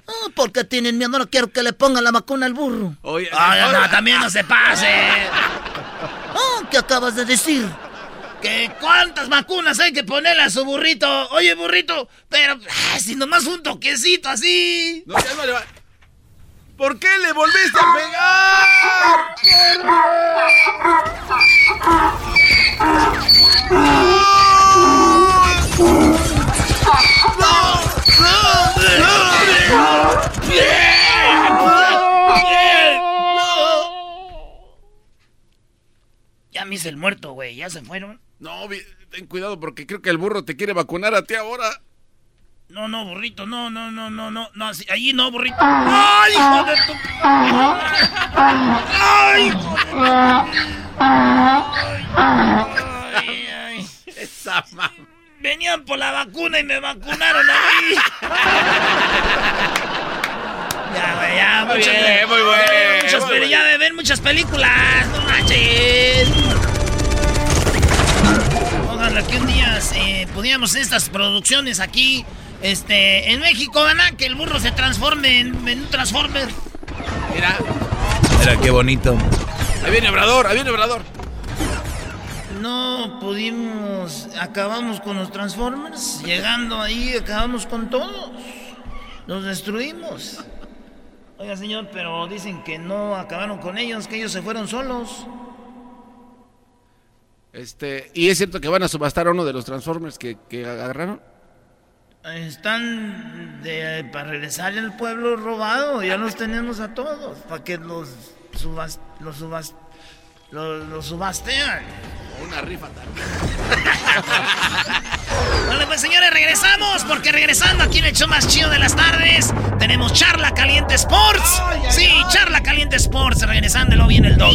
Ah, porque tienen miedo, no quiero que le pongan la vacuna al burro. Oye, Ay, no, también no se pase. Ah, ¿qué acabas de decir? ¿Que cuántas vacunas hay que ponerle a su burrito? Oye, burrito, pero ah, si nomás un toquecito así. No, ya no le va. ¿Por qué le volviste a pegar? Ya me hice el muerto, güey. Ya se fueron. No, ten cuidado porque creo que el burro te quiere vacunar a ti ahora. No, no, burrito, no, no, no, no, no, no, así- allí no, burrito. ¡Ay, hijo de tu! ¡Ay, hijo de tu! Ay, ay. Esa mamá. Venían por la vacuna y me vacunaron a mí. Ya, güey, ya, Muy muchas, bien, muy bueno, muchas bueno. Ya ver muchas películas, no manches. Ojalá que un día eh, pudiéramos hacer estas producciones aquí, este, en México, ¿verdad? Que el burro se transforme en, en un Transformer. Mira, Mira qué bonito. ahí viene Obrador, ahí viene Obrador. No pudimos, acabamos con los Transformers, llegando ahí acabamos con todos, los destruimos. Oiga señor, pero dicen que no acabaron con ellos, que ellos se fueron solos. Este, y es cierto que van a subastar a uno de los Transformers que, que agarraron. Están de, para regresar al pueblo robado, ya los tenemos a todos, para que los subas, los subas, los, los subastean. Una rifa también. Bueno, pues señores, regresamos, porque regresando aquí en el show más chido de las tardes, tenemos Charla Caliente Sports. sí, Charla Caliente Sports, regresándolo bien el dog.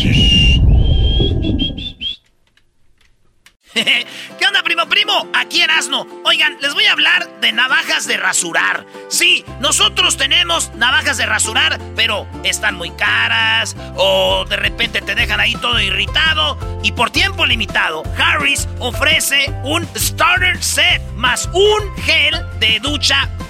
¿Qué onda, primo, primo? Aquí Erasno. Oigan, les voy a hablar de navajas de rasurar. Sí, nosotros tenemos navajas de rasurar, pero están muy caras o de repente te dejan ahí todo irritado. Y por tiempo limitado, Harris ofrece un starter set más un gel de ducha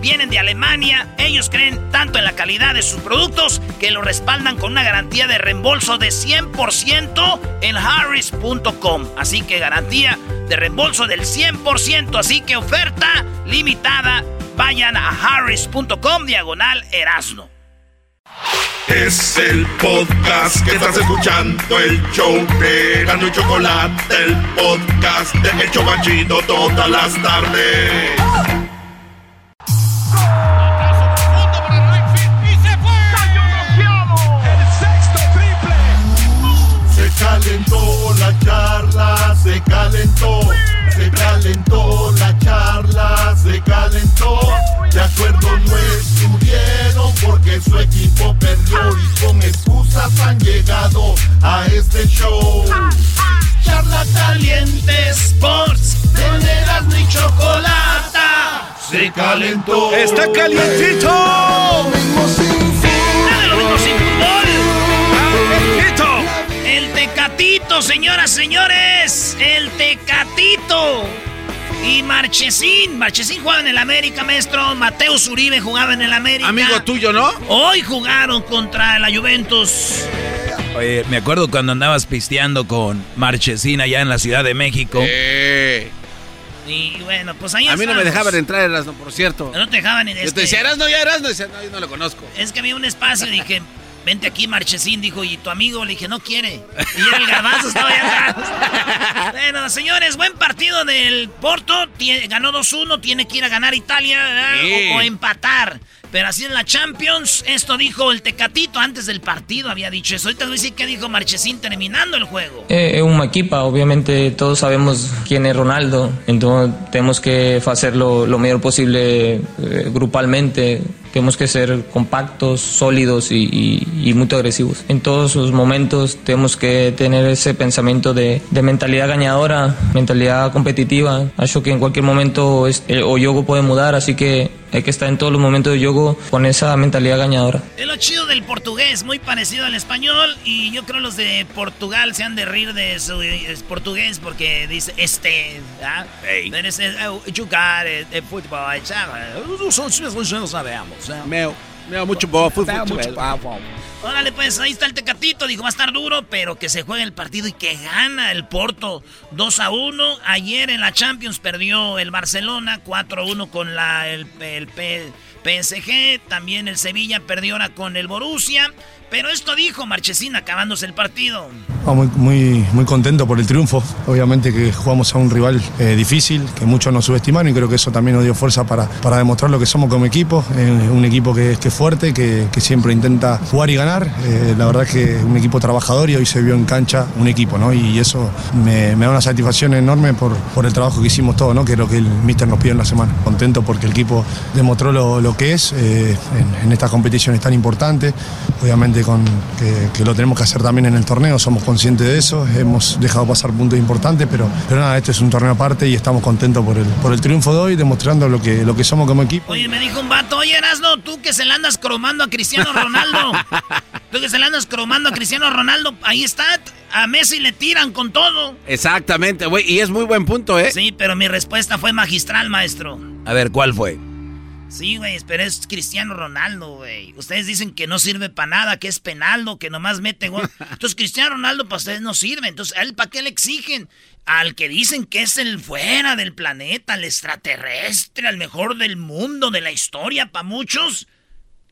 vienen de Alemania. Ellos creen tanto en la calidad de sus productos que lo respaldan con una garantía de reembolso de 100% en harris.com. Así que garantía de reembolso del 100%. Así que oferta limitada. Vayan a harris.com diagonal erasno. Es el podcast que estás escuchando, el show de Gano y Chocolate, el podcast de El todas las tardes. Calentó la charla, se calentó, se calentó la charla, se calentó. De acuerdo no estuvieron porque su equipo perdió y con excusas han llegado a este show. Charla caliente Sports, teneras ni chocolata. Se calentó. Está calientito. Domingo sin fútbol. El Tecatito, señoras, señores. El Tecatito. Y Marchesín. Marchesín jugaba en el América, maestro. Mateo Zuribe jugaba en el América. Amigo tuyo, ¿no? Hoy jugaron contra la Juventus. Oye, me acuerdo cuando andabas pisteando con Marchesín allá en la Ciudad de México. Y bueno, pues ahí A mí no me dejaban entrar, Erasno, por cierto. No te dejaban en Yo este. te decía, Erasno, ya Erasno. Decía, no, yo no lo conozco. Es que había un espacio y dije, vente aquí, Marchesín. Dijo, ¿y tu amigo? Le dije, no quiere. Y era el garbanzo, estaba allá atrás. Bueno, señores, buen partido del Porto. Tie- ganó 2-1, tiene que ir a ganar Italia o, o empatar. Pero así en la Champions, esto dijo el Tecatito antes del partido, había dicho eso. Ahorita voy a decir qué dijo Marchesín terminando el juego. É é uma equipa, obviamente todos sabemos quién es Ronaldo, entonces tenemos que hacer lo, lo mejor posible eh, grupalmente, tenemos que ser compactos, sólidos y, y- muy agresivos. En todos los momentos tenemos que tener ese pensamiento de, mentalidad ganadora, mentalidad competitiva. Acho que en cualquier momento es- eh, o juego puede mudar, así que hay que estar en todos los momentos de juego con esa mentalidad ganadora. Es lo chido del portugués, muy parecido al español. Y yo creo los de Portugal se han de rir de su eh, portugués porque dice este. Pero ese, eh, jugar eh, de fútbol. eh, no sabemos. ¿eh? Meu, meu, mucho bobo, fútbol, Meu, mucho mucho Órale, pues ahí está el Tecatito. Dijo, va a estar duro, pero que se juegue el partido y que gana el Porto 2 a 1. Ayer en la Champions perdió el Barcelona 4 a 1 con la, el, el P- PSG. También el Sevilla perdió ahora con el Borussia. Pero esto dijo Marchesín acabándose el partido. Ah, muy, muy, muy contento por el triunfo. Obviamente que jugamos a un rival eh, difícil, que muchos nos subestimaron y creo que eso también nos dio fuerza para, para demostrar lo que somos como equipo. Eh, un equipo que, que es fuerte, que, que siempre intenta jugar y ganar. Eh, la verdad que es un equipo trabajador y hoy se vio en cancha un equipo, ¿no? Y eso me, da una satisfacción enorme por, por el trabajo que hicimos todos, ¿no? Que es lo que el míster nos pidió en la semana. Contento porque el equipo demostró lo, lo que es en, en estas competiciones tan importantes. Obviamente con, que, que lo tenemos que hacer también en el torneo, somos conscientes de eso. Hemos dejado pasar puntos importantes, pero, pero nada, este es un torneo aparte y estamos contentos por el, por el triunfo de hoy, demostrando lo que, lo que somos como equipo. Oye, me dijo un vato, oye, Erasno, tú que se le andas cromando a Cristiano Ronaldo. tú que se le andas cromando a Cristiano Ronaldo, ahí está. A Messi le tiran con todo. Exactamente, güey. Y es muy buen punto, ¿eh? Sí, pero mi respuesta fue magistral, maestro. A ver, ¿cuál fue? Sí, güey, pero es Cristiano Ronaldo, güey. Ustedes dicen que no sirve para nada, que es penaldo, que nomás mete gol. Entonces, Cristiano Ronaldo para ustedes no sirve. Entonces, ¿a él para qué le exigen? Al que dicen que es el fuera del planeta, el extraterrestre, el mejor del mundo, de la historia, para muchos.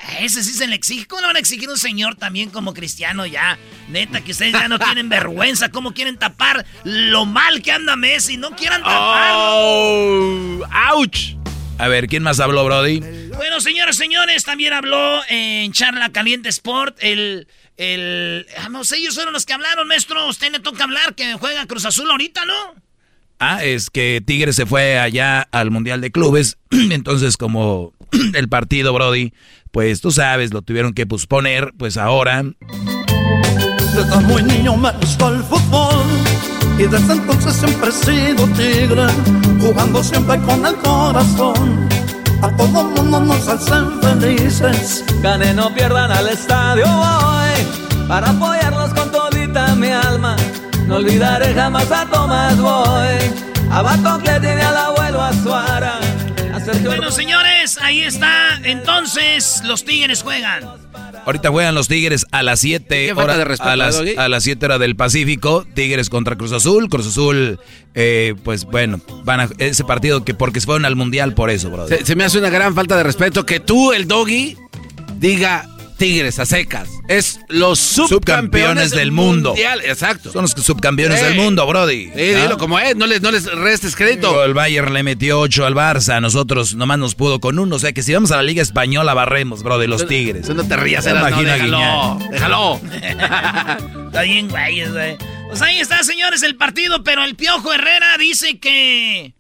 A ese sí se le exige. ¿Cómo le van a exigir un señor también como Cristiano ya? Neta, que ustedes ya no tienen vergüenza. ¿Cómo quieren tapar lo mal que anda Messi? No quieran taparlo. ¡Auch! A ver, ¿quién más habló, Brody? Bueno, señores, señores, también habló en Charla Caliente Sport el... el ah, no sé, ellos fueron los que hablaron, maestro. Usted le toca hablar que juega Cruz Azul ahorita, ¿no? Ah, es que Tigres se fue allá al Mundial de Clubes. Entonces, como el partido, Brody, pues tú sabes, lo tuvieron que posponer. Pues ahora Desde muy niño me gustó el fútbol y desde entonces siempre he sido tigre, jugando siempre con el corazón. A todo mundo nos hacen felices. Gane, no pierdan al estadio hoy para apoyarlos con todita mi alma. No olvidaré jamás a Tomás Boy, a Bato tiene al abuelo Azuara. a Sergio Bueno, señores, ahí está. Entonces, los Tigres juegan. Ahorita juegan los Tigres a las 7 Qué falta horas de respeto, a las, a las 7 horas del Pacífico. Tigres contra Cruz Azul. Cruz Azul, eh, pues bueno, van a ese partido que porque se fueron al mundial por eso, brother. Se, se me hace una gran falta de respeto que tú, el doggy, diga Tigres a secas. Es los subcampeones, Subcampeones del mundo. mundial. Exacto. Son los subcampeones Sí. del mundo, Brody. Sí, ¿no? dilo como es, no les, no les restes crédito. El Bayern le metió 8 al Barça, a nosotros nomás nos pudo con uno. O sea que si vamos a la Liga Española barremos, bro, de los Tigres. No te rías, Se Erasno, imagina déjalo, déjalo. Está bien, güey. Pues ahí está, señores, el partido, pero el Piojo Herrera dice que...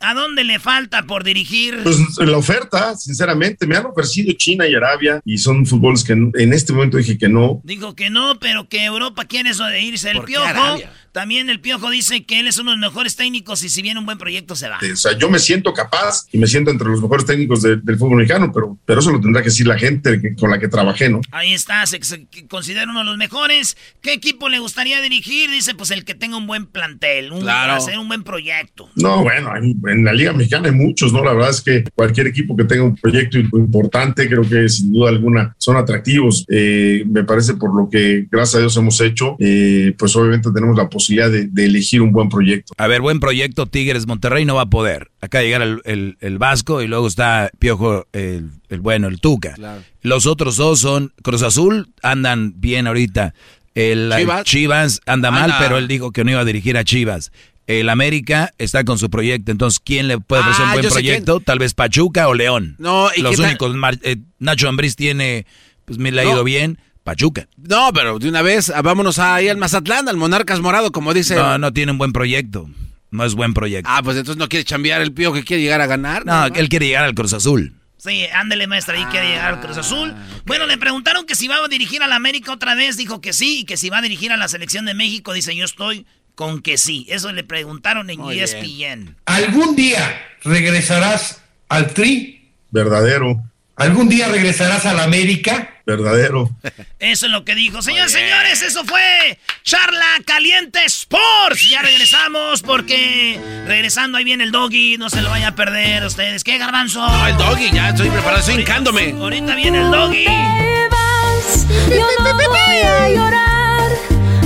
¿A dónde le falta por dirigir? Pues la oferta, sinceramente, me han ofrecido China y Arabia y son fútboles que en este momento dije que no. Dijo que no, pero que Europa quiere eso de irse. El ¿Por qué Piojo, Arabia? También el Piojo dice que él es uno de los mejores técnicos y si viene un buen proyecto se va. O sea, yo me siento capaz y me siento entre los mejores técnicos de- del fútbol mexicano, pero, pero eso lo tendrá que decir la gente que- con la que trabajé, ¿no? Ahí está, se, se considera uno de los mejores. ¿Qué equipo le gustaría dirigir? Dice, pues el que tenga un buen plantel, un, Claro. hacer un buen proyecto. No, bueno, hay- en la Liga Mexicana hay muchos, ¿no? La verdad es que cualquier equipo que tenga un proyecto importante, creo que sin duda alguna son atractivos. Eh, me parece por lo que, gracias a Dios, hemos hecho, eh, pues obviamente tenemos la posibilidad de, de elegir un buen proyecto. A ver, buen proyecto, Tigres Monterrey no va a poder. Acá llegar el, el- el Vasco y luego está Piojo, el, el bueno, el Tuca. Los otros dos son Cruz Azul, andan bien ahorita. El Chivas. Chivas, anda mal, Anda. pero él dijo que no iba a dirigir a Chivas. El América está con su proyecto, entonces ¿quién le puede ofrecer Ah, un buen yo sé proyecto? Tal vez Pachuca o León. No, ¿y Los únicos, eh, Nacho Ambriz tiene, pues me le ha No. ido bien, Pachuca. No, pero de una vez ah, vámonos ahí al Mazatlán, al Monarcas Morado, como dice. No, no tiene un buen proyecto, no es buen proyecto. Ah, pues entonces no quiere chambear el pío que quiere llegar a ganar. No, él quiere llegar al Cruz Azul. Sí, ándele, maestra, ahí quiere llegar al Cruz Azul. Bueno, le preguntaron que si va a dirigir a la América otra vez, dijo que sí, y que si va a dirigir a la selección de México, dice yo estoy con que sí. Eso le preguntaron en E ESPN. ¿Algún día regresarás al Tri? Verdadero, ¿Algún día regresarás a la América? verdadero. Eso es lo que dijo. Señores, señores, eso fue Charla Caliente Sports. Ya regresamos porque regresando ahí viene el doggy. No se lo vaya a perder ustedes. ¿Qué, garbanzo? No, el doggy, ya estoy preparado, estoy hincándome. Ahorita viene el doggy. Yo no voy a llorar.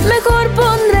Mejor pondré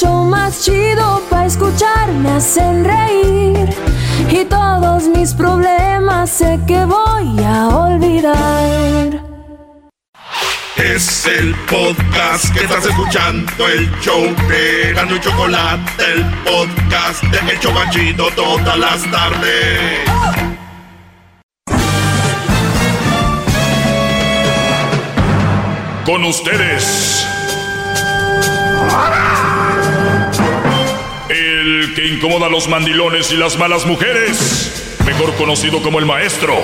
Show más chido para escuchar. Me hacen reír. Y todos mis problemas sé que voy a olvidar. Es el podcast que estás escuchando, el show de Gano y Chocolate, el podcast de El Chocachito todas las tardes. Con ustedes. El que incomoda a los mandilones y las malas mujeres. Mejor conocido como el maestro.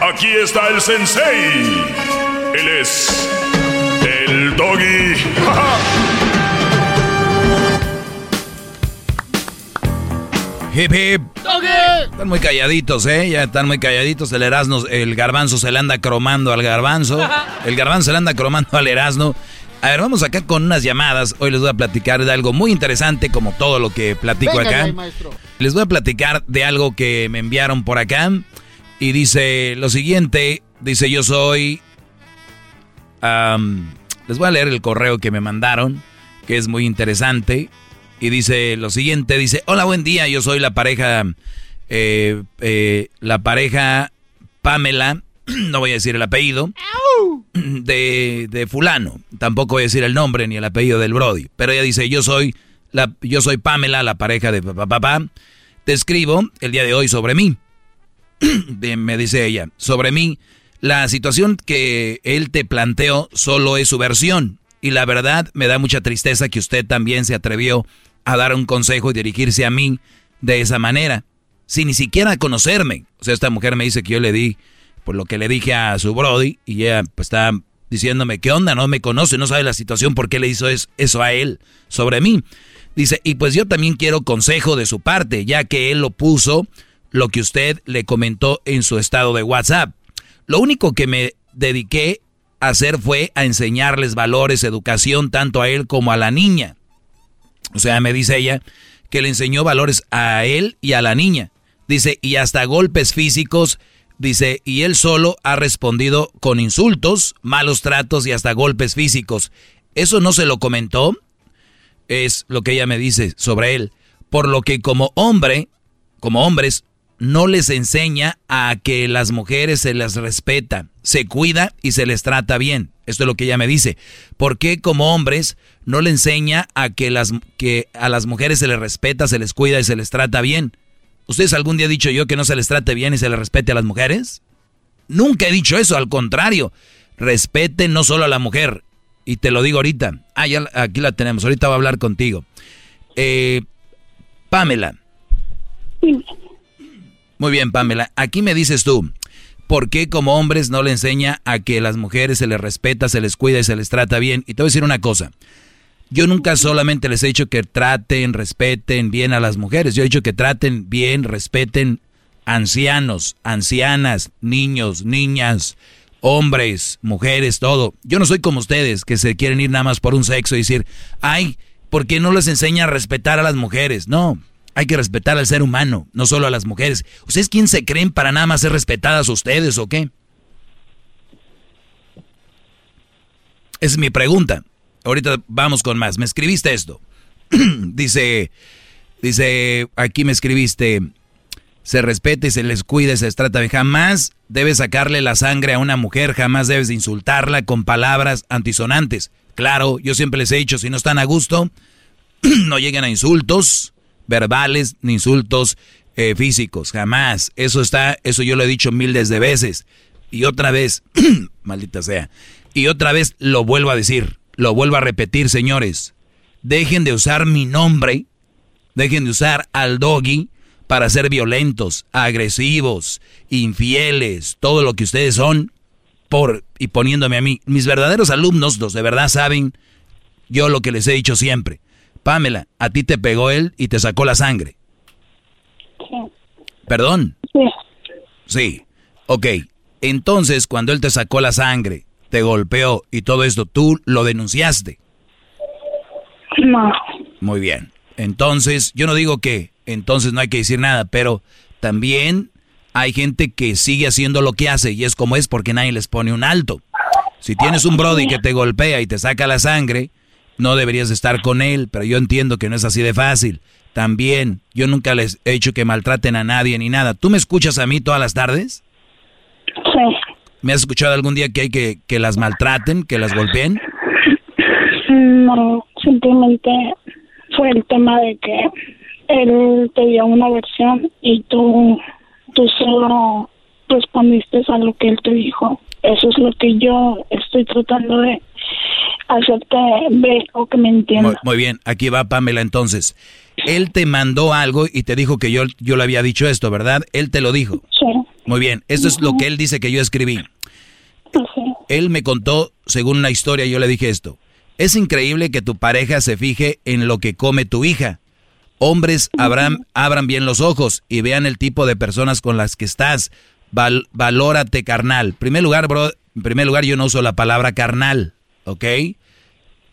Aquí está el sensei. Él es el doggy. Hip hip. Están muy calladitos, ¿eh? Ya están muy calladitos. El Erasmo, el garbanzo se le anda cromando al garbanzo. El garbanzo se le anda cromando al Erasmo. A ver, vamos acá con unas llamadas. Hoy les voy a platicar de algo muy interesante, como todo lo que platico Venga acá. ahí. Les voy a platicar de algo que me enviaron por acá. Y dice lo siguiente. Dice, yo soy... am, les voy a leer el correo que me mandaron, que es muy interesante. Y dice lo siguiente, dice, hola, buen día, yo soy la pareja, eh, eh, la pareja Pamela, no voy a decir el apellido, de, de fulano, tampoco voy a decir el nombre ni el apellido del Brody, pero ella dice, yo soy, la, yo soy Pamela, la pareja de papá, papá, Te escribo el día de hoy sobre mí. me dice ella, sobre mí. La situación que él te planteó solo es su versión. Y la verdad me da mucha tristeza que usted también se atrevió a dar un consejo y dirigirse a mí de esa manera, sin ni siquiera conocerme. O sea, esta mujer me dice que yo le di por lo que le dije a su Brody y ella pues está diciéndome, ¿qué onda? No me conoce, no sabe la situación, ¿por qué le hizo eso a él sobre mí? Dice, y pues yo también quiero consejo de su parte, ya que él lo puso lo que usted le comentó en su estado de WhatsApp. Lo único que me dediqué a hacer fue a enseñarles valores, educación, tanto a él como a la niña. O sea, me dice ella que le enseñó valores a él y a la niña. Dice, y hasta golpes físicos. Dice, y él solo ha respondido con insultos, malos tratos y hasta golpes físicos. Eso no se lo comentó, es lo que ella me dice sobre él. Por lo que como hombre, como hombres, no les enseña a que las mujeres se las respeta, se cuida y se les trata bien. Esto es lo que ella me dice. ¿Por qué como hombres no le enseña a que, las, que a las mujeres se les respeta, se les cuida y se les trata bien? ¿Ustedes algún día han dicho yo que no se les trate bien y se les respete a las mujeres? Nunca he dicho eso, al contrario. Respeten no solo a la mujer. Y te lo digo ahorita. Ah, ya aquí la tenemos. Ahorita va a hablar contigo. Eh, Pamela. Muy bien, Pamela. Aquí me dices tú, ¿por qué como hombres no le enseña a que las mujeres se les respeta, se les cuida y se les trata bien? Y te voy a decir una cosa. Yo nunca solamente les he dicho que traten, respeten bien a las mujeres. Yo he dicho que traten bien, respeten ancianos, ancianas, niños, niñas, hombres, mujeres, todo. Yo no soy como ustedes que se quieren ir nada más por un sexo y decir, ay, ¿por qué no les enseña a respetar a las mujeres? No, hay que respetar al ser humano, no solo a las mujeres. ¿Ustedes quién se creen para nada más ser respetadas ustedes o qué? Es mi pregunta. Ahorita vamos con más. Me escribiste esto. dice, dice, aquí me escribiste, se respete se les cuide, se trata de jamás debes sacarle la sangre a una mujer, jamás debes insultarla con palabras antisonantes. Claro, yo siempre les he dicho, si no están a gusto, no lleguen a insultos, verbales ni insultos eh, físicos, jamás. Eso está, eso yo lo he dicho miles de veces. Y otra vez, maldita sea, y otra vez lo vuelvo a decir, lo vuelvo a repetir, señores. Dejen de usar mi nombre, dejen de usar al doggy para ser violentos, agresivos, infieles, todo lo que ustedes son, por y poniéndome a mí. Mis verdaderos alumnos, los de verdad saben yo lo que les he dicho siempre. Pamela, a ti te pegó él y te sacó la sangre. Sí. ¿Perdón? Sí. Sí. Ok. Entonces, cuando él te sacó la sangre, te golpeó y todo esto, ¿tú lo denunciaste? No. Muy bien. Entonces, yo no digo que entonces no hay que decir nada, pero también hay gente que sigue haciendo lo que hace y es como es porque nadie les pone un alto. Si tienes un brody que te golpea y te saca la sangre, no deberías estar con él, pero yo entiendo que no es así de fácil. También, yo nunca les he hecho que maltraten a nadie ni nada. ¿Tú me escuchas a mí todas las tardes? Sí. ¿Me has escuchado algún día que hay que, que las maltraten, que las golpeen? No, simplemente fue el tema de que él te dio una versión y tú, tú solo respondiste a lo que él te dijo. Eso es lo que yo estoy tratando de hacerte ver o que me entiendas. Muy, bien, aquí va Pamela entonces. Él te mandó algo y te dijo que yo, yo le había dicho esto, ¿verdad? Él te lo dijo. Sí. Muy bien, esto es lo que él dice que yo escribí. Él me contó, según una historia, yo le dije esto. Es increíble que tu pareja se fije en lo que come tu hija. Hombres abran, abran bien los ojos y vean el tipo de personas con las que estás. valórate, carnal. primer lugar, bro, en primer lugar, yo no uso la palabra carnal. ¿ok?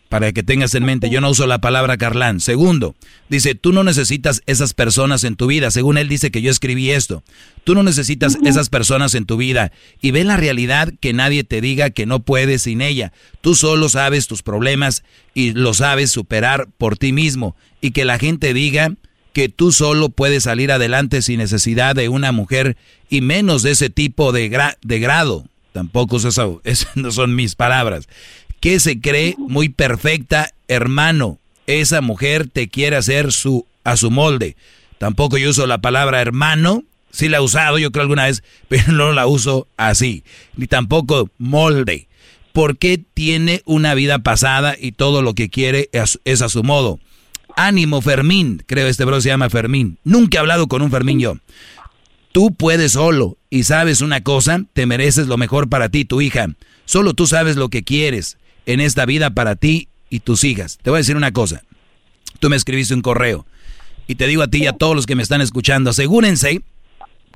Para que tengas en mente, yo no uso la palabra carlán. Segundo, dice, tú no necesitas esas personas en tu vida. Según él dice que yo escribí esto. Tú no necesitas esas personas en tu vida. Y ve la realidad que nadie te diga que no puedes sin ella. Tú solo sabes tus problemas y lo sabes superar por ti mismo. Y que la gente diga que tú solo puedes salir adelante sin necesidad de una mujer y menos de ese tipo de, de grado. Tampoco eso, eso no son mis palabras que se cree muy perfecta, hermano. Esa mujer te quiere hacer su, a su molde. Tampoco yo uso la palabra hermano. Sí la he usado, yo creo alguna vez, pero no la uso así. Ni tampoco molde. Porque tiene una vida pasada y todo lo que quiere es, es a su modo. Ánimo, Fermín. Creo este bro se llama Fermín. Nunca he hablado con un Fermín yo. Tú puedes solo y sabes una cosa, te mereces lo mejor para ti, tu hija. Solo tú sabes lo que quieres en esta vida para ti y tus hijas. Te voy a decir una cosa. Tú me escribiste un correo y te digo a ti y a todos los que me están escuchando, asegúrense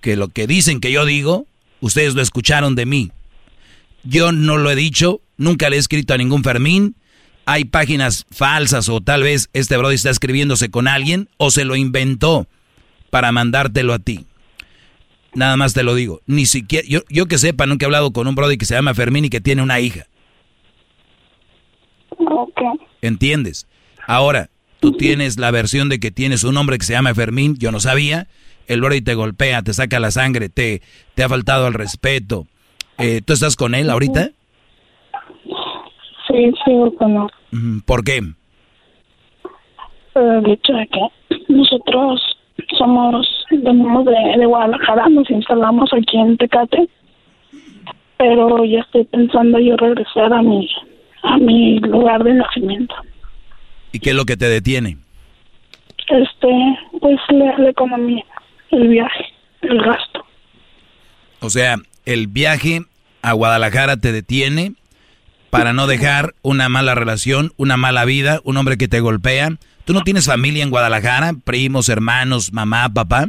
que lo que dicen que yo digo, ustedes lo escucharon de mí. Yo no lo he dicho, nunca le he escrito a ningún Fermín. Hay páginas falsas o tal vez este brother está escribiéndose con alguien o se lo inventó para mandártelo a ti. Nada más te lo digo. Ni siquiera, yo, que sepa, nunca he hablado con un brother que se llama Fermín y que tiene una hija. ¿Entiendes? Ahora, tú tienes la versión de que tienes un hombre que se llama Fermín, yo no sabía. El brother te golpea, te saca la sangre, te, te ha faltado al respeto. Eh, ¿Tú estás con él ahorita? Sí, sigo con él. ¿Por qué? El hecho de que nosotros somos, venimos de, de Guadalajara, nos instalamos aquí en Tecate, pero ya estoy pensando yo regresar a mi, a mi lugar de nacimiento. ¿Y qué es lo que te detiene? Este, pues la, la economía, el viaje, el gasto. O sea, el viaje a Guadalajara te detiene para no dejar una mala relación, una mala vida, un hombre que te golpea. ¿Tú no tienes familia en Guadalajara? ¿Primos, hermanos, mamá, papá?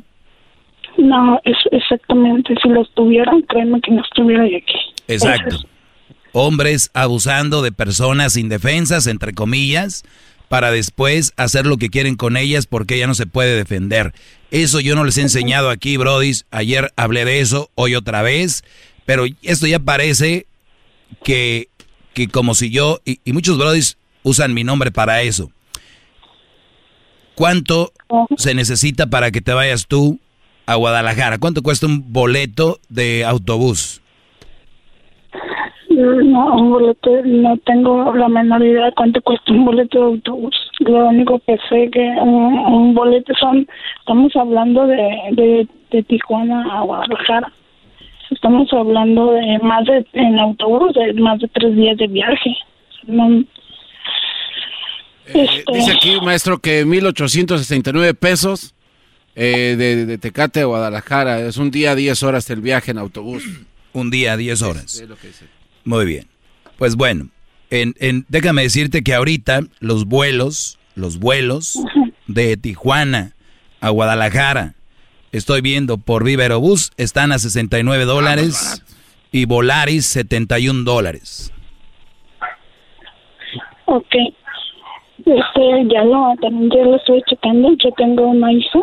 No, es exactamente. Si los tuvieran, créeme que no estuviera yo aquí. Exacto. Hombres abusando de personas indefensas, entre comillas, para después hacer lo que quieren con ellas porque ella no se puede defender. Eso yo no les he enseñado aquí, brodis. Ayer hablé de eso, hoy otra vez. Pero esto ya parece que, que como si yo, y, y muchos brodis usan mi nombre para eso. ¿Cuánto se necesita para que te vayas tú a Guadalajara? ¿Cuánto cuesta un boleto de autobús? No, un boleto, no tengo la menor idea de cuánto cuesta un boleto de autobús. Lo único que sé que un, un boleto son, estamos hablando de, de, de Tijuana a Guadalajara. Estamos hablando de más de, en autobús, de más de tres días de viaje. No, Eh, dice aquí, maestro, que 1.869 pesos eh, de, de Tecate a Guadalajara. Es un día, 10 horas el viaje en autobús. Un día, 10 horas. Es lo que dice. Muy bien. Pues bueno, en, en, déjame decirte que ahorita los vuelos, los vuelos de Tijuana a Guadalajara, estoy viendo por Viva Aerobús, están a 69 dólares y Volaris 71 dólares. ok. Este, ya lo, también ya lo estoy checando. Yo tengo una hija.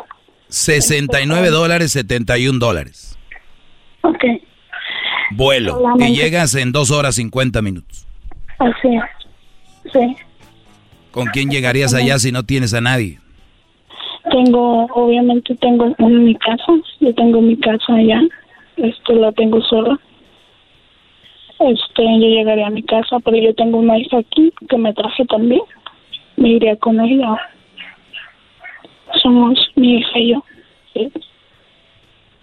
69 dólares, 71 dólares. Ok, Vuelo. Y Solamente. llegas en 2 horas 50 minutos. así es. Sí. ¿Con quién llegarías allá si no tienes a nadie? Tengo, obviamente tengo en mi casa, yo tengo mi casa allá, este, la tengo sola. Este, yo llegaré a mi casa, pero yo tengo una hija aquí que me traje también. Me iría con ella. Somos mi hija y yo. sí.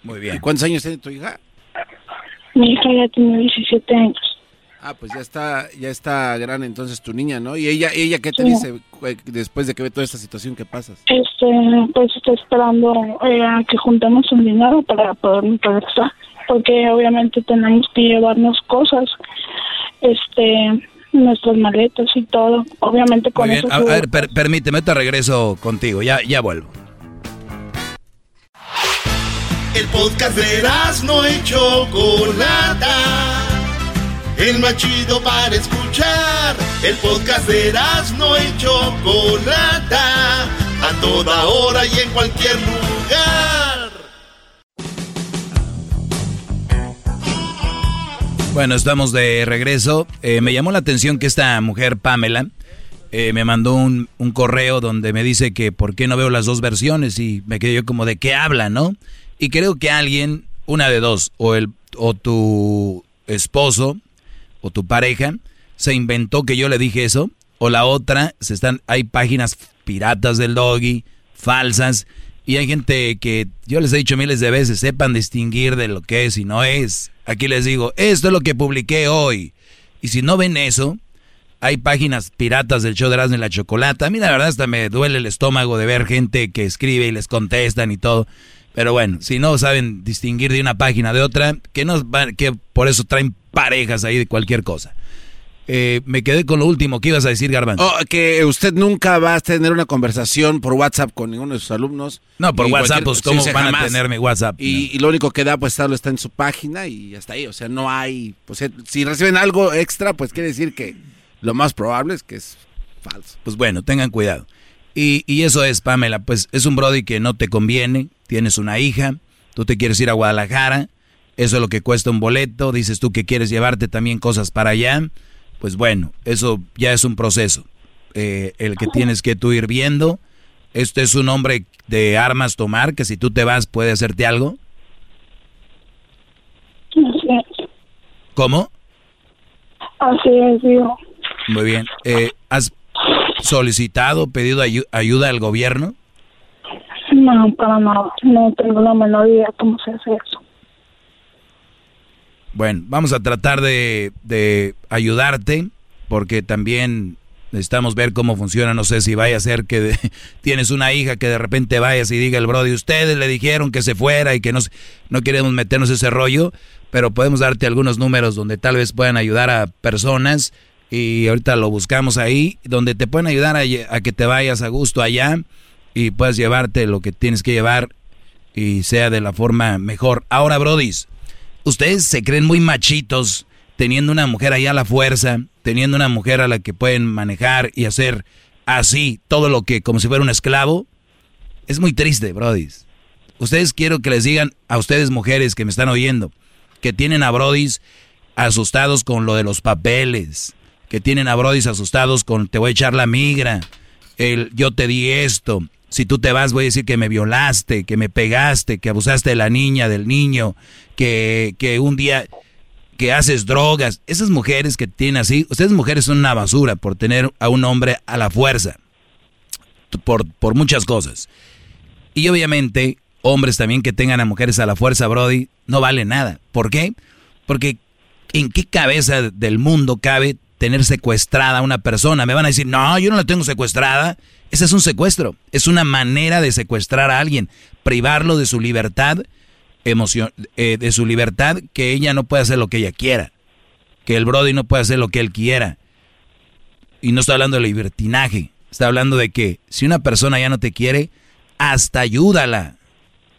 Muy bien. ¿Y cuántos años tiene tu hija? Mi hija ya tiene 17 años. Ah, pues ya está, ya está grande entonces tu niña, ¿no? ¿Y ella, ella qué te Sí. dice después de que ve toda esta situación que pasas? Este, pues estoy esperando eh, a que juntemos un dinero para poder regresar, porque obviamente tenemos que llevarnos cosas, este, nuestras maletas y todo. Obviamente con Muy bien. eso. A, a ver, per- permíteme, te regreso contigo. Ya, ya vuelvo. El podcast de no y Chocolata. El más chido para escuchar. El podcast de no y Chocolata. A toda hora y en cualquier lugar. Bueno, estamos de regreso. Eh, me llamó la atención que esta mujer, Pamela, eh, me mandó un, un correo donde me dice que por qué no veo las dos versiones y me quedé yo como de qué habla, ¿no? Y creo que alguien, una de dos, o, el, o tu esposo o tu pareja, se inventó que yo le dije eso, o la otra, se están, hay páginas piratas del doggy, falsas, Y hay gente que yo les he dicho miles de veces, sepan distinguir de lo que es y no es. Aquí les digo, esto es lo que publiqué hoy. Y si no ven eso, hay páginas piratas del show de Erasmo y la Chocolata. A mí la verdad hasta me duele el estómago de ver gente que escribe y les contestan y todo. Pero bueno, si no saben distinguir de una página de otra, que no que por eso traen parejas ahí de cualquier cosa. Eh, me quedé con lo último que ibas a decir, Garbanzo. Oh, que usted nunca va a tener una conversación por WhatsApp con ninguno de sus alumnos. No, por WhatsApp, pues cómo van a tener mi WhatsApp. Y, lo único que da, pues está en su página y hasta ahí. O sea, no hay. Pues, eh, si reciben algo extra, pues quiere decir que lo más probable es que es falso. Pues bueno, tengan cuidado. Y, y eso es, Pamela, pues es un Brody que no te conviene. Tienes una hija, tú te quieres ir a Guadalajara. Eso es lo que cuesta un boleto. Dices tú que quieres llevarte también cosas para allá pues bueno, eso ya es un proceso. Eh, el que tienes que tú ir viendo. Este es un hombre de armas tomar, que si tú te vas puede hacerte algo. ¿Cómo? Así es, digo. Muy bien. Eh, ¿Has solicitado, pedido ayuda al gobierno? No, para nada. No tengo la menor idea cómo se hace eso. Bueno, vamos a tratar de, ayudarte porque también necesitamos ver cómo funciona. No sé si vaya a ser que tienes una hija que de repente vayas y diga el brody, ustedes le dijeron que se fuera y que no, no queremos meternos ese rollo, pero podemos darte algunos números donde tal vez puedan ayudar a personas y ahorita lo buscamos ahí, donde te pueden ayudar a que te vayas a gusto allá y puedas llevarte lo que tienes que llevar y sea de la forma mejor. Ahora, brodis ustedes se creen muy machitos teniendo una mujer ahí a la fuerza, teniendo una mujer a la que pueden manejar y hacer así todo lo que como si fuera un esclavo. Es muy triste, Brody. Ustedes quiero que les digan a ustedes mujeres que me están oyendo, que tienen a Brodis asustados con lo de los papeles, que tienen a Brodis asustados con te voy a echar la migra, el yo te di esto, si tú te vas, voy a decir que me violaste, que me pegaste, que abusaste de la niña, del niño, que, que un día que haces drogas. Esas mujeres que tienen así, ustedes mujeres son una basura por tener a un hombre a la fuerza. Por, por muchas cosas. Y obviamente, hombres también que tengan a mujeres a la fuerza, Brody, no vale nada. ¿Por qué? Porque ¿en qué cabeza del mundo cabe tener secuestrada a una persona? Me van a decir, no, yo no la tengo secuestrada. Ese es un secuestro, es una manera de secuestrar a alguien, privarlo de su libertad, emoción, eh, de su libertad, que ella no puede hacer lo que ella quiera, que el Brody no puede hacer lo que él quiera. Y no estoy hablando de libertinaje, está hablando de que si una persona ya no te quiere, hasta ayúdala.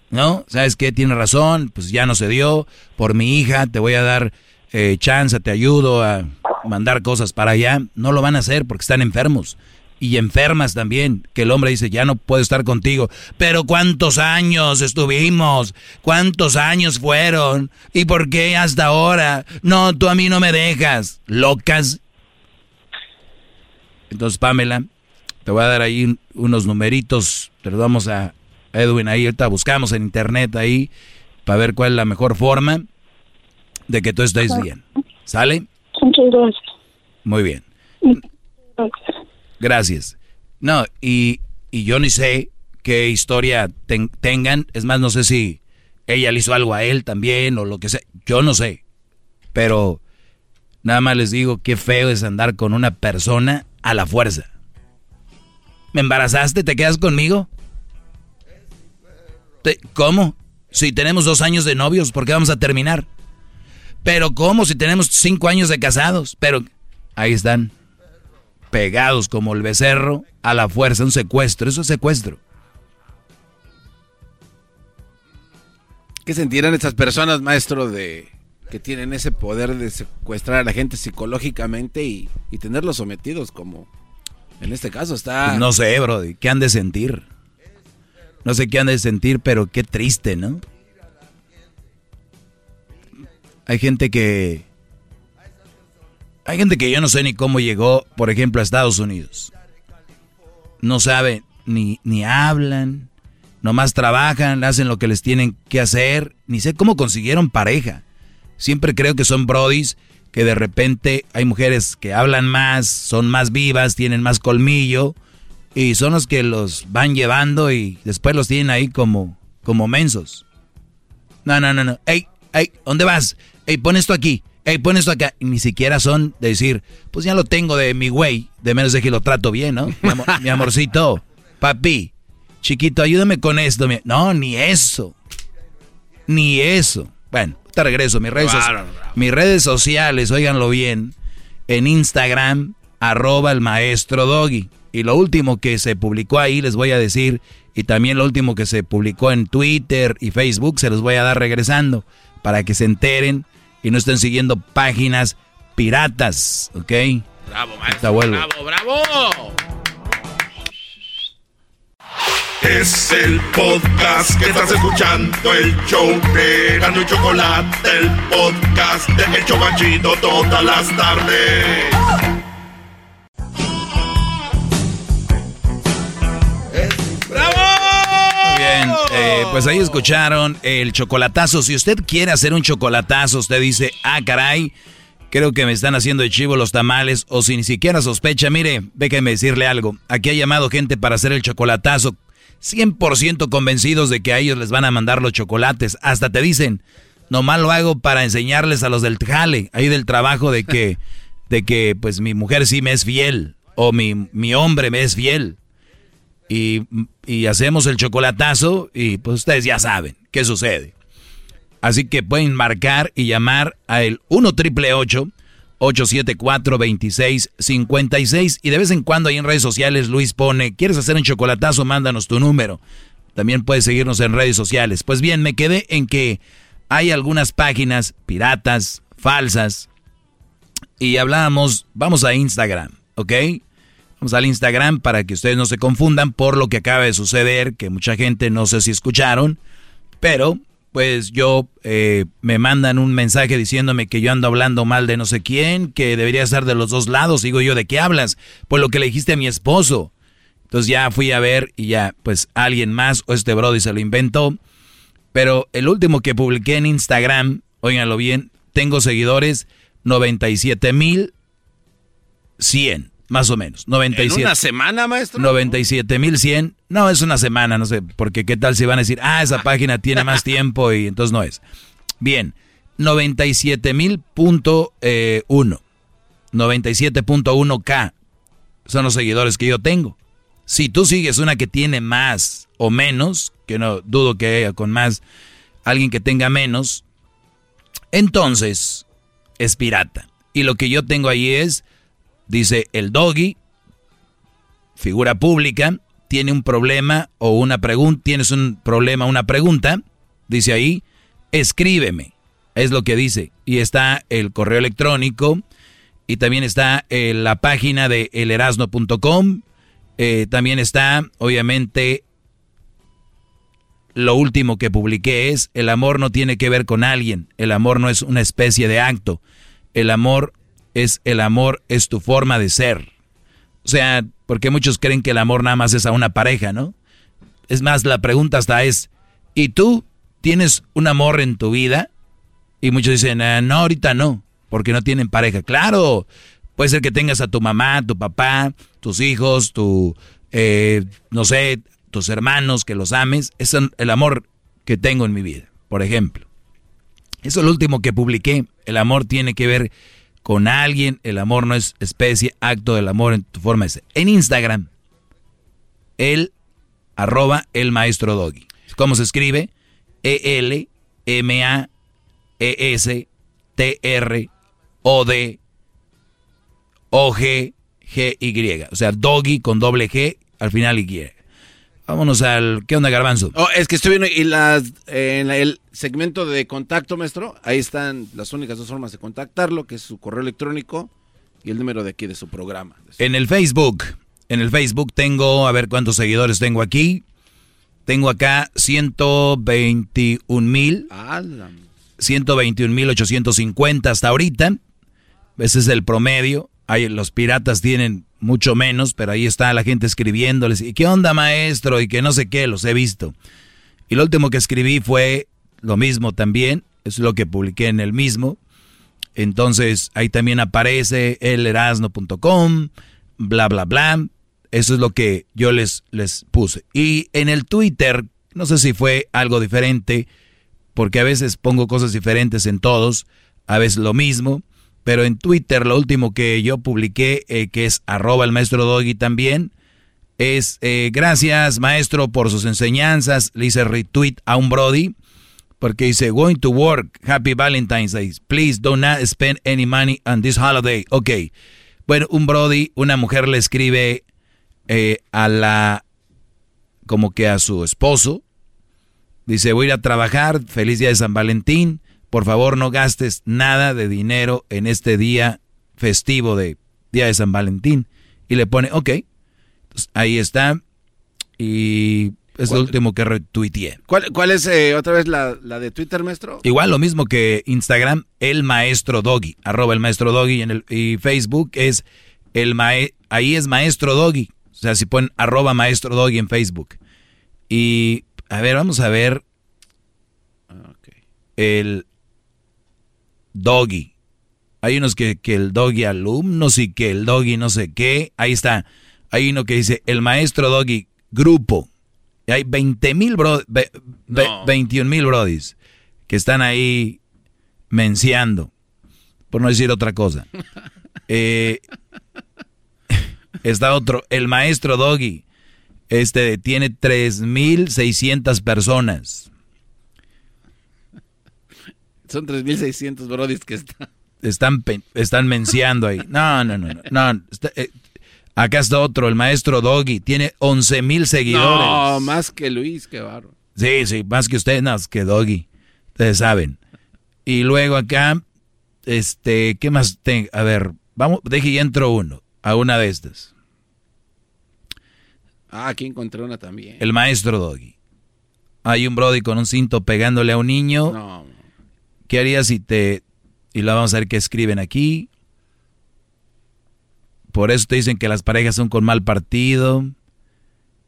¿No? ¿Sabes qué? Tiene razón, pues ya no se dio. Por mi hija te voy a dar eh, chance, te ayudo a mandar cosas para allá. No lo van a hacer porque están enfermos y enfermas también, que el hombre dice, ya no puedo estar contigo. Pero ¿cuántos años estuvimos? ¿Cuántos años fueron? ¿Y por qué hasta ahora? No, tú a mí no me dejas. Locas. Entonces, Pamela, te voy a dar ahí unos numeritos, te los vamos a Edwin ahí, ahorita buscamos en internet ahí para ver cuál es la mejor forma de que tú estés bien. ¿Sale? Muy bien. Gracias. No, y, y yo ni sé qué historia tengan. Es más, no sé si ella le hizo algo a él también o lo que sea. Yo no sé. Pero nada más les digo qué feo es andar con una persona a la fuerza. ¿Me embarazaste? ¿Te quedas conmigo? ¿Cómo? Si tenemos dos años de novios, ¿por qué vamos a terminar? Pero ¿cómo? Si tenemos cinco años de casados. Pero ahí están pegados como el becerro a la fuerza, un secuestro, eso es secuestro. ¿Qué sentirán estas personas, maestro, de que tienen ese poder de secuestrar a la gente psicológicamente y, tenerlos sometidos como en este caso está... Pues no sé, bro, ¿qué han de sentir? No sé qué han de sentir, pero qué triste, ¿no? Hay gente que hay gente que yo no sé ni cómo llegó, por ejemplo, a Estados Unidos. No saben, ni, ni hablan, nomás trabajan, hacen lo que les tienen que hacer, ni sé cómo consiguieron pareja. Siempre creo que son brodis que de repente hay mujeres que hablan más, son más vivas, tienen más colmillo Y son los que los van llevando y después los tienen ahí como, como mensos. No, no, no, no. Ey, ey, ¿dónde vas? Ey, pon esto aquí. Ey, pon esto acá. Y ni siquiera son de decir, pues ya lo tengo de mi güey. De menos de que lo trato bien, ¿no? Mi, amorcito. Papi. Chiquito, ayúdame con esto. No, ni eso. Ni eso. Bueno, te regreso. Mis redes, mis redes sociales, óiganlo bien. En Instagram, arroba el maestro Doggy. Y lo último que se publicó ahí, les voy a decir, y también lo último que se publicó en Twitter y Facebook, se los voy a dar regresando para que se enteren y no estén siguiendo páginas piratas, ¿ok? Bravo, maestro. Bravo, bravo. Es el podcast que estás escuchando, el show de Gano y Chocolate, el podcast de Hecho Banchito todas las tardes. Eh, pues ahí escucharon el chocolatazo. Si usted quiere hacer un chocolatazo, usted dice, ah, caray, creo que me están haciendo de chivo los tamales, o si ni siquiera sospecha, mire, déjeme decirle algo. Aquí ha llamado gente para hacer el chocolatazo 100% convencidos de que a ellos les van a mandar los chocolates. Hasta te dicen, nomás lo hago para enseñarles a los del jale, ahí del trabajo de que, de que pues mi mujer sí me es fiel o mi, mi hombre me es fiel. Y, y hacemos el chocolatazo y pues ustedes ya saben qué sucede. Así que pueden marcar y llamar a el 1 triple 874-2656. Y de vez en cuando ahí en redes sociales Luis pone, ¿quieres hacer un chocolatazo? Mándanos tu número. También puedes seguirnos en redes sociales. Pues bien, me quedé en que hay algunas páginas piratas, falsas. Y hablábamos, vamos a Instagram, ¿ok? Vamos al Instagram para que ustedes no se confundan por lo que acaba de suceder, que mucha gente no sé si escucharon, pero pues yo eh, me mandan un mensaje diciéndome que yo ando hablando mal de no sé quién, que debería estar de los dos lados. Digo yo, ¿de qué hablas? Pues lo que le dijiste a mi esposo. Entonces ya fui a ver y ya, pues alguien más o este Brody se lo inventó. Pero el último que publiqué en Instagram, óiganlo bien, tengo seguidores 97 mil 100 más o menos. 97. ¿En una semana, maestro? 97.100. No, es una semana, no sé, porque qué tal si van a decir, ah, esa página tiene más tiempo y entonces no es. Bien, 97.000.1. Eh, 97.1K son los seguidores que yo tengo. Si tú sigues una que tiene más o menos, que no dudo que haya con más alguien que tenga menos, entonces es pirata. Y lo que yo tengo ahí es Dice, el doggy, figura pública, tiene un problema o una pregunta, tienes un problema, una pregunta, dice ahí, escríbeme, es lo que dice. Y está el correo electrónico y también está eh, la página de elerasno.com, eh, también está, obviamente, lo último que publiqué es, el amor no tiene que ver con alguien, el amor no es una especie de acto, el amor es el amor, es tu forma de ser. O sea, porque muchos creen que el amor nada más es a una pareja, ¿no? Es más, la pregunta hasta es, ¿y tú tienes un amor en tu vida? Y muchos dicen, ah, no, ahorita no, porque no tienen pareja. Claro, puede ser que tengas a tu mamá, tu papá, tus hijos, tu, eh, no sé, tus hermanos, que los ames. Es el amor que tengo en mi vida, por ejemplo. Eso es lo último que publiqué. El amor tiene que ver con alguien, el amor no es especie, acto del amor en tu forma de ser. En Instagram, el arroba el maestro doggy. ¿Cómo se escribe? E-L-M-A-E-S-T-R-O-D-O-G-G-Y. O sea, doggy con doble G al final Y. Vámonos al. ¿Qué onda, Garbanzo? Oh, es que estoy viendo y las, en el segmento de contacto, maestro, ahí están las únicas dos formas de contactarlo, que es su correo electrónico y el número de aquí de su programa. En el Facebook, en el Facebook tengo, a ver cuántos seguidores tengo aquí. Tengo acá 121 mil. 121 mil 850 hasta ahorita. Ese es el promedio. Ahí los piratas tienen mucho menos, pero ahí está la gente escribiéndoles, ¿y qué onda maestro? Y que no sé qué, los he visto. Y lo último que escribí fue lo mismo también, es lo que publiqué en el mismo. Entonces ahí también aparece elerasno.com, bla, bla, bla. Eso es lo que yo les, les puse. Y en el Twitter, no sé si fue algo diferente, porque a veces pongo cosas diferentes en todos, a veces lo mismo, pero en Twitter lo último que yo publiqué, eh, que es arroba el maestro Doggy también, es eh, gracias maestro por sus enseñanzas, le hice retweet a un Brody, porque dice, going to work, happy Valentine's Day, please do not spend any money on this holiday. Ok, bueno, un Brody, una mujer le escribe eh, a la, como que a su esposo, dice, voy a ir a trabajar, feliz día de San Valentín, por favor no gastes nada de dinero en este día festivo de día de San Valentín. Y le pone, ok, ahí está, y es lo último que retuiteé. ¿Cuál, cuál es eh, otra vez la, la, de Twitter, maestro? Igual lo mismo que Instagram, el maestro Doggy, arroba el maestro Doggy, en el, y Facebook es el mae, ahí es maestro Doggy. O sea, si ponen arroba maestro Doggy en Facebook. Y, a ver, vamos a ver el Doggy. Hay unos que, que el Doggy alumnos y que el Doggy no sé qué. Ahí está. Hay uno que dice el maestro Doggy grupo. Y hay 20 mil, bro, 21 mil brodis que están ahí menciando, por no decir otra cosa. Eh, está otro, el maestro Doggy, este tiene 3.600 personas. Son 3.600 brodis que están. Están, están menciando ahí. No, no, no, no. no eh, Acá está otro, el maestro Doggy. Tiene 11 mil seguidores. No, más que Luis, qué barro. Sí, sí, más que usted, no, que Doggy. Ustedes saben. Y luego acá, este, ¿qué más tengo? A ver, vamos, deje y entro uno, a una de estas. Ah, aquí encontré una también. El maestro Doggy. Hay un Brody con un cinto pegándole a un niño. No. ¿Qué harías si te... Y lo vamos a ver qué escriben aquí. Por eso te dicen que las parejas son con mal partido.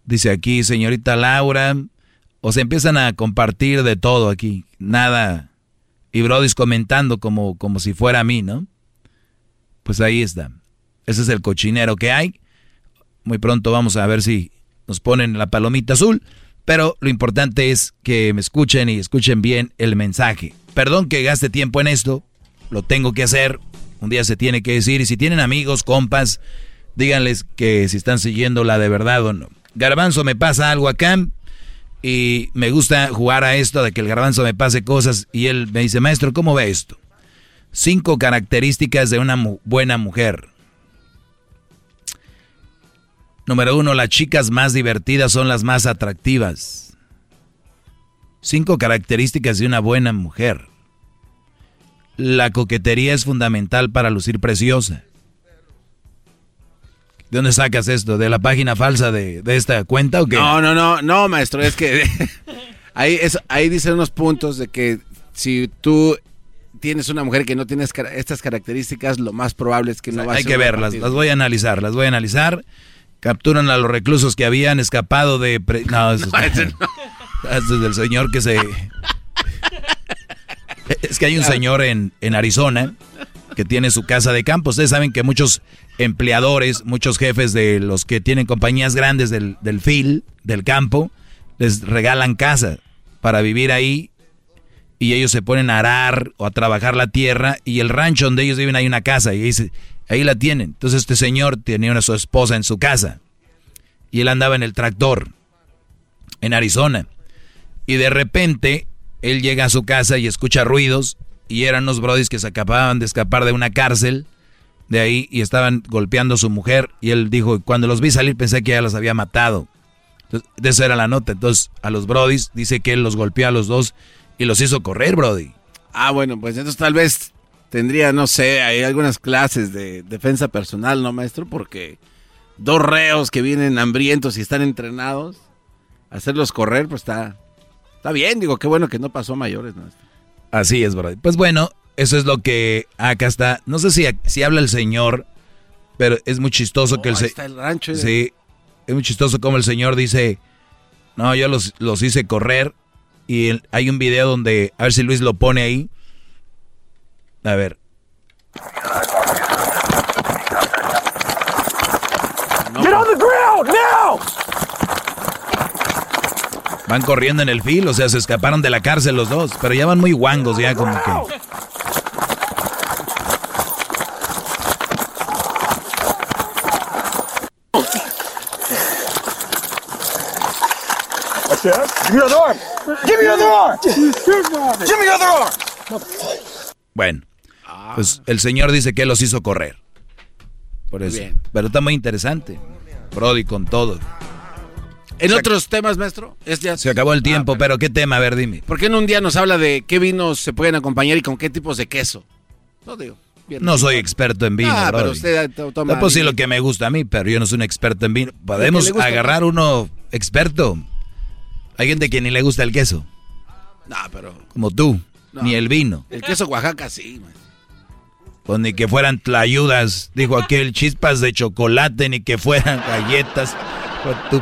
Dice aquí, señorita Laura. O se empiezan a compartir de todo aquí. Nada. Y Brody comentando como, como si fuera a mí, ¿no? Pues ahí está. Ese es el cochinero que hay. Muy pronto vamos a ver si nos ponen la palomita azul. Pero lo importante es que me escuchen y escuchen bien el mensaje. Perdón que gaste tiempo en esto. Lo tengo que hacer un día se tiene que decir, y si tienen amigos, compas, díganles que si están siguiendo la de verdad o no. Garbanzo me pasa algo acá y me gusta jugar a esto de que el garbanzo me pase cosas y él me dice, maestro, ¿cómo ve esto? Cinco características de una buena mujer. Número uno, las chicas más divertidas son las más atractivas. Cinco características de una buena mujer. La coquetería es fundamental para lucir preciosa. ¿De dónde sacas esto? ¿De la página falsa de, esta cuenta o qué? No, no, no, no, maestro, es que ahí, es, ahí dicen unos puntos de que si tú tienes una mujer que no tiene estas características, lo más probable es que no va a Hay que verlas, las voy a analizar, las voy a analizar. Capturan a los reclusos que habían escapado de... No, eso, es del señor que se es que hay un señor en, Arizona que tiene su casa de campo. Ustedes saben que muchos empleadores, muchos jefes de los que tienen compañías grandes del, del del campo, les regalan casa para vivir ahí y ellos se ponen a arar o a trabajar la tierra y el rancho donde ellos viven hay una casa y ahí, ahí la tienen. Entonces este señor tenía a su esposa en su casa y él andaba en el tractor en Arizona y de repente él llega a su casa y escucha ruidos y eran unos brodis que se acababan de escapar de una cárcel de ahí y estaban golpeando a su mujer y él dijo, cuando los vi salir pensé que ya los había matado. Entonces, eso era la nota. Entonces, a los brodis dice que él los golpeó a los dos y los hizo correr, brody. Ah, bueno, pues entonces tal vez tendría, no sé, hay algunas clases de defensa personal, ¿no, maestro? Porque dos reos que vienen hambrientos y están entrenados, hacerlos correr, pues está, Está bien, digo, qué bueno que no pasó a mayores. ¿no? Así es, bro. Pues bueno, eso es lo que acá está. No sé si, si habla el señor, pero es muy chistoso que el señor... el rancho. Sí, es muy chistoso como el señor dice, no, yo los, los hice correr. Y hay un video donde, a ver si Luis lo pone ahí. A ver. Get on the ground! Van corriendo en el filo, o sea, se escaparon de la cárcel los dos, pero ya van muy guangos, ya como que. Bueno, pues el señor dice que los hizo correr. Por eso. Pero está muy interesante. Brody con todo. En otros temas, maestro, es ya... Se acabó el tiempo, pero ¿qué tema? A ver, dime. ¿Por qué en un día nos habla de qué vinos se pueden acompañar y con qué tipos de queso? No digo. bien. No soy experto en vino, Ah, pero usted to- toma No, pues sí, lo que me gusta a mí, pero yo no soy un experto en vino. Podemos agarrar uno experto. Hay gente que ni le gusta el queso, No, pero... como tú, No. ni el vino. El queso Oaxaca sí, man. Pues ni que fueran tlayudas, dijo aquel, chispas de chocolate, ni que fueran galletas. Pues tú...